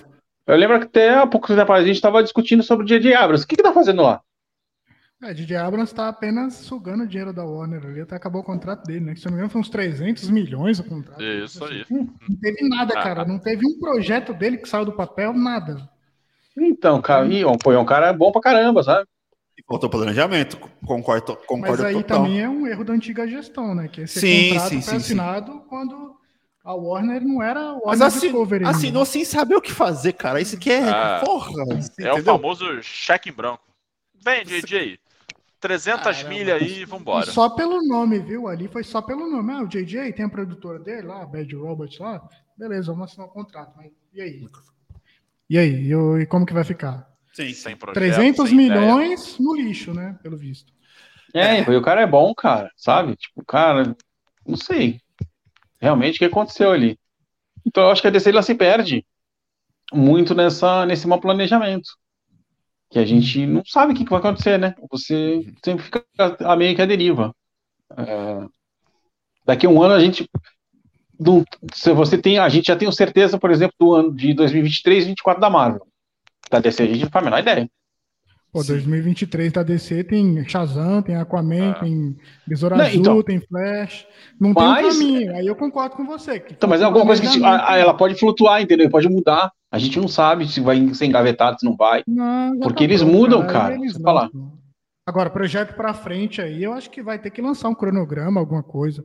Eu lembro que até há pouco tempo atrás a gente tava discutindo sobre o J.J. Abrams. O que, que tá fazendo lá? É, DJ Abrams tá apenas sugando o dinheiro da Warner ali, até acabou o contrato dele, né? Que se não me engano foi uns 300 milhões o contrato. Isso aí. Não teve nada, cara. Não teve um projeto dele que saiu do papel, nada. Então, cara, e, ó, pô, é um cara bom pra caramba, sabe? E Faltou planejamento, concordo, Mas concordo aí total. também é um erro da antiga gestão, né? Que esse Sim, contrato sim, foi sim, assinado quando a Warner não era a Warner Mas assin, Discovery. assinou sem saber o que fazer, cara. Isso que é. Ah, porra! É o famoso cheque em branco. Vem, JJ. 300 Caramba. milha aí e vambora. só pelo nome, viu? Ali foi só pelo nome. Ah, o JJ tem a produtora dele lá, a Bad Robot lá. Beleza, vamos assinar o contrato. Mas e aí? E aí? E, e como que vai ficar? Sim, Sem projeto, 300 sem ideia. milhões no lixo, né? Pelo visto. É, e o cara é bom, cara, sabe? Tipo, cara, não sei realmente o que aconteceu ali. Então eu acho que a DC ela se perde. muito nessa, nesse mau planejamento. Que a gente não sabe o que, vai acontecer, né? Você sempre fica a meio que a deriva. É, daqui a um ano a gente. Não, se você tem, a gente já tem certeza, por exemplo, do ano de 2023 e 2024 da Marvel. Da DC, a gente não faz a menor ideia. Pô, 2023 da DC tem Shazam, tem Aquaman, Ah. tem Besouro Azul, então- tem Flash. Não Mas- tem um caminho. Aí eu concordo com você. que Então, mas é alguma coisa que a a- a- ela pode flutuar, entendeu? Pode mudar. A gente não sabe se vai ser engavetado, se não vai. Não, Porque tá eles pronto, mudam, aí cara, eles falar. Agora, projeto pra frente aí, eu acho que vai ter que lançar um cronograma, alguma coisa.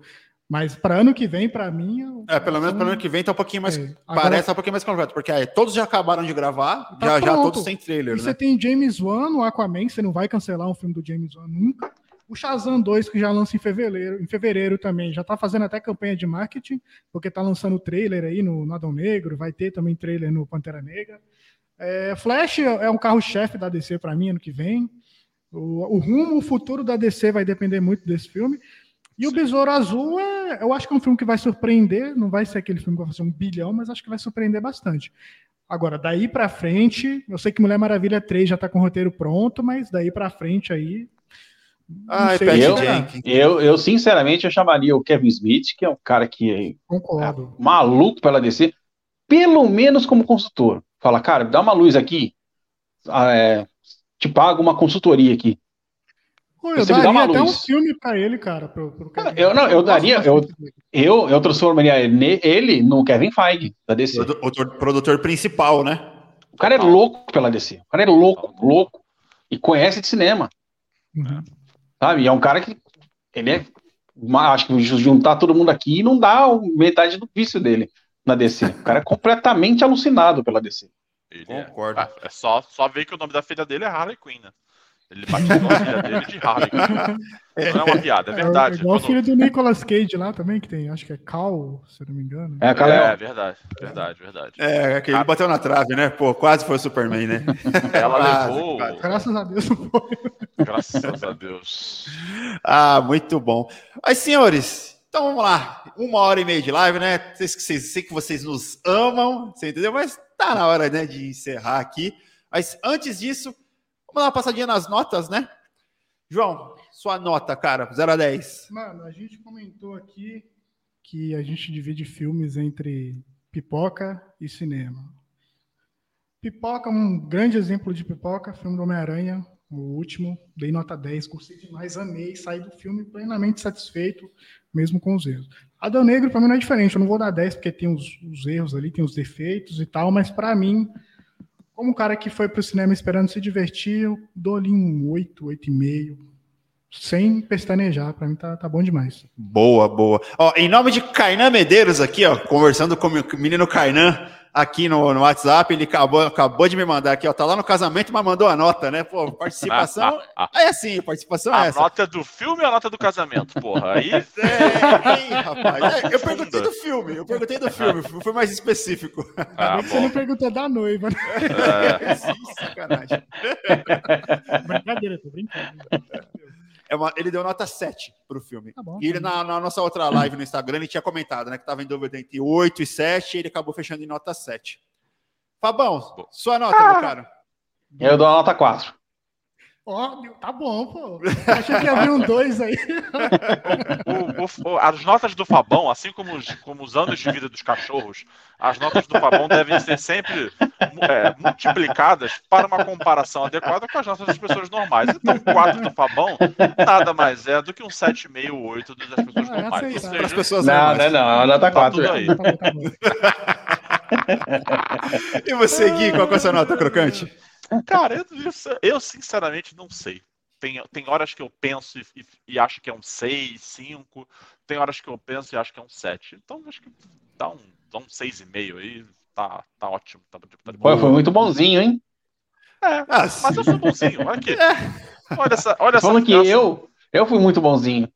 Mas para ano que vem, pra mim. É, pelo menos para ano que vem tá um pouquinho mais. É, agora- Parece um pouquinho mais completo, porque aí, todos já acabaram de gravar, Tá já, já pronto. todos sem trailer, E né? você tem James Wan no Aquaman, você não vai cancelar um filme do James Wan nunca. O Shazam 2, que já lança em fevereiro, em fevereiro também, já tá fazendo até campanha de marketing, porque tá lançando trailer aí no, no Adão Negro, vai ter também trailer no Pantera Negra. É, Flash é um carro-chefe da DC para mim ano que vem. O, o rumo, o futuro da DC vai depender muito desse filme. E o Besouro Azul, é, eu acho que é um filme que vai surpreender. Não vai ser aquele filme que vai fazer um bilhão, mas acho que vai surpreender bastante. Agora, daí pra frente, eu sei que Mulher Maravilha 3 já tá com o roteiro pronto, mas daí pra frente aí. Ai, eu-. Eu, eu, sinceramente, eu chamaria o Kevin Smith, que é um cara que é Concordo. maluco pela DC, pelo menos como consultor. Fala, cara, dá uma luz aqui, ah, é, te pago uma consultoria aqui. Pô, eu Você me dá daria uma até um filme pra ele, cara. Pro, pro Kevin. eu não, eu daria- dele. Eu, eu transformaria ele no Kevin Feige, da DC. O, o tor- produtor principal, né? O cara é louco pela DC. O cara é louco, louco. E conhece de cinema, Uhum. sabe? E é um cara que. Ele é. uma- Acho que juntar todo mundo aqui não dá o- metade do vício dele na DC. O cara é completamente alucinado pela DC. Ele é, Concordo. Ah, é só, só ver que o nome da filha dele é Harley Quinn, né? Ele batizou a filha dele de Harley Quinn. Não é uma piada, é verdade. É igual o filho do Nicolas Cage lá também, que tem, acho que é Cal, se eu não me engano. É, cara, É, é, verdade, verdade, verdade. É, que ele bateu na trave, né? Pô, quase foi o Superman, né? Ela Quase, levou, quase. Graças a Deus não foi. graças a Deus. Ah, muito bom. Mas, senhores, então vamos lá. Uma hora e meia de live, né? Sei que vocês, sei que vocês nos amam, você entendeu? Mas tá na hora, né, de encerrar aqui. Mas antes disso, vamos dar uma passadinha nas notas, né? João, sua nota, cara, 0 a 10. Mano, a gente comentou aqui que a gente divide filmes entre pipoca e cinema. Pipoca, um grande exemplo de pipoca, filme do Homem-Aranha, o último, dei nota 10, gostei demais, amei, saí do filme plenamente satisfeito, mesmo com os erros. Adão Negro, pra mim, não é diferente, eu não vou dar 10 porque tem os, os erros ali, tem os defeitos e tal, mas pra mim, como um cara que foi pro cinema esperando se divertir, eu dou ali um 8, 8,5, sem pestanejar, pra mim tá, tá bom demais. Boa, boa. Ó, em nome de Kainan Medeiros aqui, ó, conversando com o menino Kainan aqui no, no WhatsApp, ele acabou, acabou de me mandar aqui, ó, tá lá no casamento, mas mandou a nota, né? Pô, participação é assim, participação é A essa. nota do filme ou a nota do casamento, porra? Aí É, aí, rapaz. É, eu perguntei do filme, eu perguntei do filme, fui mais específico. Ah, você não perguntou da noiva, né? É, Sim, sacanagem. Brincadeira, tô brincando. É uma- ele deu nota 7 pro filme. Tá bom. E ele, na, na nossa outra live no Instagram, ele tinha comentado, né, que tava em dúvida entre 8 e 7, e ele acabou fechando em nota 7. Fabão, sua nota, meu cara. Eu dou a nota 4. Ó, tá bom, pô. Achei que havia um dois aí. o- o- o- as notas do Fabão, assim como os, como os anos de vida dos cachorros, as notas do Fabão devem ser sempre é, multiplicadas para uma comparação adequada com as notas das pessoas normais. Então, o 4 do Fabão nada mais é do que um 7,5 ou 8 das pessoas Ah, é normais. Para as seja, pessoas Não, normais. não, não, a nota tá 4. tudo já. aí. Tá bom, tá bom. E você, Gui, qual é a sua nota, crocante? Cara, eu, eu, eu sinceramente não sei. Tem, tem horas que eu penso e, e- e acho que é um 6, 5. Tem horas que eu penso e acho que é um 7. Então, acho que dá um, dá um 6,5 aí. Tá, tá ótimo. Tá, tá de Pô, foi muito bonzinho, hein? É, Ah, mas eu sou bonzinho. Olha aqui. Olha essa. Olha essa Falando que essa- eu, eu fui muito bonzinho.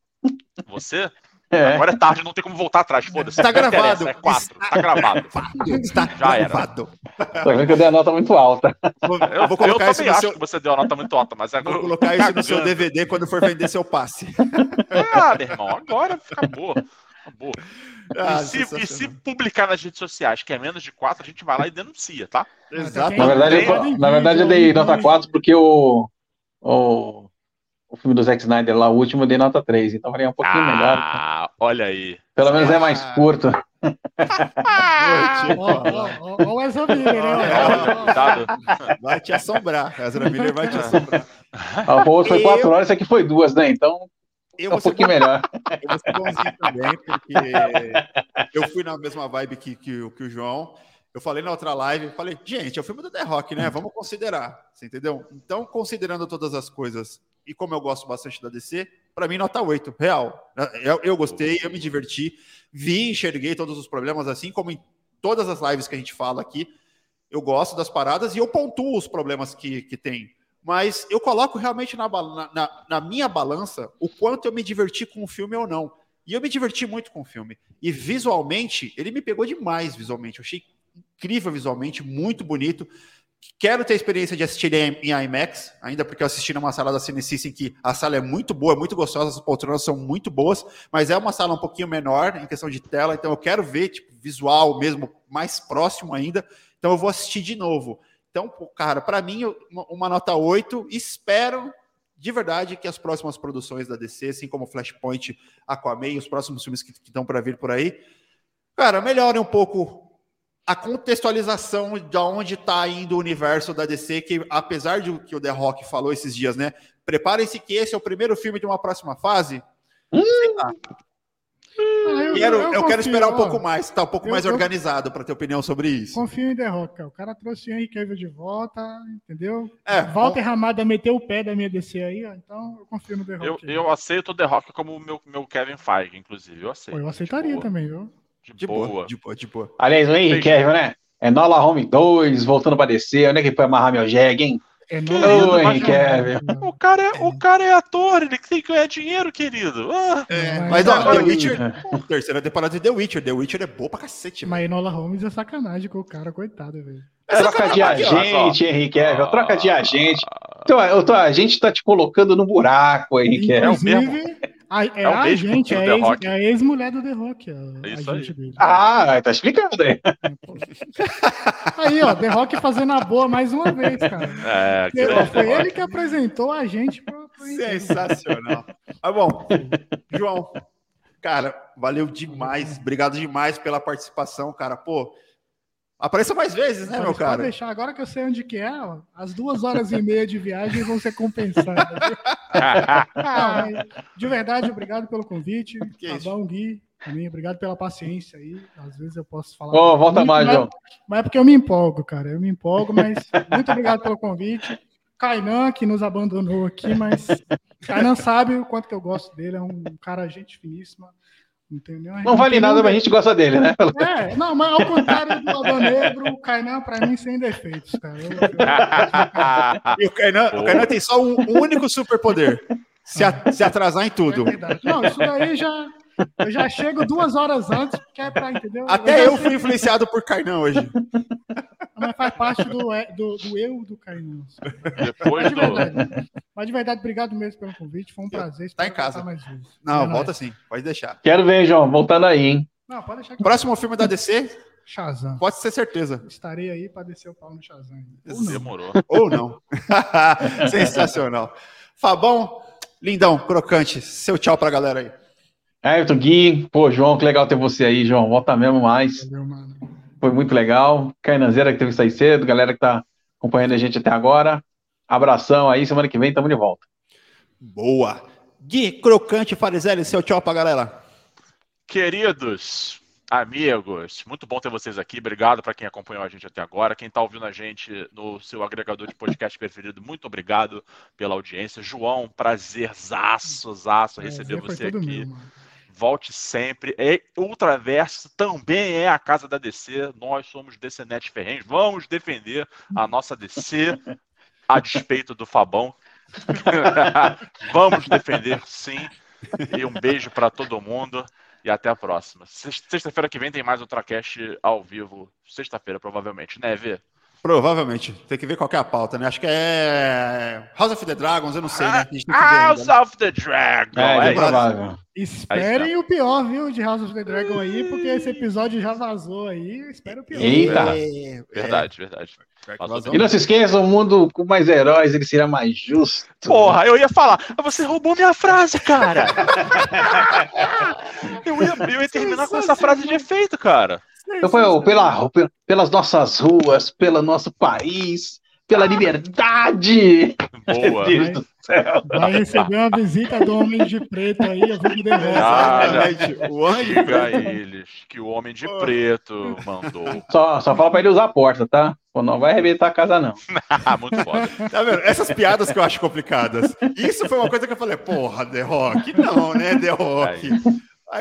Você? É. Agora é tarde, não tem como voltar atrás. Foda-se. Tá gravado. É 4. Tá gravado. Está Já era. gravado. Tá vendo que eu dei a nota muito alta. Vou, Eu, vou colocar eu isso também no acho seu... que você deu a nota muito alta, mas Vou agora. colocar isso no seu. DVD quando for vender seu passe. Ah, meu irmão, agora acabou. Boa. Ah, e, se, e se publicar nas redes sociais que é menos de 4, a gente vai lá e denuncia, tá? Exato. Na verdade, eu, na verdade, eu dei nota 4 porque o, o, o filme do Zack Snyder lá, o último, eu dei nota 3. Então varia um pouquinho melhor. Ah, olha aí. Pelo menos é mais Ah. curto. Ó o Ezra Miller, né? É, cuidado. Vai te assombrar. Ezra Miller vai te assombrar. O outro foi 4 horas, esse aqui foi duas, né? Então Eu é vou um ser pouquinho melhor. Eu vou ser bonzinho também, porque eu fui na mesma vibe que, que, o- que o João. Eu falei na outra live, falei, gente, é o filme do The Rock, né? Vamos considerar, você entendeu? Então, considerando todas as coisas, e como eu gosto bastante da DC, para mim, nota 8, real. Eu, eu gostei, eu me diverti, vi, enxerguei todos os problemas, assim como em todas as lives que a gente fala aqui. Eu gosto das paradas e eu pontuo os problemas que, que tem. Mas eu coloco realmente na, na, na minha balança o quanto eu me diverti com o filme ou não. E eu me diverti muito com o filme. E visualmente, ele me pegou demais visualmente. Eu achei incrível visualmente, muito bonito. Quero ter a experiência de assistir em IMAX, ainda porque eu assisti numa sala da Cinesis em que a sala é muito boa, é muito gostosa, as poltronas são muito boas, mas é uma sala um pouquinho menor em questão de tela, então eu quero ver tipo, visual mesmo mais próximo ainda, então eu vou assistir de novo. Então, cara, para mim, uma, nota 8, espero de verdade que as próximas produções da DC, assim como Flashpoint, Aquaman os próximos filmes que estão para vir por aí, cara, melhorem um pouco a contextualização de onde está indo o universo da DC, que apesar de o que o The Rock falou esses dias, né? Preparem-se que esse é o primeiro filme de uma próxima fase. Sei lá. Ah, eu- Quero, eu, confio, quero esperar um ó. pouco mais, tá um pouco Eu- mais eu- organizado para ter opinião sobre isso. Confio em The Rock, cara. O cara trouxe o Henry Cavill de volta, entendeu? É, Walter Ramada meteu o pé da minha DC aí, ó. Então eu confio no The Eu, Rock. eu aceito o The Rock como o meu, meu Kevin Feige, inclusive. Eu aceito. Pô, eu aceitaria boa, também, viu? De, de boa. boa, de boa, de boa. Aliás, o Henry Cavill, né? É Nola Home 2, voltando pra descer. Onde é que foi amarrar meu jegue, hein? É Ô, Henry mas- Cavill. O cara, é, o cara é ator, ele tem que ganhar dinheiro, querido. Ah, É, Mas mas ó, agora- The Witcher, terceira temporada de The Witcher. The Witcher é boa pra cacete. Mas Enola Holmes é sacanagem com o cara, coitado, velho. Troca de agente, Henry Cavill. Troca de Ah. agente. Então, o teu agente tá te colocando no buraco, Henry Cavill. Inclusive, a, é, É o a mesmo gente, do é The a ex- Rock. é a ex-mulher do The Rock, a, É a isso aí. gente dele. Ah, tá explicado aí. Aí, ó, The Rock fazendo a boa mais uma vez, cara. é, Foi- grande Foi The Rock. ele que apresentou a gente pro, pro Sensacional. Mas bom, João, cara, valeu demais. Obrigado demais pela participação, cara. Pô, apareça mais vezes, né, Pode- meu pode cara? deixar, agora que eu sei onde que é, ó, as duas horas e meia de viagem vão ser compensadas. Não, mas, de verdade, obrigado pelo convite. Que Tá isso. Gui. Também, obrigado pela paciência aí. Às vezes eu posso falar. Ô, volta muito, mais, mas- João. Mas é porque eu me empolgo, cara. Eu me empolgo, mas muito obrigado pelo convite. Kainan, que nos abandonou aqui, mas Kainan sabe o quanto que eu gosto dele. É um cara gente finíssima. Não, tem nenhuma, Não vale nada, mas a gente gosta dele, né? é, não, mas ao contrário do Adão Negro, o Kainan, pra mim, sem defeitos, cara. Eu- eu- E o Kainan, o Kainan tem só um, um único superpoder: se, a- se atrasar em é tudo. verdade. Não, isso daí já. Eu já chego duas horas antes, porque é pra, entendeu? Até eu sei, fui influenciado por Kainan hoje. Mas faz parte do, é- do, do eu do Kainan. Depois Mas de do. verdade. Mas de verdade, obrigado mesmo pelo convite. Foi um prazer. Tá em casa. voltar Mais vezes. Não, É volta nóis. sim, pode deixar. Quero ver, João, voltando aí, hein? Não, pode deixar que Próximo filme da DC, Shazam. pode ter certeza. Estarei aí pra descer o pau no Shazam. Ou não. Demorou. Ou não. Sensacional. Fabão, lindão, crocante, seu tchau pra galera aí. Everton, Gui, pô, João, que legal ter você aí, João. Volta mesmo mais. Valeu, mano. Foi muito legal. Cainanzeira que teve que sair cedo, galera que tá acompanhando a gente até agora. Abração aí, semana que vem tamo de volta. Boa. Gui, crocante, Farizelli, seu tchau pra galera. Queridos amigos, muito bom ter vocês aqui. Obrigado para quem acompanhou a gente até agora. Quem está ouvindo a gente no seu agregador de podcast preferido, muito obrigado pela audiência. João, prazerzaço, zaço receber Prazer foi você aqui. meu. Volte sempre. E Ultraverso também é a casa da DC. Nós somos DCNet Ferrenhos. Vamos defender a nossa DC a despeito do Fabão. Vamos defender, sim. E um beijo para todo mundo. E até a próxima. Sex- Sexta-feira que vem tem mais Ultracast ao vivo. Sexta-feira, provavelmente, né, Vê? Provavelmente. Tem que ver qual que é a pauta, né? Acho que é House of the Dragons, eu não sei, né? A gente tem que ver House ainda, né? of the Dragon. É, É isso. provável. Esperem o pior, viu, de House of the Dragon aí, porque esse episódio já vazou aí. Espero o pior. Eita. É, Verdade, verdade. é, Nossa, vazou. E não se esqueça, o mundo com mais heróis ele será mais justo. Porra, eu ia falar, "Ah, você roubou minha frase, cara. eu, ia, eu ia terminar com essa frase de efeito, cara. Ó, pela, pe- pelas nossas ruas, pelo nosso país, pela liberdade. Boa. Deus do céu. Vai receber uma visita do Homem de Preto aí, eu vou me Ah, devolver. Exatamente. O eles que o Homem de Preto mandou. Só, só fala pra ele usar a porta, tá? Pô, não vai arrebentar a casa, não. Ah, muito foda. Tá vendo? Essas piadas que eu acho complicadas. Isso foi uma coisa que eu falei, porra, The Rock. Não, né, The Rock. Aí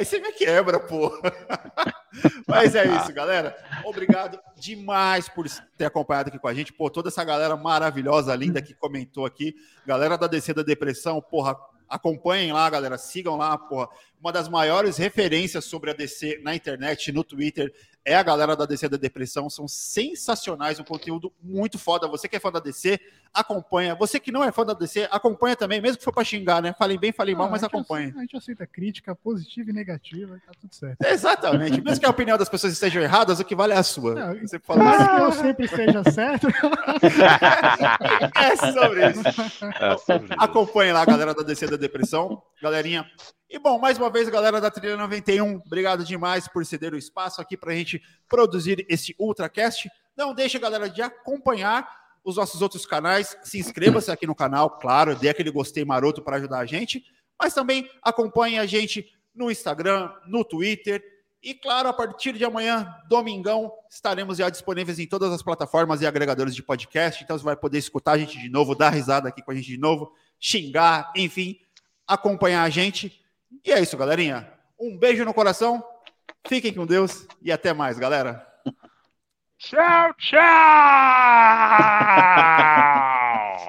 você me quebra, porra. Mas é isso, galera. Obrigado demais por ter acompanhado aqui com a gente. Pô, toda essa galera maravilhosa, linda que comentou aqui. Galera da DC da Depressão, porra, acompanhem lá, galera. Sigam lá, porra. Uma das maiores referências sobre a DC na internet, no Twitter, é a galera da DC da Depressão. São sensacionais, um conteúdo muito foda. Você que é fã da DC, acompanha. Você que não é fã da DC, acompanha também, mesmo que for pra xingar, né? Falem bem, falem mal, Ah, mas a gente acompanha. aceita- A gente aceita crítica positiva e negativa, tá tudo certo. Exatamente. Mesmo que a opinião das pessoas esteja erradas, o que vale é a sua. Não, Você fala assim, que eu sempre esteja certo, é sobre isso. É sobre isso. Acompanhe lá a galera da DC da Depressão, galerinha. E bom, mais uma vez, galera da Trilha 91, obrigado demais por ceder o espaço aqui para a gente produzir esse Ultracast. Não deixe, galera, de acompanhar os nossos outros canais. Se inscreva-se aqui no canal, claro, dê aquele gostei maroto para ajudar a gente. Mas também acompanhe a gente no Instagram, no Twitter. E claro, a partir de amanhã, domingão, estaremos já disponíveis em todas as plataformas e agregadores de podcast. Então você vai poder escutar a gente de novo, dar risada aqui com a gente de novo, xingar, enfim, acompanhar a gente. E é isso, galerinha. Um beijo no coração, fiquem com Deus e até mais, galera. Tchau, tchau!